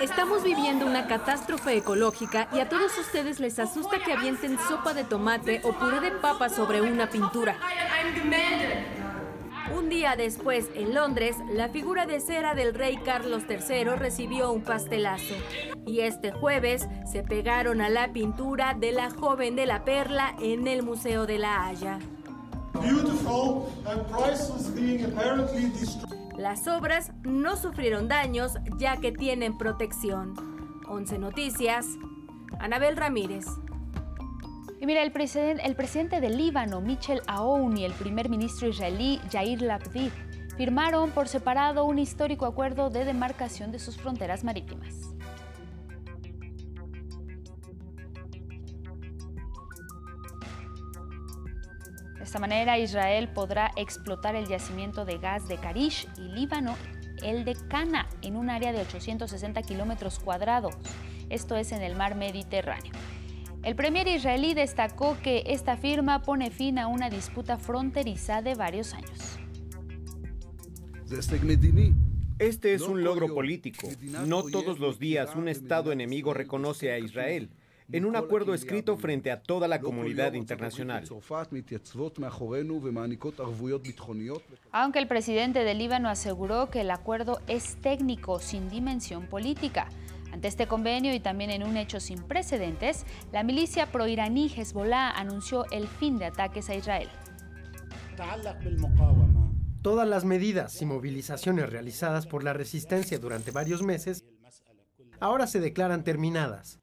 Estamos viviendo una catástrofe ecológica y a todos ustedes les asusta que avienten sopa de tomate o puré de papa sobre una pintura. Un día después, en Londres, la figura de cera del rey Carlos III recibió un pastelazo. Y este jueves se pegaron a la pintura de la joven de la perla en el Museo de la Haya. Las obras no sufrieron daños ya que tienen protección. 11 Noticias, Anabel Ramírez. Y mira, el, presidente, el presidente del Líbano, Michel Aoun, y el primer ministro israelí, Yair Lapid, firmaron por separado un histórico acuerdo de demarcación de sus fronteras marítimas. De esta manera, Israel podrá explotar el yacimiento de gas de Karish y Líbano, el de Cana, en un área de 860 kilómetros cuadrados. Esto es en el mar Mediterráneo. El premier israelí destacó que esta firma pone fin a una disputa fronteriza de varios años. Este es un logro político. No todos los días un Estado enemigo reconoce a Israel en un acuerdo escrito frente a toda la comunidad internacional. Aunque el presidente del Líbano aseguró que el acuerdo es técnico sin dimensión política. Ante este convenio y también en un hecho sin precedentes, la milicia proiraní Hezbollah anunció el fin de ataques a Israel. Todas las medidas y movilizaciones realizadas por la resistencia durante varios meses ahora se declaran terminadas.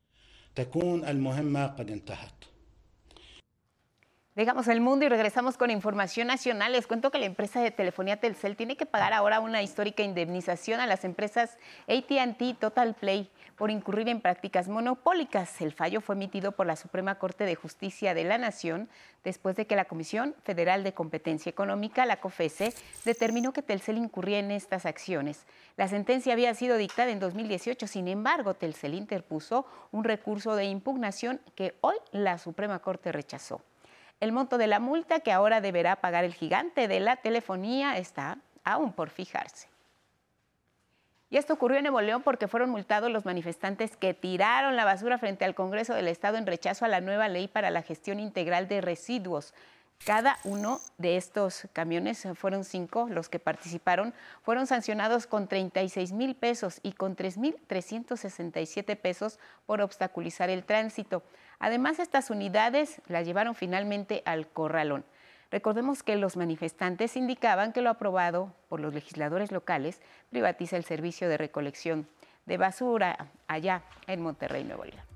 Dejamos el mundo y regresamos con información nacional. Les cuento que la empresa de telefonía Telcel tiene que pagar ahora una histórica indemnización a las empresas AT&T Total Play por incurrir en prácticas monopólicas. El fallo fue emitido por la Suprema Corte de Justicia de la Nación después de que la Comisión Federal de Competencia Económica, la COFESE, determinó que Telcel incurría en estas acciones. La sentencia había sido dictada en 2018, sin embargo, Telcel interpuso un recurso de impugnación que hoy la Suprema Corte rechazó. El monto de la multa que ahora deberá pagar el gigante de la telefonía está aún por fijarse. Y esto ocurrió en Nuevo León porque fueron multados los manifestantes que tiraron la basura frente al Congreso del Estado en rechazo a la nueva ley para la gestión integral de residuos. Cada uno de estos camiones, fueron cinco los que participaron, fueron sancionados con 36 mil pesos y con 3.367 pesos por obstaculizar el tránsito. Además, estas unidades las llevaron finalmente al corralón. Recordemos que los manifestantes indicaban que lo aprobado por los legisladores locales privatiza el servicio de recolección de basura allá en Monterrey, Nuevo León.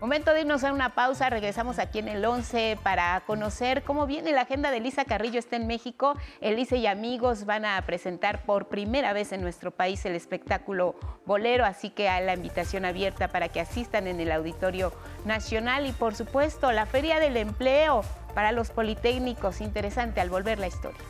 Momento de irnos a una pausa, regresamos aquí en el 11 para conocer cómo viene la agenda de Elisa Carrillo, está en México. Elisa y amigos van a presentar por primera vez en nuestro país el espectáculo bolero, así que hay la invitación abierta para que asistan en el Auditorio Nacional y por supuesto la Feria del Empleo para los Politécnicos, interesante al volver la historia.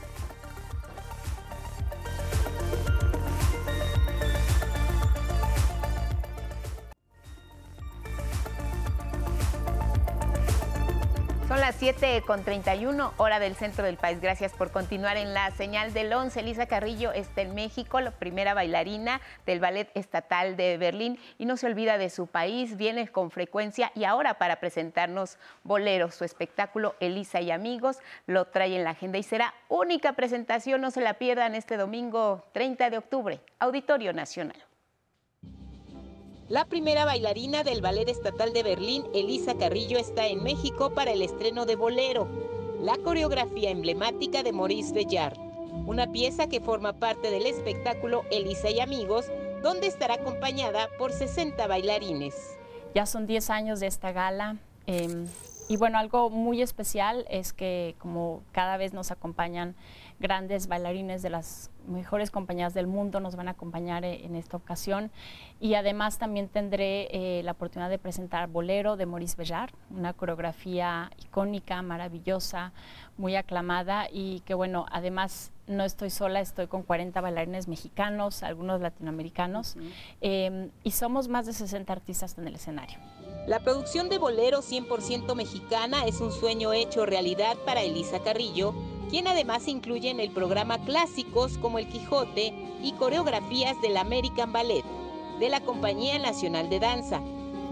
Son las 7 con 31 hora del centro del país. Gracias por continuar en la señal del 11. Elisa Carrillo está en México, la primera bailarina del Ballet Estatal de Berlín y no se olvida de su país, viene con frecuencia y ahora para presentarnos Bolero, su espectáculo Elisa y Amigos, lo trae en la agenda y será única presentación, no se la pierdan este domingo 30 de octubre, Auditorio Nacional. La primera bailarina del Ballet Estatal de Berlín, Elisa Carrillo, está en México para el estreno de Bolero, la coreografía emblemática de Maurice Bellard, una pieza que forma parte del espectáculo Elisa y Amigos, donde estará acompañada por 60 bailarines. Ya son 10 años de esta gala. Eh, y bueno, algo muy especial es que como cada vez nos acompañan grandes bailarines de las mejores compañías del mundo nos van a acompañar eh, en esta ocasión. Y además también tendré eh, la oportunidad de presentar Bolero de Maurice Bellard, una coreografía icónica, maravillosa, muy aclamada y que bueno, además no estoy sola, estoy con 40 bailarines mexicanos, algunos latinoamericanos, em, y somos más de 60 artistas en el escenario. La producción de Bolero 100% mexicana es un sueño hecho realidad para Elisa Carrillo, quien además incluye en el programa clásicos como El Quijote y coreografías del American Ballet, de la Compañía Nacional de Danza,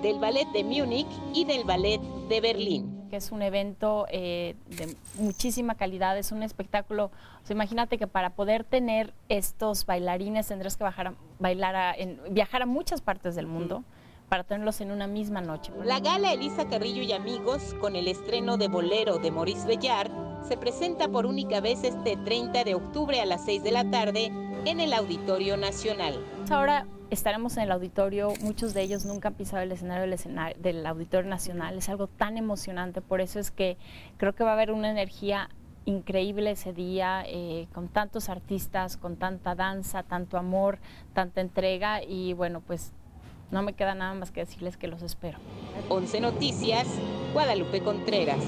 del Ballet de Múnich y del Ballet de Berlín. Que es un evento eh, de muchísima calidad, es un espectáculo. imagínate que para poder tener estos bailarines tendrás que bajar bailar viajar a muchas partes del mundo para tenerlos en una misma noche. La gala Elisa Carrillo y amigos, con el estreno de Bolero de Maurice Bellard, se presenta por única vez este 30 de octubre a las 6 de la tarde en el Auditorio Nacional. Ahora estaremos en el auditorio, muchos de ellos nunca han pisado el escenario del, Auditorio Nacional, es algo tan emocionante, por eso es que creo que va a haber una energía increíble ese día, eh, con tantos artistas, con tanta danza, tanto amor, tanta entrega y bueno, pues no me queda nada más que decirles que los espero. 11 Noticias, Guadalupe Contreras.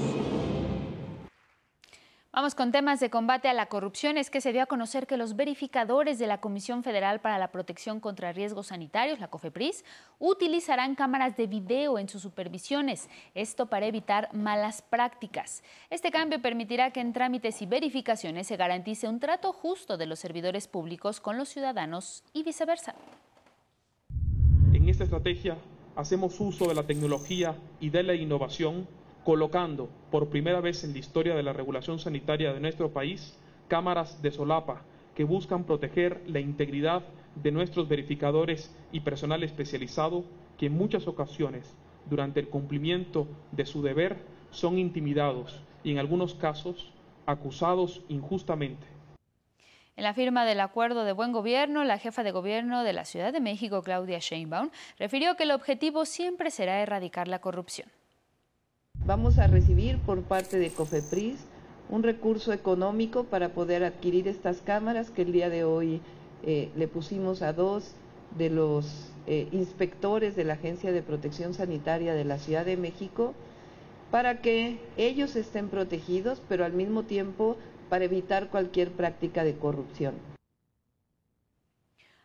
Vamos con temas de combate a la corrupción. Es que se dio a conocer que los verificadores de la Comisión Federal para la Protección contra Riesgos Sanitarios, la COFEPRIS, utilizarán cámaras de video en sus supervisiones. Esto para evitar malas prácticas. Este cambio permitirá que en trámites y verificaciones se garantice un trato justo de los servidores públicos con los ciudadanos y viceversa. En esta estrategia hacemos uso de la tecnología y de la innovación colocando por primera vez en la historia de la regulación sanitaria de nuestro país cámaras de solapa que buscan proteger la integridad de nuestros verificadores y personal especializado que en muchas ocasiones durante el cumplimiento de su deber son intimidados y en algunos casos acusados injustamente. En la firma del acuerdo de buen gobierno, la jefa de gobierno de la Ciudad de México, Claudia Sheinbaum, refirió que el objetivo siempre será erradicar la corrupción. Vamos a recibir por parte de COFEPRIS un recurso económico para poder adquirir estas cámaras que el día de hoy eh, le pusimos a dos de los eh, inspectores de la Agencia de Protección Sanitaria de la Ciudad de México para que ellos estén protegidos, pero al mismo tiempo para evitar cualquier práctica de corrupción.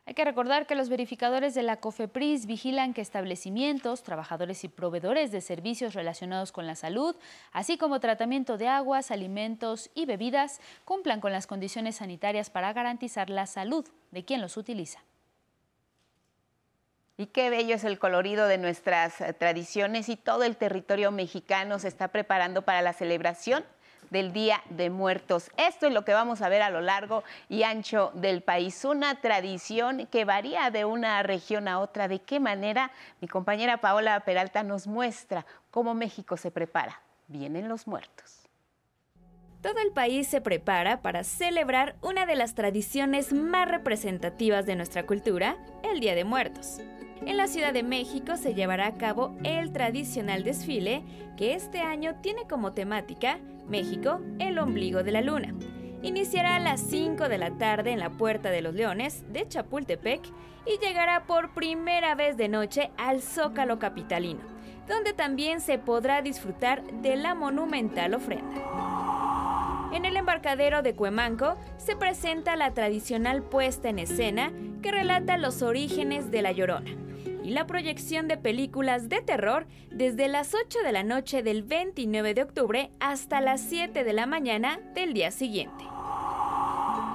Hay que recordar que los verificadores de la COFEPRIS vigilan que establecimientos, trabajadores y proveedores de servicios relacionados con la salud, así como tratamiento de aguas, alimentos y bebidas, cumplan con las condiciones sanitarias para garantizar la salud de quien los utiliza. Y qué bello es el colorido de nuestras eh, tradiciones y todo el territorio mexicano se está preparando para la celebración del Día de Muertos. Esto es lo que vamos a ver a lo largo y ancho del país. Una tradición que varía de una región a otra. ¿De qué manera? Mi compañera Paola Peralta nos muestra cómo México se prepara. Vienen los muertos. Todo el país se prepara para celebrar una de las tradiciones más representativas de nuestra cultura, el Día de Muertos. En la Ciudad de México se llevará a cabo el tradicional desfile que este año tiene como temática México, el ombligo de la luna. Iniciará a las 5 de la tarde en la Puerta de los Leones de Chapultepec y llegará por primera vez de noche al Zócalo Capitalino, donde también se podrá disfrutar de la monumental ofrenda. En el embarcadero de Cuemanco se presenta la tradicional puesta en escena que relata los orígenes de La Llorona y la proyección de películas de terror desde las 8 de la noche del 29 de octubre hasta las 7 de la mañana del día siguiente.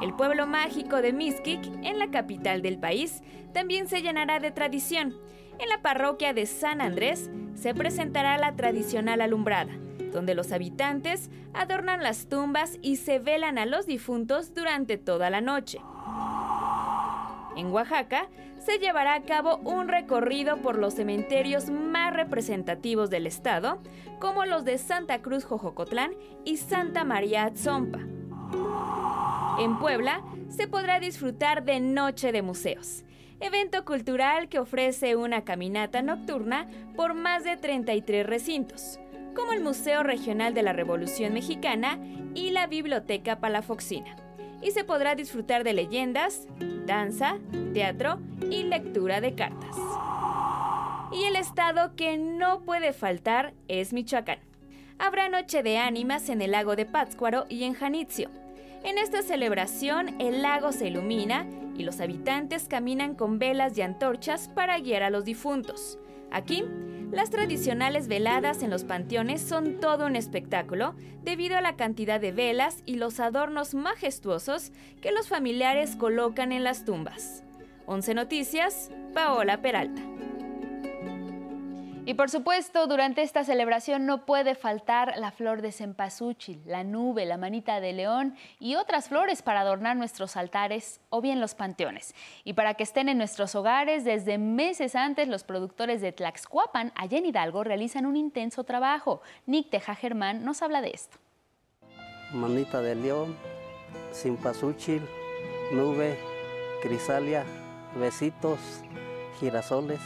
El pueblo mágico de Mixquic, en la capital del país, también se llenará de tradición. En la parroquia de San Andrés se presentará la tradicional alumbrada, donde los habitantes adornan las tumbas y se velan a los difuntos durante toda la noche. En Oaxaca se llevará a cabo un recorrido por los cementerios más representativos del estado, como los de Santa Cruz Jojocotlán y Santa María Atzompa. En Puebla se podrá disfrutar de Noche de Museos, evento cultural que ofrece una caminata nocturna por más de 33 recintos, como el Museo Regional de la Revolución Mexicana y la Biblioteca Palafoxina y se podrá disfrutar de leyendas, danza, teatro y lectura de cartas. Y el estado que no puede faltar es Michoacán. Habrá noche de ánimas en el lago de Pátzcuaro y en Janitzio. En esta celebración el lago se ilumina y los habitantes caminan con velas y antorchas para guiar a los difuntos. Aquí las tradicionales veladas en los panteones son todo un espectáculo debido a la cantidad de velas y los adornos majestuosos que los familiares colocan en las tumbas. 11 Noticias, Paola Peralta. Y por supuesto, durante esta celebración no puede faltar la flor de cempasúchil, la nube, la manita de león y otras flores para adornar nuestros altares o bien los panteones. Y para que estén en nuestros hogares, desde meses antes los productores de Tlaxcuapan, allá en Hidalgo, realizan un intenso trabajo. Nick Teja Germán nos habla de esto. Manita de león, cempasúchil, nube, crisalia, besitos, girasoles.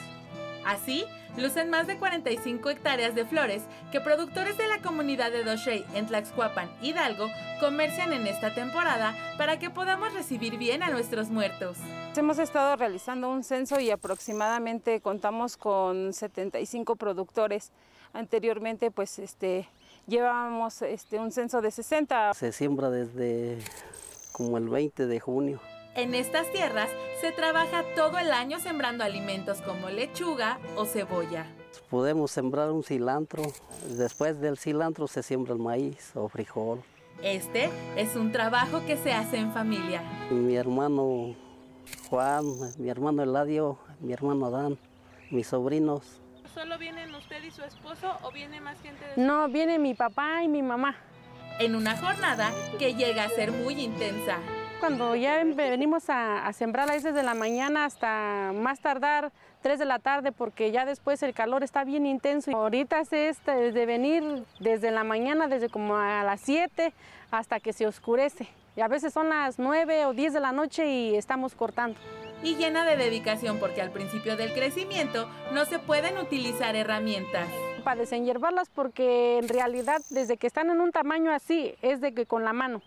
Así, lucen más de 45 hectáreas de flores que productores de la comunidad de Doshey en Tlaxcuapan, Hidalgo, comercian en esta temporada para que podamos recibir bien a nuestros muertos. Hemos estado realizando un censo y aproximadamente contamos con 75 productores. Anteriormente, pues, este, llevábamos este, un censo de 60. Se siembra desde como el 20 de junio. En estas tierras se trabaja todo el año sembrando alimentos como lechuga o cebolla. Podemos sembrar un cilantro, después del cilantro se siembra el maíz o frijol. Este es un trabajo que se hace en familia. Mi hermano Juan, mi hermano Eladio, mi hermano Adán, mis sobrinos. ¿Solo vienen usted y su esposo o viene más gente? De no, viene mi papá y mi mamá. En una jornada que llega a ser muy intensa. Cuando ya venimos a, sembrar a veces de la mañana hasta más tardar 3 de la tarde porque ya después el calor está bien intenso. Ahorita es este, de venir desde la mañana, desde como a las 7 hasta que se oscurece. Y a veces son las 9 o 10 de la noche y estamos cortando. Y llena de dedicación porque al principio del crecimiento no se pueden utilizar herramientas para desenyerbarlas porque en realidad desde que están en un tamaño así es de que con la mano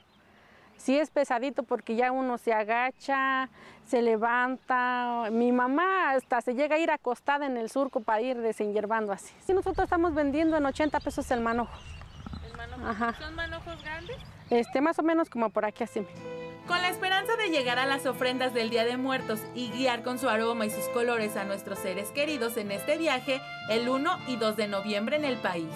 sí es pesadito porque ya uno se agacha, se levanta. Mi mamá hasta se llega a ir acostada en el surco para ir desenyerbando así. Sí, nosotros estamos vendiendo en 80 pesos el manojo. ¿El manojo? ¿Son manojos grandes? Este, más o menos como por aquí así. Con la esperanza de llegar a las ofrendas del Día de Muertos y guiar con su aroma y sus colores a nuestros seres queridos en este viaje, el 1 y 2 de noviembre en el país.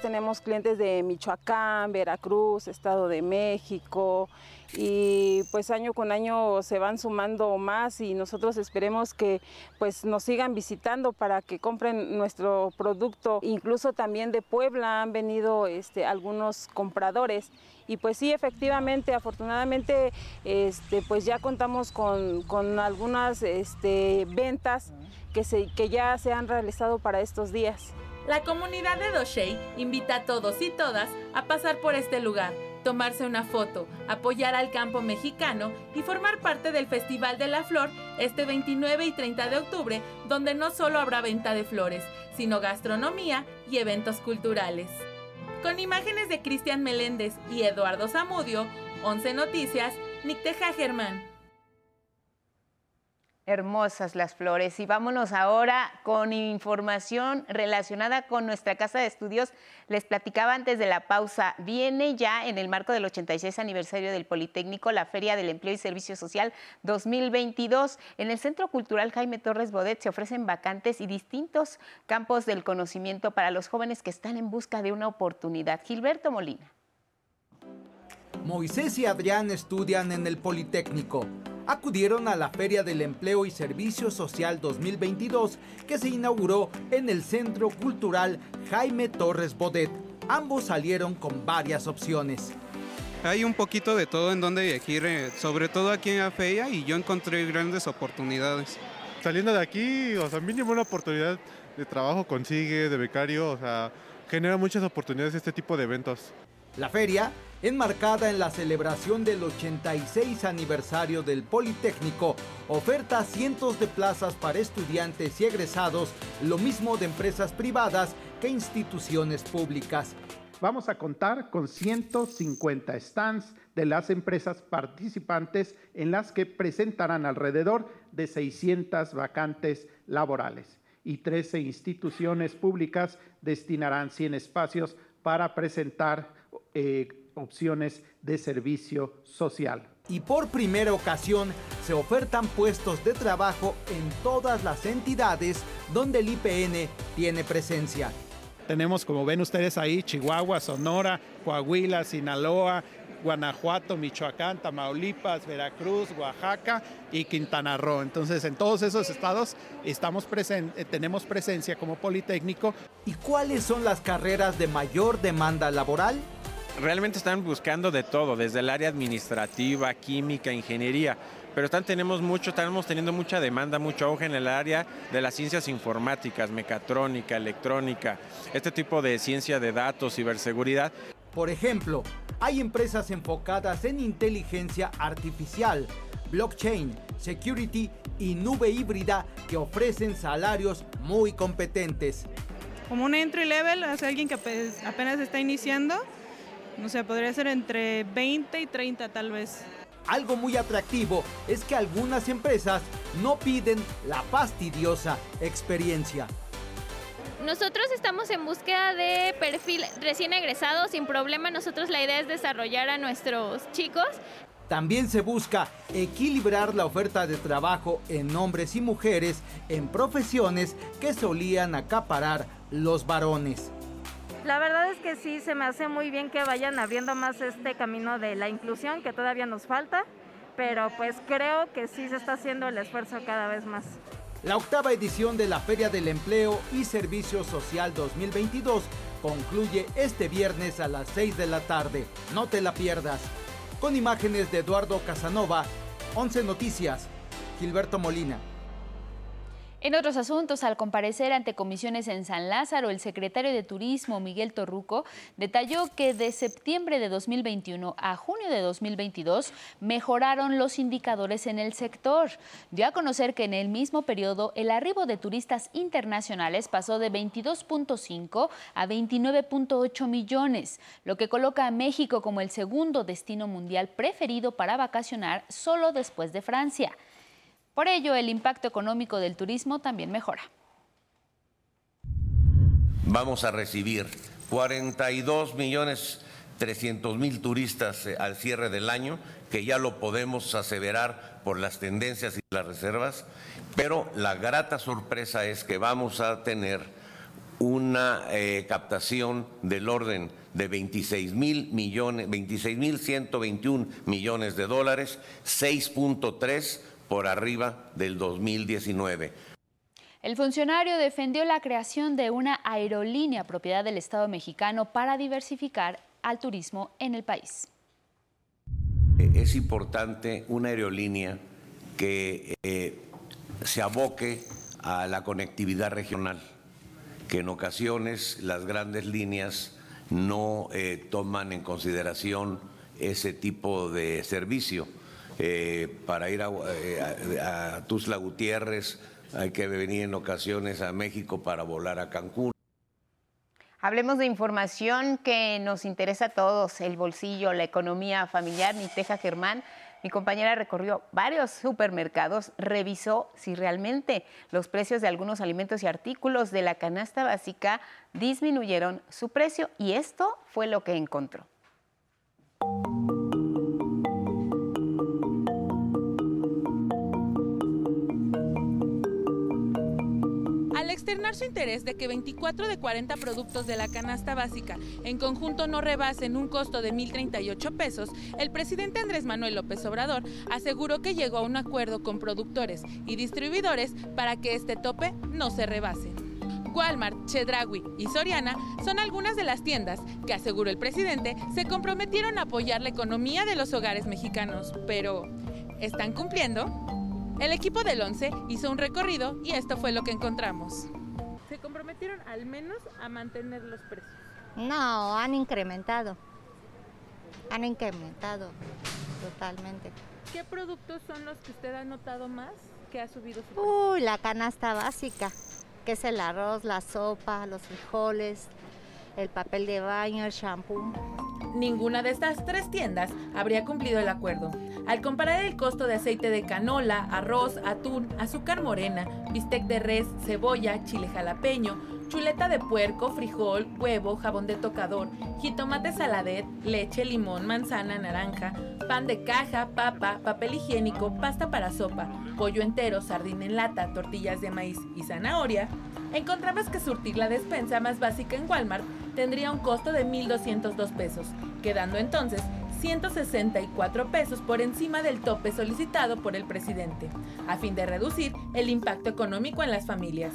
Tenemos clientes de Michoacán, Veracruz, Estado de México y pues año con año se van sumando más y nosotros esperemos que pues nos sigan visitando para que compren nuestro producto. Incluso también de Puebla han venido este, algunos compradores y pues sí, efectivamente, afortunadamente, este, pues ya contamos con, con algunas este, ventas que, se, que ya se han realizado para estos días. La comunidad de Doshey invita a todos y todas a pasar por este lugar, tomarse una foto, apoyar al campo mexicano y formar parte del Festival de la Flor este 29 y 30 de octubre, donde no solo habrá venta de flores, sino gastronomía y eventos culturales. Con imágenes de Cristian Meléndez y Eduardo Zamudio, 11 Noticias, Nicteja Germán. Hermosas las flores. Y vámonos ahora con información relacionada con nuestra casa de estudios. Les platicaba antes de la pausa, viene ya en el marco del 86 aniversario del Politécnico la Feria del Empleo y Servicio Social 2022. En el Centro Cultural Jaime Torres Bodet se ofrecen vacantes y distintos campos del conocimiento para los jóvenes que están en busca de una oportunidad. Gilberto Molina. Moisés y Adrián estudian en el Politécnico acudieron a la Feria del Empleo y Servicio Social 2022 que se inauguró en el Centro Cultural Jaime Torres Bodet. Ambos salieron con varias opciones. Hay un poquito de todo en donde elegir, sobre todo aquí en la feria, y yo encontré grandes oportunidades. Saliendo de aquí, o sea, mínimo una oportunidad de trabajo consigue, de becario, o sea, genera muchas oportunidades este tipo de eventos. La feria, enmarcada en la celebración del 86 aniversario del Politécnico, oferta cientos de plazas para estudiantes y egresados, lo mismo de empresas privadas que instituciones públicas. Vamos a contar con 150 stands de las empresas participantes en las que presentarán alrededor de 600 vacantes laborales y 13 instituciones públicas destinarán 100 espacios para presentar eh, opciones de servicio social. Y por primera ocasión se ofertan puestos de trabajo en todas las entidades donde el IPN tiene presencia. Tenemos, como ven ustedes ahí, Chihuahua, Sonora, Coahuila, Sinaloa, Guanajuato, Michoacán, Tamaulipas, Veracruz, Oaxaca y Quintana Roo. Entonces, en todos esos estados estamos eh, tenemos presencia como Politécnico. ¿Y cuáles son las carreras de mayor demanda laboral? Realmente están buscando de todo, desde el área administrativa, química, ingeniería pero están, tenemos mucho, estamos teniendo mucha demanda, mucho auge en el área de las ciencias informáticas, mecatrónica, electrónica, este tipo de ciencia de datos, ciberseguridad. Por ejemplo, hay empresas enfocadas en inteligencia artificial, blockchain, security y nube híbrida que ofrecen salarios muy competentes. Como un entry level, es alguien que apenas está iniciando, no sé, podría ser entre 20 y 30 tal vez. Algo muy atractivo es que algunas empresas no piden la fastidiosa experiencia. Nosotros estamos en búsqueda de perfil recién egresado, sin problema. Nosotros la idea es desarrollar a nuestros chicos. También se busca equilibrar la oferta de trabajo en hombres y mujeres en profesiones que solían acaparar los varones. La verdad es que sí, se me hace muy bien que vayan abriendo más este camino de la inclusión, que todavía nos falta, pero pues creo que sí se está haciendo el esfuerzo cada vez más. La octava edición de la Feria del Empleo y Servicio Social 2022 concluye este viernes a las 6 de la tarde. No te la pierdas. Con imágenes de Eduardo Casanova, 11 Noticias, Gilberto Molina. En otros asuntos, al comparecer ante comisiones en San Lázaro, el secretario de Turismo, Miguel Torruco, detalló que de septiembre de 2021 a junio de 2022 mejoraron los indicadores en el sector. Dio a conocer que en el mismo periodo el arribo de turistas internacionales pasó de 22.5 a 29.8 millones, lo que coloca a México como el segundo destino mundial preferido para vacacionar solo después de Francia. Por ello, el impacto económico del turismo también mejora. Vamos a recibir 42 millones 300 mil turistas eh, al cierre del año, que ya lo podemos aseverar por las tendencias y las reservas, pero la grata sorpresa es que vamos a tener una eh, captación del orden de 26 mil millones, 26 mil 121 millones de dólares, 6.3 por arriba del 2019. El funcionario defendió la creación de una aerolínea propiedad del Estado mexicano para diversificar al turismo en el país. Es importante una aerolínea que eh, se aboque a la conectividad regional, que en ocasiones las grandes líneas no eh, toman en consideración ese tipo de servicio eh, para ir eh, a, a, Gutiérrez, hay que venir en ocasiones a México para volar a Cancún. Hablemos de información que nos interesa a todos, el bolsillo, la economía familiar. Mi Teja Germán, mi compañera recorrió varios supermercados, revisó si realmente los precios de algunos alimentos y artículos de la canasta básica disminuyeron su precio y esto fue lo que encontró. Externar su interés de que 24 de 40 productos de la canasta básica en conjunto no rebasen un costo de 1.038 pesos, el presidente Andrés Manuel López Obrador aseguró que llegó a un acuerdo con productores y distribuidores para que este tope no se rebase. Walmart, Chedraui y Soriana son algunas de las tiendas que, aseguró el presidente, se comprometieron a apoyar la economía de los hogares mexicanos. Pero, ¿están cumpliendo? El equipo del 11 hizo un recorrido y esto fue lo que encontramos se comprometieron al menos a mantener los precios. No, han incrementado. Han incrementado totalmente. ¿Qué productos son los que usted ha notado más que ha subido su precio? Uy, la canasta básica, que es el arroz, la sopa, los frijoles, el papel de baño, el shampoo. Ninguna de estas tres tiendas habría cumplido el acuerdo. Al comparar el costo de aceite de canola, arroz, atún, azúcar morena, bistec de res, cebolla, chile jalapeño, chuleta de puerco, frijol, huevo, jabón de tocador, jitomate saladet, leche, limón, manzana, naranja, pan de caja, papa, papel higiénico, pasta para sopa, pollo entero, sardina en lata, tortillas de maíz y zanahoria, encontramos que surtir la despensa más básica en Walmart tendría un costo de 1.202 pesos, quedando entonces 164 pesos por encima del tope solicitado por el presidente, a fin de reducir el impacto económico en las familias.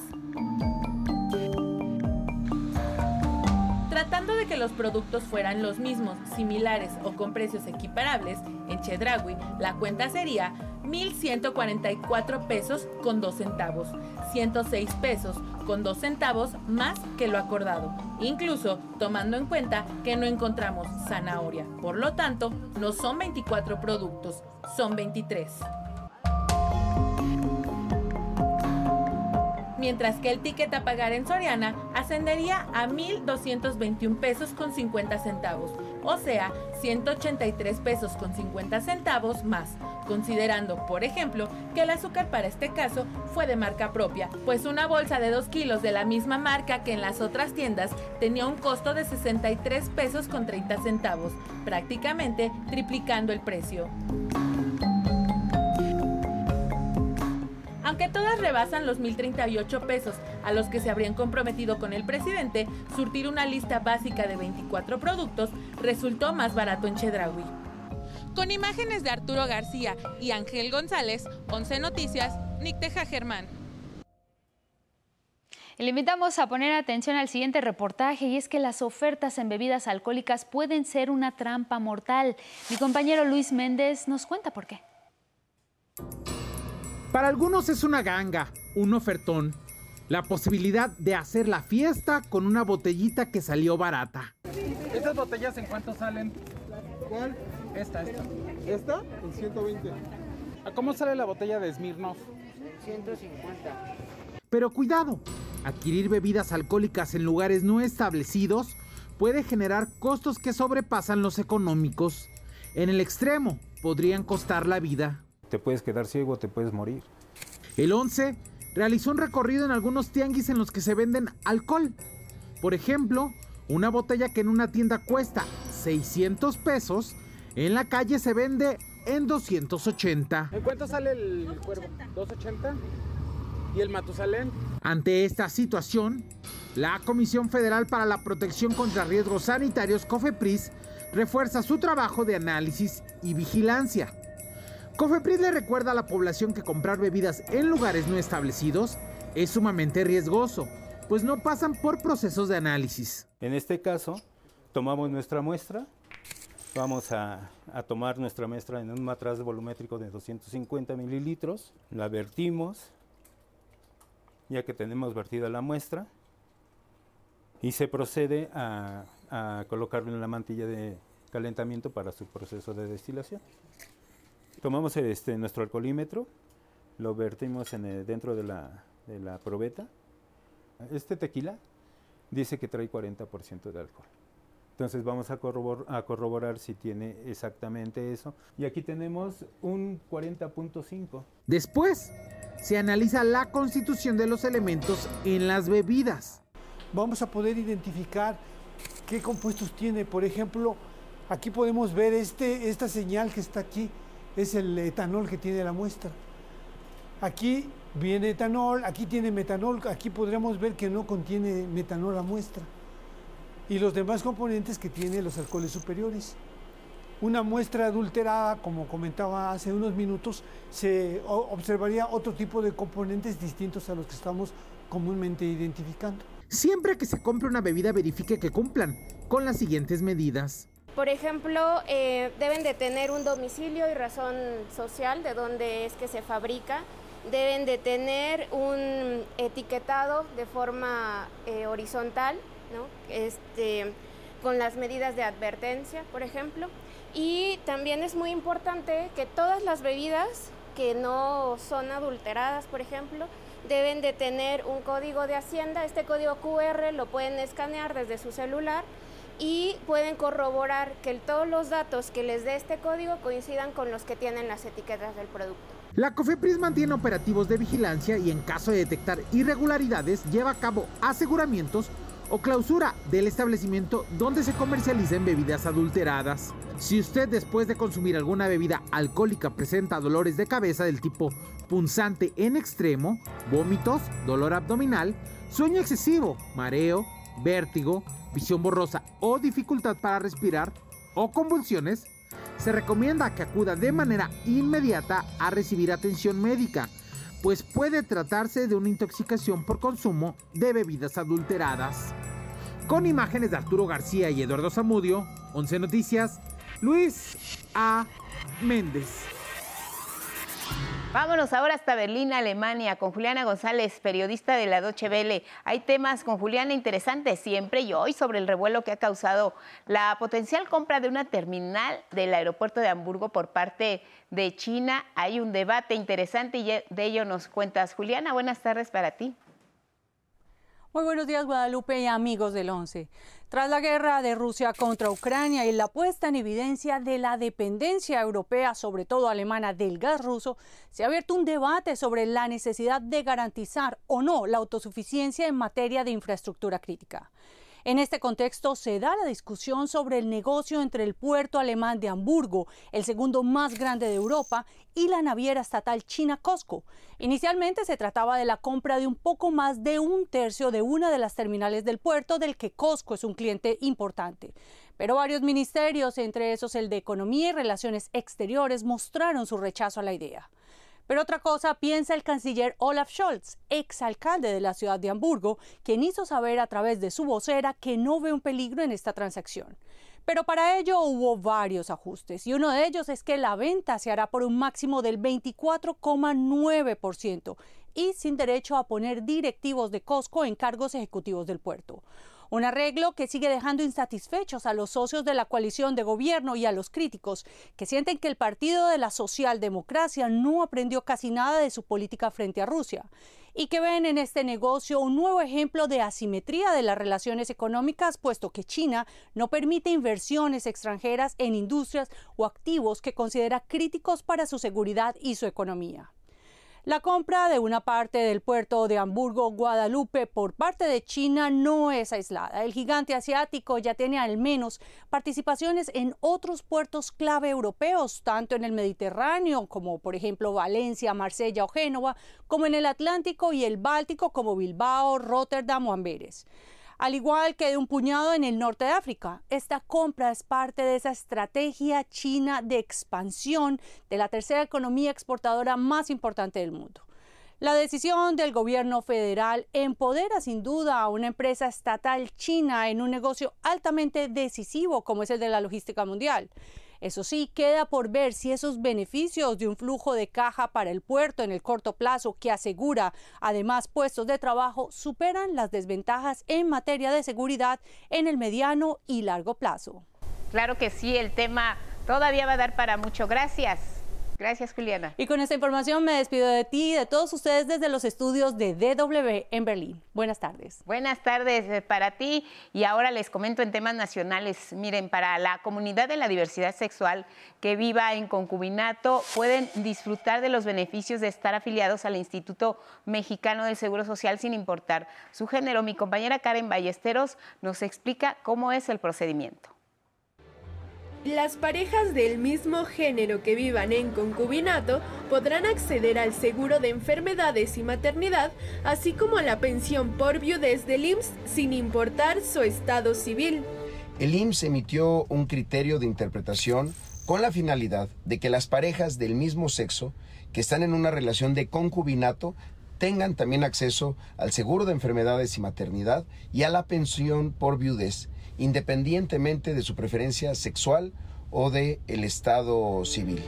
Tratando de que los productos fueran los mismos, similares o con precios equiparables, en Chedraui la cuenta sería 1.144 pesos con 2 centavos, 106 pesos con 2 centavos más que lo acordado, incluso tomando en cuenta que no encontramos zanahoria. Por lo tanto, no son 24 productos, son 23. mientras que el ticket a pagar en Soriana ascendería a 1.221 pesos con 50 centavos, o sea, 183 pesos con 50 centavos más, considerando, por ejemplo, que el azúcar para este caso fue de marca propia, pues una bolsa de 2 kilos de la misma marca que en las otras tiendas tenía un costo de 63 pesos con 30 centavos, prácticamente triplicando el precio. Aunque todas rebasan los 1.038 pesos a los que se habrían comprometido con el presidente, surtir una lista básica de 24 productos resultó más barato en Chedraui. Con imágenes de Arturo García y Ángel González, 11 Noticias, Nick Teja Germán. Le invitamos a poner atención al siguiente reportaje y es que las ofertas en bebidas alcohólicas pueden ser una trampa mortal. Mi compañero Luis Méndez nos cuenta por qué. Para algunos es una ganga, un ofertón, la posibilidad de hacer la fiesta con una botellita que salió barata. ¿Estas botellas en cuánto salen? ¿Cuál? Esta, esta. ¿Esta? En 120. ¿A cómo sale la botella de Smirnoff? 150. Pero cuidado, adquirir bebidas alcohólicas en lugares no establecidos puede generar costos que sobrepasan los económicos. En el extremo, podrían costar la vida te puedes quedar ciego, te puedes morir. El 11 realizó un recorrido en algunos tianguis en los que se venden alcohol. Por ejemplo, una botella que en una tienda cuesta 600 pesos, en la calle se vende en 280. ¿En cuánto sale el cuervo? ¿280? ¿Y el Matusalén? Ante esta situación, la Comisión Federal para la Protección contra Riesgos Sanitarios, COFEPRIS, refuerza su trabajo de análisis y vigilancia. Cofepris le recuerda a la población que comprar bebidas en lugares no establecidos es sumamente riesgoso, pues no pasan por procesos de análisis. En este caso, tomamos nuestra muestra, vamos a, tomar nuestra muestra en un matraz volumétrico de 250 mililitros, la vertimos, ya que tenemos vertida la muestra, y se procede a, a colocarlo en la mantilla de calentamiento para su proceso de destilación. Tomamos este, nuestro alcoholímetro, lo vertimos en dentro de la, de la probeta. Este tequila dice que trae 40% de alcohol. Entonces vamos a, a, corroborar si tiene exactamente eso. Y aquí tenemos un 40.5. Después, se analiza la constitución de los elementos en las bebidas. Vamos a poder identificar qué compuestos tiene. Por ejemplo, aquí podemos ver este, esta señal que está aquí es el etanol que tiene la muestra. Aquí viene etanol, aquí tiene metanol, aquí podríamos ver que no contiene metanol la muestra. Y los demás componentes que tiene los alcoholes superiores. Una muestra adulterada, como comentaba hace unos minutos, se observaría otro tipo de componentes distintos a los que estamos comúnmente identificando. Siempre que se compre una bebida, verifique que cumplan con las siguientes medidas. Por ejemplo, eh, deben de tener un domicilio y razón social de dónde es que se fabrica. Deben de tener un etiquetado de forma eh, horizontal, este, con las medidas de advertencia, por ejemplo. Y también es muy importante que todas las bebidas que no son adulteradas, por ejemplo, deben de tener un código de hacienda. Este código QR lo pueden escanear desde su celular y pueden corroborar que todos los datos que les dé este código coincidan con los que tienen las etiquetas del producto. La COFEPRIS mantiene operativos de vigilancia y en caso de detectar irregularidades lleva a cabo aseguramientos o clausura del establecimiento donde se comercialicen bebidas adulteradas. Si usted después de consumir alguna bebida alcohólica presenta dolores de cabeza del tipo punzante en extremo, vómitos, dolor abdominal, sueño excesivo, mareo, vértigo, visión borrosa o dificultad para respirar o convulsiones, se recomienda que acuda de manera inmediata a recibir atención médica, pues puede tratarse de una intoxicación por consumo de bebidas adulteradas. Con imágenes de Arturo García y Eduardo Zamudio, 11 Noticias, Luis A. Méndez. Vámonos ahora hasta Berlín, Alemania, con Juliana González, periodista de la Deutsche Welle. Hay temas con Juliana interesantes siempre y hoy sobre el revuelo que ha causado la potencial compra de una terminal del aeropuerto de Hamburgo por parte de China. Hay un debate interesante y de ello nos cuentas. Juliana, buenas tardes para ti. Muy buenos días, Guadalupe y amigos del 11. Tras la guerra de Rusia contra Ucrania y la puesta en evidencia de la dependencia europea, sobre todo alemana, del gas ruso, se ha abierto un debate sobre la necesidad de garantizar o no la autosuficiencia en materia de infraestructura crítica. En este contexto se da la discusión sobre el negocio entre el puerto alemán de Hamburgo, el segundo más grande de Europa, y la naviera estatal china Costco. Inicialmente se trataba de la compra de un poco más de un tercio de una de las terminales del puerto del que Costco es un cliente importante. Pero varios ministerios, entre esos el de Economía y Relaciones Exteriores, mostraron su rechazo a la idea. Pero otra cosa piensa el canciller Olaf Scholz, exalcalde de la ciudad de Hamburgo, quien hizo saber a través de su vocera que no ve un peligro en esta transacción. Pero para ello hubo varios ajustes y uno de ellos es que la venta se hará por un máximo del 24,9% y sin derecho a poner directivos de Costco en cargos ejecutivos del puerto. Un arreglo que sigue dejando insatisfechos a los socios de la coalición de gobierno y a los críticos, que sienten que el Partido de la Socialdemocracia no aprendió casi nada de su política frente a Rusia y que ven en este negocio un nuevo ejemplo de asimetría de las relaciones económicas, puesto que China no permite inversiones extranjeras en industrias o activos que considera críticos para su seguridad y su economía. La compra de una parte del puerto de Hamburgo, Guadalupe, por parte de China no es aislada. El gigante asiático ya tiene al menos participaciones en otros puertos clave europeos, tanto en el Mediterráneo, como por ejemplo Valencia, Marsella o Génova, como en el Atlántico y el Báltico, como Bilbao, Rotterdam o Amberes al igual que de un puñado en el norte de África. Esta compra es parte de esa estrategia china de expansión de la tercera economía exportadora más importante del mundo. La decisión del gobierno federal empodera sin duda a una empresa estatal china en un negocio altamente decisivo como es el de la logística mundial. Eso sí, queda por ver si esos beneficios de un flujo de caja para el puerto en el corto plazo que asegura además puestos de trabajo superan las desventajas en materia de seguridad en el mediano y largo plazo. Claro que sí, el tema todavía va a dar para mucho. Gracias. Gracias, Juliana. Y con esta información me despido de ti y de todos ustedes desde los estudios de DW en Berlín. Buenas tardes. Buenas tardes eh, para ti. Y ahora les comento en temas nacionales. Miren, para la comunidad de la diversidad sexual que viva en concubinato, pueden disfrutar de los beneficios de estar afiliados al Instituto Mexicano del Seguro Social sin importar su género. Mi compañera Karen Ballesteros nos explica cómo es el procedimiento. Las parejas del mismo género que vivan en concubinato podrán acceder al seguro de enfermedades y maternidad, así como a la pensión por viudez del IMSS sin importar su estado civil. El IMSS emitió un criterio de interpretación con la finalidad de que las parejas del mismo sexo que están en una relación de concubinato tengan también acceso al seguro de enfermedades y maternidad y a la pensión por viudez independientemente de su preferencia sexual o de el estado civil.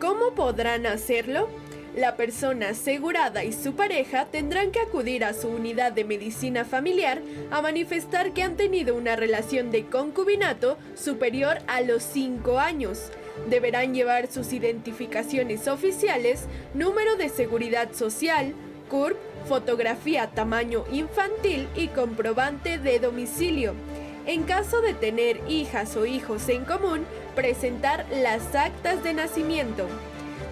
¿Cómo podrán hacerlo? La persona asegurada y su pareja tendrán que acudir a su unidad de medicina familiar a manifestar que han tenido una relación de concubinato superior a los 5 años. Deberán llevar sus identificaciones oficiales, número de seguridad social, CURP, fotografía tamaño infantil y comprobante de domicilio. En caso de tener hijas o hijos en común, presentar las actas de nacimiento.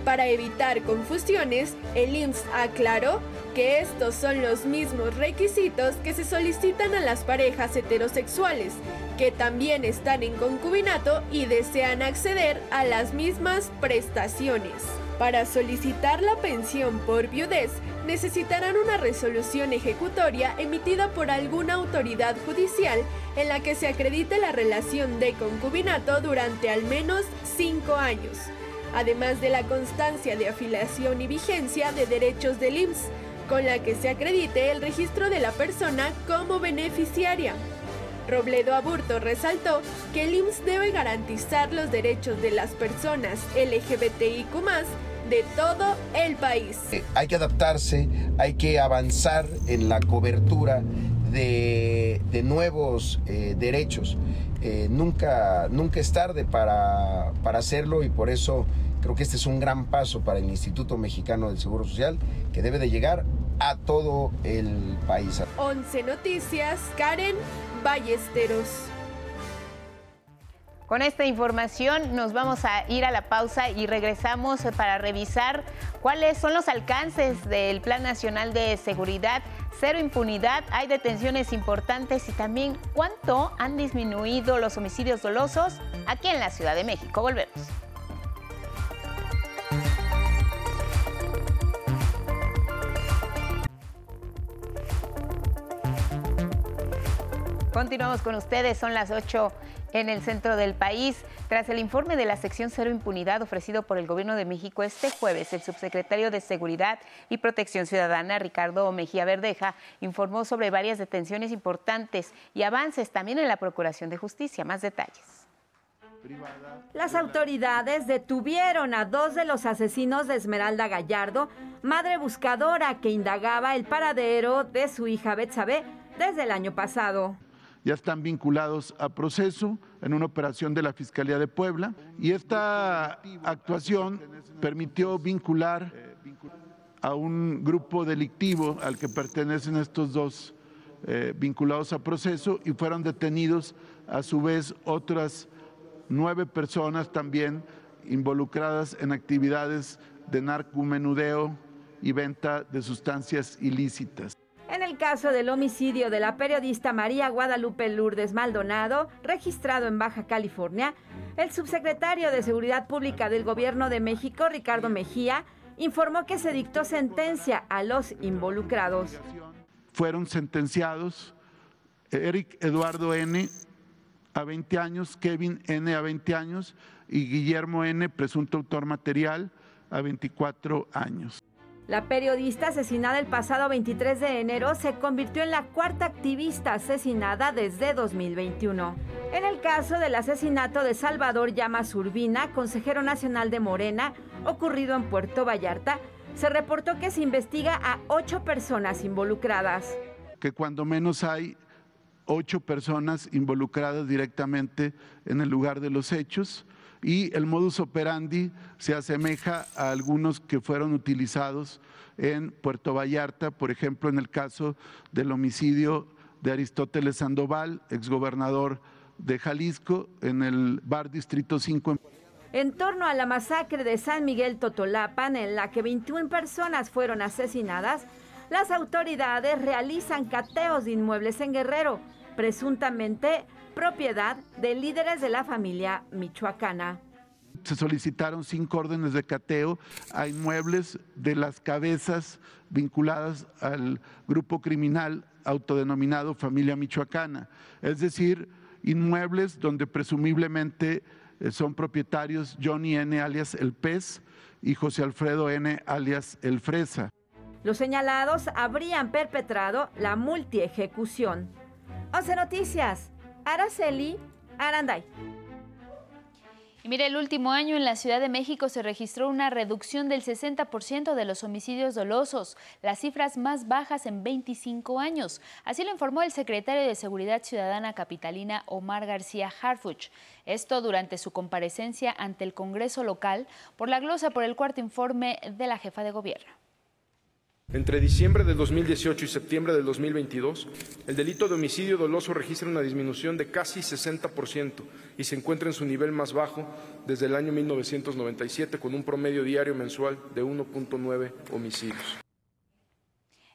Para evitar confusiones, el IMSS aclaró que estos son los mismos requisitos que se solicitan a las parejas heterosexuales, que también están en concubinato y desean acceder a las mismas prestaciones. Para solicitar la pensión por viudez, necesitarán una resolución ejecutoria emitida por alguna autoridad judicial en la que se acredite la relación de concubinato durante al menos cinco años, además de la constancia de afiliación y vigencia de derechos del IMSS, con la que se acredite el registro de la persona como beneficiaria. Robledo Aburto resaltó que el IMSS debe garantizar los derechos de las personas LGBTIQ de todo el país. Eh, hay que adaptarse, hay que avanzar en la cobertura de, nuevos eh, derechos. Eh, nunca, nunca es tarde para, para hacerlo y por eso creo que este es un gran paso para el Instituto Mexicano del Seguro Social que debe de llegar a todo el país. 11 Noticias, Karen Ballesteros. Con esta información nos vamos a ir a la pausa y regresamos para revisar cuáles son los alcances del Plan Nacional de Seguridad, cero impunidad, hay detenciones importantes y también cuánto han disminuido los homicidios dolosos aquí en la Ciudad de México. Volvemos. Continuamos con ustedes, son las 8 en el centro del país. Tras el informe de la sección Cero Impunidad ofrecido por el Gobierno de México este jueves, el subsecretario de Seguridad y Protección Ciudadana, Ricardo Mejía Verdeja, informó sobre varias detenciones importantes y avances también en la Procuración de Justicia. Más detalles. Las autoridades detuvieron a dos de los asesinos de Esmeralda Gallardo, madre buscadora que indagaba el paradero de su hija Betsabe desde el año pasado ya están vinculados a proceso en una operación de la Fiscalía de Puebla y esta actuación permitió vincular a un grupo delictivo al que pertenecen estos dos eh, vinculados a proceso y fueron detenidos a su vez otras nueve personas también involucradas en actividades de narcomenudeo y venta de sustancias ilícitas. En el caso del homicidio de la periodista María Guadalupe Lourdes Maldonado, registrado en Baja California, el subsecretario de Seguridad Pública del Gobierno de México, Ricardo Mejía, informó que se dictó sentencia a los involucrados. Fueron sentenciados Eric Eduardo N. a 20 años, Kevin N. a 20 años y Guillermo N., presunto autor material, a 24 años. La periodista asesinada el pasado 23 de enero se convirtió en la cuarta activista asesinada desde 2021. En el caso del asesinato de Salvador Llamas Urbina, consejero nacional de Morena, ocurrido en Puerto Vallarta, se reportó que se investiga a ocho personas involucradas. Que cuando menos hay ocho personas involucradas directamente en el lugar de los hechos y el modus operandi se asemeja a algunos que fueron utilizados en Puerto Vallarta, por ejemplo, en el caso del homicidio de Aristóteles Sandoval, exgobernador de Jalisco, en el bar Distrito 5. En torno a la masacre de San Miguel Totolapan, en la que 21 personas fueron asesinadas, las autoridades realizan cateos de inmuebles en Guerrero, presuntamente propiedad de líderes de la familia michoacana. Se solicitaron cinco órdenes de cateo a inmuebles de las cabezas vinculadas al grupo criminal autodenominado Familia Michoacana, es decir, inmuebles donde presumiblemente eh, son propietarios Johnny N. alias El Pez y José Alfredo N. alias El Fresa. Los señalados habrían perpetrado la multiejecución. 11 Noticias. Araceli Aranday. Y mire, el último año en la Ciudad de México se registró una reducción del 60% de los homicidios dolosos, las cifras más bajas en 25 años. Así lo informó el secretario de Seguridad Ciudadana Capitalina Omar García Harfuch. Esto durante su comparecencia ante el Congreso local por la glosa por el cuarto informe de la jefa de gobierno. Entre diciembre del 2018 y septiembre del 2022, el delito de homicidio doloso registra una disminución de casi 60% y se encuentra en su nivel más bajo desde el año 1997 con un promedio diario mensual de 1.9 homicidios.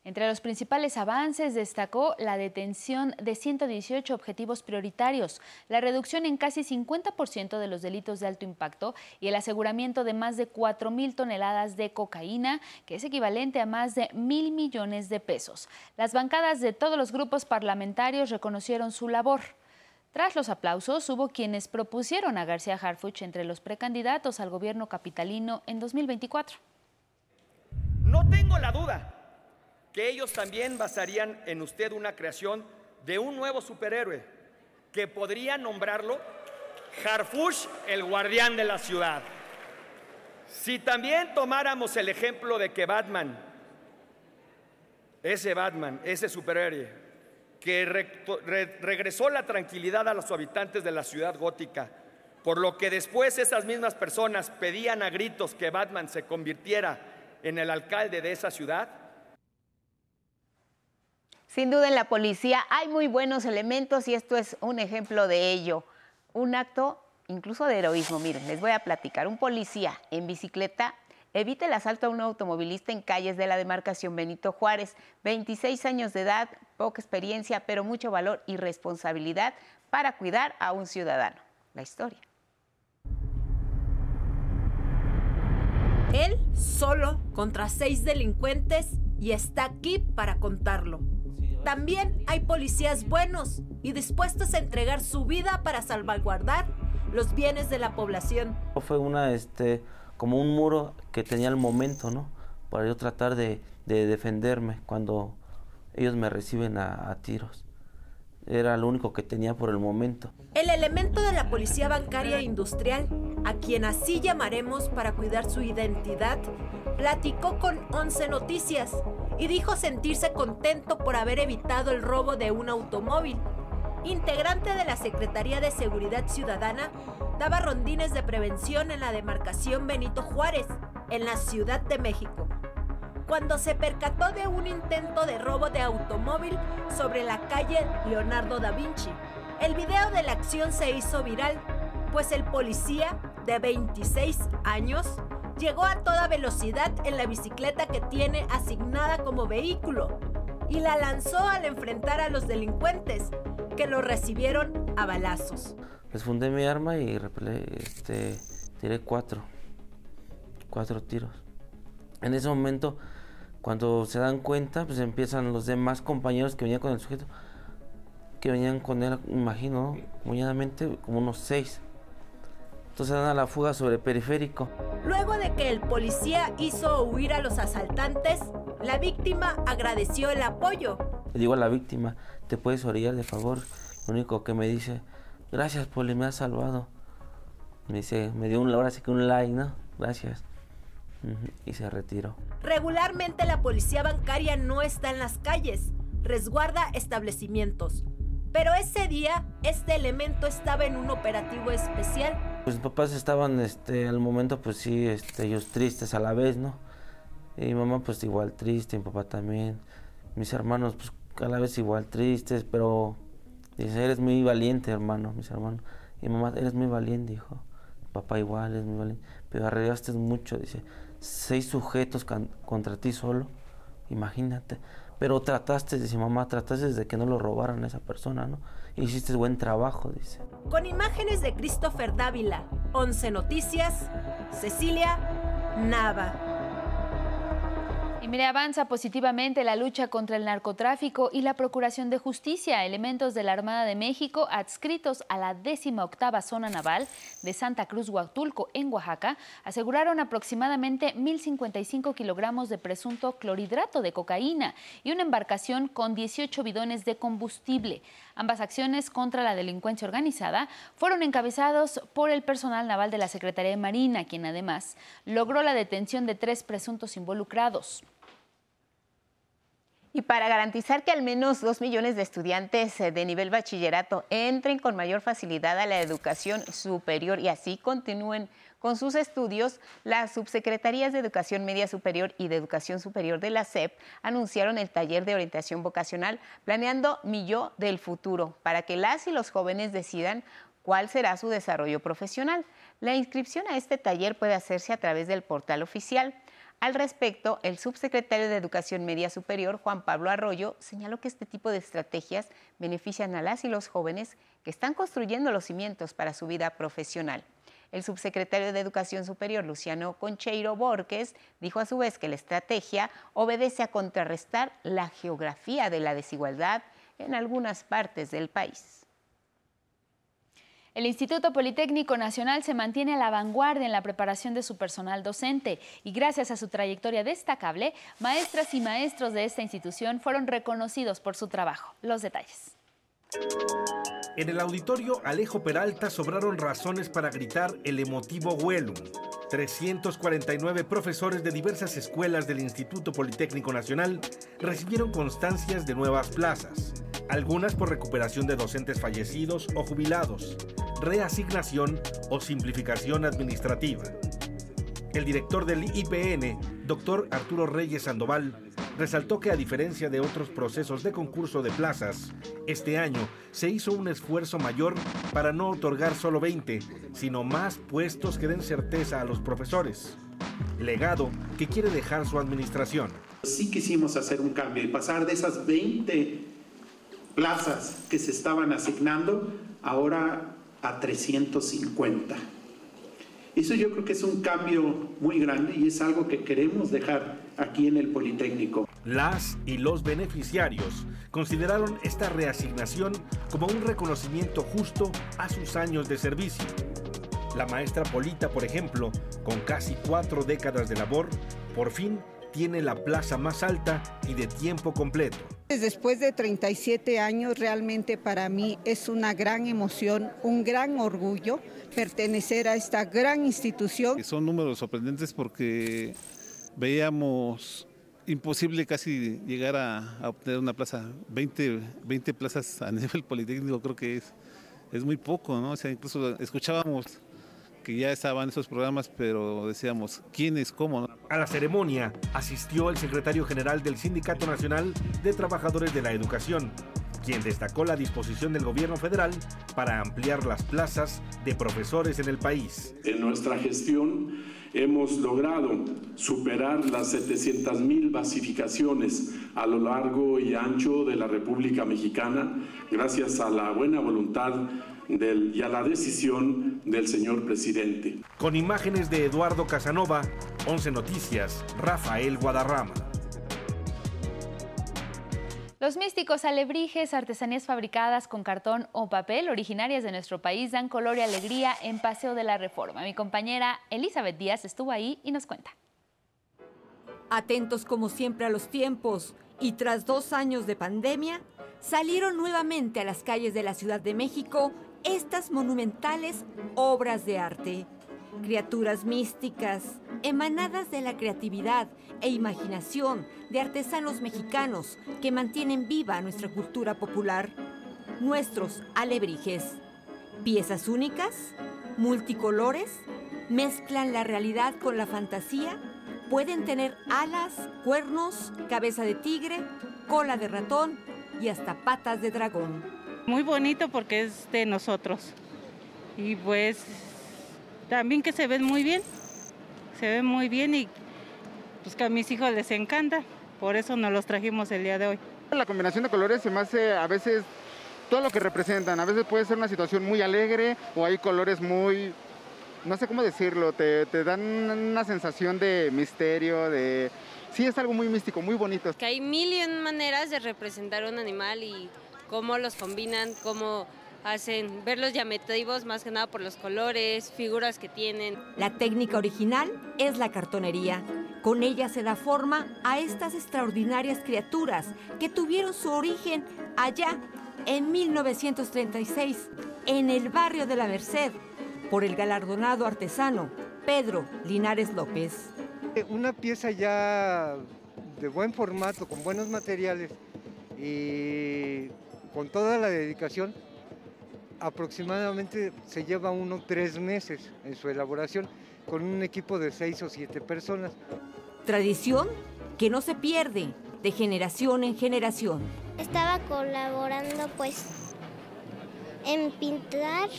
Entre los principales avances destacó la detención de 118 objetivos prioritarios, la reducción en casi 50% de los delitos de alto impacto y el aseguramiento de más de 4.000 toneladas de cocaína, que es equivalente a más de mil millones de pesos. Las bancadas de todos los grupos parlamentarios reconocieron su labor. Tras los aplausos, hubo quienes propusieron a García Harfuch entre los precandidatos al gobierno capitalino en 2024. No tengo la duda que ellos también basarían en usted una creación de un nuevo superhéroe que podría nombrarlo Harfush, el guardián de la ciudad. Si también tomáramos el ejemplo de que Batman, ese Batman, ese superhéroe, que regresó la tranquilidad a los habitantes de la ciudad gótica, por lo que después esas mismas personas pedían a gritos que Batman se convirtiera en el alcalde de esa ciudad, sin duda en la policía hay muy buenos elementos y esto es un ejemplo de ello. Un acto incluso de heroísmo. Miren, les voy a platicar. Un policía en bicicleta evita el asalto a un automovilista en calles de la demarcación Benito Juárez. 26 años de edad, poca experiencia, pero mucho valor y responsabilidad para cuidar a un ciudadano. La historia. Él solo contra seis delincuentes y está aquí para contarlo. También hay policías buenos y dispuestos a entregar su vida para salvaguardar los bienes de la población. Fue una, este, como un muro que tenía el momento, ¿no? Para yo tratar de, defenderme cuando ellos me reciben a tiros. Era lo único que tenía por el momento. El elemento de la policía bancaria e industrial, a quien así llamaremos para cuidar su identidad, platicó con 11 Noticias y dijo sentirse contento por haber evitado el robo de un automóvil. Integrante de la Secretaría de Seguridad Ciudadana, daba rondines de prevención en la demarcación Benito Juárez, en la Ciudad de México cuando se percató de un intento de robo de automóvil sobre la calle Leonardo da Vinci. El video de la acción se hizo viral, pues el policía de 26 años llegó a toda velocidad en la bicicleta que tiene asignada como vehículo y la lanzó al enfrentar a los delincuentes, que lo recibieron a balazos. Les fundé mi arma y este, tiré cuatro, cuatro tiros. En ese momento cuando se dan cuenta, pues empiezan los demás compañeros que venían con el sujeto, que venían con él, imagino, muñadamente, como unos seis. Entonces dan a la fuga sobre el periférico. Luego de que el policía hizo huir a los asaltantes, la víctima agradeció el apoyo. Le digo a la víctima, ¿te puedes orillar de favor? Lo único que me dice, gracias Poli, me has salvado. Me dice, me dio un, ahora sí que un like, ¿no? Gracias y se retiró. Regularmente la policía bancaria no está en las calles, resguarda establecimientos. Pero ese día, este elemento estaba en un operativo especial. Pues mis papás estaban, este, al momento, pues sí, este, ellos tristes a la vez, ¿no? Y mi mamá, pues igual triste, mi papá también. Mis hermanos, pues a la vez igual tristes, pero dice, eres muy valiente, hermano, mis hermanos. Y mamá, eres muy valiente, hijo. Papá igual, eres muy valiente. Pero arriesgaste mucho, dice seis sujetos contra ti solo, imagínate. Pero trataste, dice mamá, trataste de que no lo robaran a esa persona, ¿no? Hiciste buen trabajo, dice. Con imágenes de Christopher Dávila, 11 Noticias, Cecilia Nava. Y mire, avanza positivamente la lucha contra el narcotráfico y la procuración de justicia. Elementos de la Armada de México adscritos a la 18 Zona Naval de Santa Cruz Huatulco, en Oaxaca, aseguraron aproximadamente 1.055 kilogramos de presunto clorhidrato de cocaína y una embarcación con 18 bidones de combustible. Ambas acciones contra la delincuencia organizada fueron encabezados por el personal naval de la Secretaría de Marina, quien además logró la detención de tres presuntos involucrados. Y para garantizar que al menos dos millones de estudiantes eh, de nivel bachillerato entren con mayor facilidad a la educación superior y así continúen con sus estudios, las subsecretarías de Educación Media Superior y de Educación Superior de la SEP anunciaron el taller de orientación vocacional Planeando Mi Yo del Futuro para que las y los jóvenes decidan cuál será su desarrollo profesional. La inscripción a este taller puede hacerse a través del portal oficial. Al respecto, el subsecretario de Educación Media Superior, Juan Pablo Arroyo, señaló que este tipo de estrategias benefician a las y los jóvenes que están construyendo los cimientos para su vida profesional. El subsecretario de Educación Superior, Luciano Concheiro Borges, dijo a su vez que la estrategia obedece a contrarrestar la geografía de la desigualdad en algunas partes del país. El Instituto Politécnico Nacional se mantiene a la vanguardia en la preparación de su personal docente y gracias a su trayectoria destacable, maestras y maestros de esta institución fueron reconocidos por su trabajo. Los detalles. En el auditorio Alejo Peralta sobraron razones para gritar el emotivo Huelum. 349 profesores de diversas escuelas del Instituto Politécnico Nacional recibieron constancias de nuevas plazas algunas por recuperación de docentes fallecidos o jubilados, reasignación o simplificación administrativa. El director del IPN, doctor Arturo Reyes Sandoval, resaltó que a diferencia de otros procesos de concurso de plazas, este año se hizo un esfuerzo mayor para no otorgar solo 20, sino más puestos que den certeza a los profesores. Legado que quiere dejar su administración. Sí quisimos hacer un cambio y pasar de esas 20 plazas que se estaban asignando ahora a 350. Eso yo creo que es un cambio muy grande y es algo que queremos dejar aquí en el Politécnico. Las y los beneficiarios consideraron esta reasignación como un reconocimiento justo a sus años de servicio. La maestra Polita, por ejemplo, con casi cuatro décadas de labor, por fin tiene la plaza más alta y de tiempo completo. Después de 37 años, realmente para mí es una gran emoción, un gran orgullo pertenecer a esta gran institución. Son números sorprendentes porque veíamos imposible casi llegar a, obtener una plaza, 20, 20 plazas a nivel politécnico creo que es, es muy poco, ¿no? O sea, incluso escuchábamos que ya estaban esos programas, pero decíamos, ¿quién es cómo? A la ceremonia asistió el secretario general del Sindicato Nacional de Trabajadores de la Educación, quien destacó la disposición del gobierno federal para ampliar las plazas de profesores en el país. En nuestra gestión hemos logrado superar las 700 mil basificaciones a lo largo y ancho de la República Mexicana gracias a la buena voluntad y a la decisión del señor presidente. Con imágenes de Eduardo Casanova, 11 Noticias, Rafael Guadarrama. Los místicos alebrijes, artesanías fabricadas con cartón o papel originarias de nuestro país dan color y alegría en Paseo de la Reforma. Mi compañera Elizabeth Díaz estuvo ahí y nos cuenta. Atentos como siempre a los tiempos y tras dos años de pandemia, salieron nuevamente a las calles de la Ciudad de México estas monumentales obras de arte, criaturas místicas, emanadas de la creatividad e imaginación de artesanos mexicanos que mantienen viva nuestra cultura popular, nuestros alebrijes. Piezas únicas, multicolores, mezclan la realidad con la fantasía, pueden tener alas, cuernos, cabeza de tigre, cola de ratón y hasta patas de dragón. Muy bonito porque es de nosotros. Y pues también que se ven muy bien, se ven muy bien y pues que a mis hijos les encanta, por eso nos los trajimos el día de hoy. La combinación de colores se me hace a veces todo lo que representan, a veces puede ser una situación muy alegre o hay colores muy, no sé cómo decirlo, te, te dan una sensación de misterio, de... Sí, es algo muy místico, muy bonito. Que hay mil y maneras de representar un animal y cómo los combinan, cómo hacen verlos llamativos más que nada por los colores, figuras que tienen. La técnica original es la cartonería. Con ella se da forma a estas extraordinarias criaturas que tuvieron su origen allá en 1936 en el barrio de la Merced por el galardonado artesano Pedro Linares López. Una pieza ya de buen formato, con buenos materiales y con toda la dedicación, aproximadamente se lleva uno tres meses en su elaboración con un equipo de seis o siete personas. Tradición que no se pierde de generación en generación. Estaba colaborando pues en pintar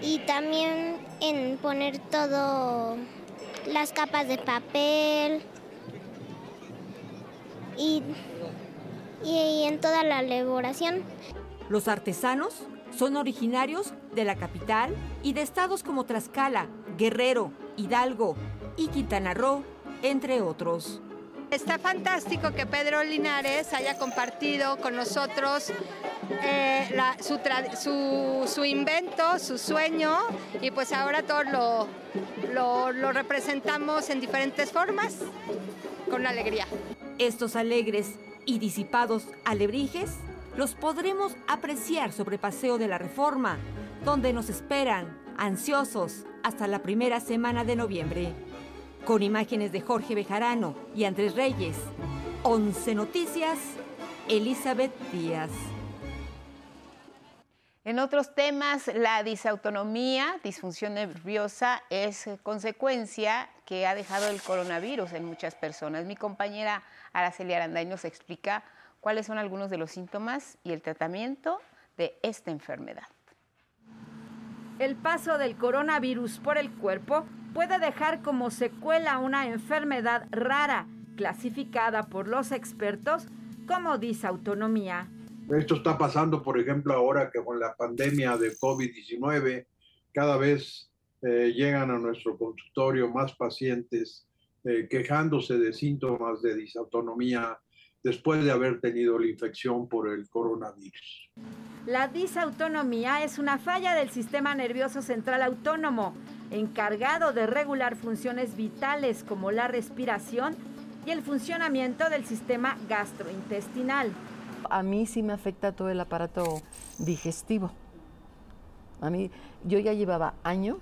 y también en poner todo las capas de papel y, y en toda la elaboración. Los artesanos son originarios de la capital y de estados como Tlaxcala, Guerrero, Hidalgo y Quintana Roo, entre otros. Está fantástico que Pedro Linares haya compartido con nosotros eh, la- su, su- su invento, su sueño, y pues ahora todos lo, lo- lo representamos en diferentes formas, con alegría. Estos alegres y disipados alebrijes los podremos apreciar sobre Paseo de la Reforma, donde nos esperan, ansiosos, hasta la primera semana de noviembre. Con imágenes de Jorge Bejarano y Andrés Reyes, 11 Noticias, Elizabeth Díaz. En otros temas, la disautonomía, disfunción nerviosa, es consecuencia que ha dejado el coronavirus en muchas personas. Mi compañera Araceli Aranday nos explica cuáles son algunos de los síntomas y el tratamiento de esta enfermedad. El paso del coronavirus por el cuerpo puede dejar como secuela una enfermedad rara, clasificada por los expertos como disautonomía. Esto está pasando, por ejemplo, ahora que con la pandemia de COVID-19, cada vez eh, llegan a nuestro consultorio más pacientes eh, quejándose de síntomas de disautonomía después de haber tenido la infección por el coronavirus. La disautonomía es una falla del sistema nervioso central autónomo, encargado de regular funciones vitales como la respiración y el funcionamiento del sistema gastrointestinal. A mí sí me afecta todo el aparato digestivo. A mí, yo ya llevaba años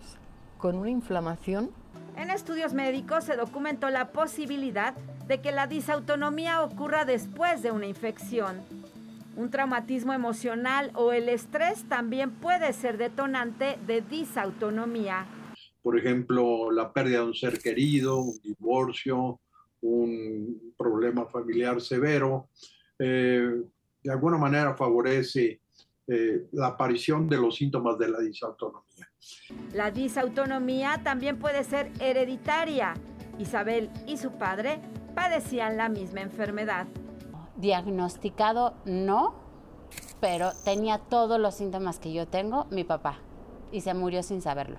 con una inflamación. En estudios médicos se documentó la posibilidad de que la disautonomía ocurra después de una infección. Un traumatismo emocional o el estrés también puede ser detonante de disautonomía. Por ejemplo, la pérdida de un ser querido, un divorcio, un problema familiar severo, eh, de alguna manera favorece eh, la aparición de los síntomas de la disautonomía. La disautonomía también puede ser hereditaria. Isabel y su padre padecían la misma enfermedad. Diagnosticado no, pero tenía todos los síntomas que yo tengo mi papá y se murió sin saberlo.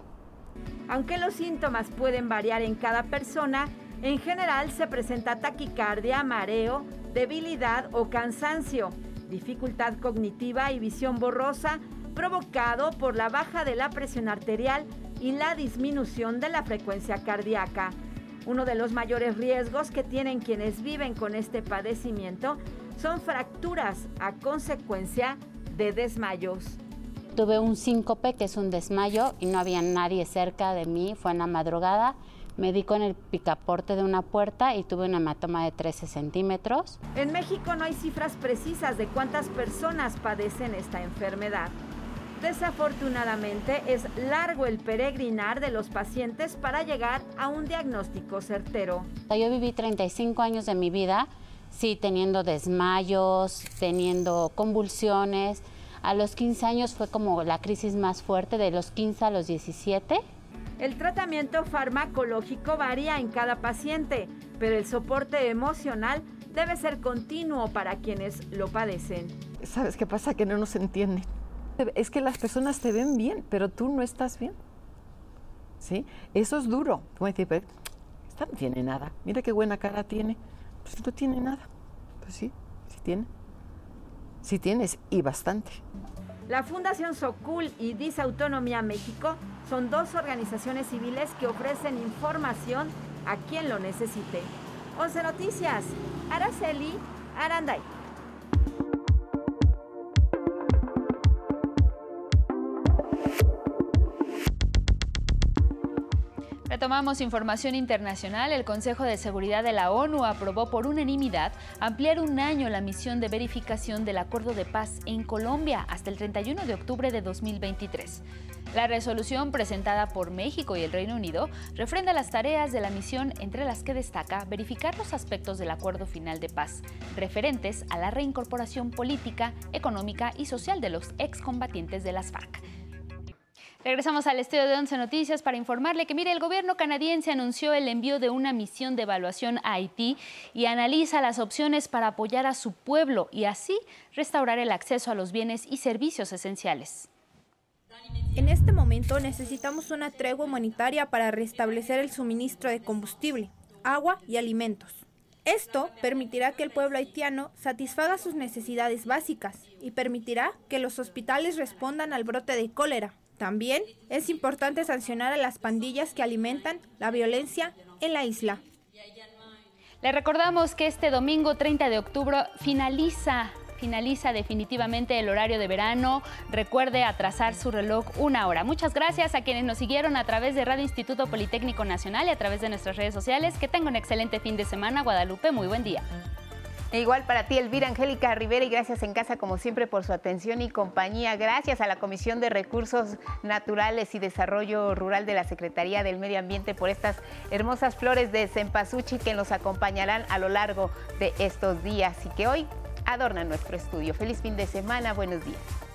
Aunque los síntomas pueden variar en cada persona, en general se presenta taquicardia, mareo, debilidad o cansancio, dificultad cognitiva y visión borrosa provocado por la baja de la presión arterial y la disminución de la frecuencia cardíaca. Uno de los mayores riesgos que tienen quienes viven con este padecimiento son fracturas a consecuencia de desmayos. Tuve un síncope, que es un desmayo, y no había nadie cerca de mí. Fue en la madrugada. Me di con el picaporte de una puerta y tuve un hematoma de 13 centímetros. En México no hay cifras precisas de cuántas personas padecen esta enfermedad. Desafortunadamente es largo el peregrinar de los pacientes para llegar a un diagnóstico certero. Yo viví 35 años de mi vida, sí, teniendo desmayos, teniendo convulsiones. A los 15 años fue como la crisis más fuerte, de los 15 a los 17. El tratamiento farmacológico varía en cada paciente, pero el soporte emocional debe ser continuo para quienes lo padecen. ¿Sabes qué pasa? Que no nos entienden. Es que las personas te ven bien, pero tú no estás bien. ¿Sí? Eso es duro. Como decir, pero esta no tiene nada. Mira qué buena cara tiene. Pues no tiene nada. Pues sí, sí tiene. Sí tienes, y bastante. La Fundación Socul y Disautonomía México son dos organizaciones civiles que ofrecen información a quien lo necesite. 11 Noticias, Araceli Aranday. Retomamos información internacional. El Consejo de Seguridad de la ONU aprobó por unanimidad ampliar un año la misión de verificación del acuerdo de paz en Colombia hasta el 31 de octubre de 2023. La resolución presentada por México y el Reino Unido refrenda las tareas de la misión entre las que destaca verificar los aspectos del acuerdo final de paz referentes a la reincorporación política, económica y social de los excombatientes de las FARC. Regresamos al estudio de Once Noticias para informarle que, mire, el gobierno canadiense anunció el envío de una misión de evaluación a Haití y analiza las opciones para apoyar a su pueblo y así restaurar el acceso a los bienes y servicios esenciales. En este momento necesitamos una tregua humanitaria para restablecer el suministro de combustible, agua y alimentos. Esto permitirá que el pueblo haitiano satisfaga sus necesidades básicas y permitirá que los hospitales respondan al brote de cólera, también es importante sancionar a las pandillas que alimentan la violencia en la isla. Le recordamos que este domingo 30 de octubre finaliza finaliza definitivamente el horario de verano. Recuerde atrasar su reloj una hora. Muchas gracias a quienes nos siguieron a través de Radio Instituto Politécnico Nacional y a través de nuestras redes sociales. Que tenga un excelente fin de semana, Guadalupe. Muy buen día. Igual para ti, Elvira Angélica Rivera, y gracias en casa como siempre por su atención y compañía. Gracias a la Comisión de Recursos Naturales y Desarrollo Rural de la Secretaría del Medio Ambiente por estas hermosas flores de cempasúchil que nos acompañarán a lo largo de estos días y que hoy adornan nuestro estudio. Feliz fin de semana, buenos días.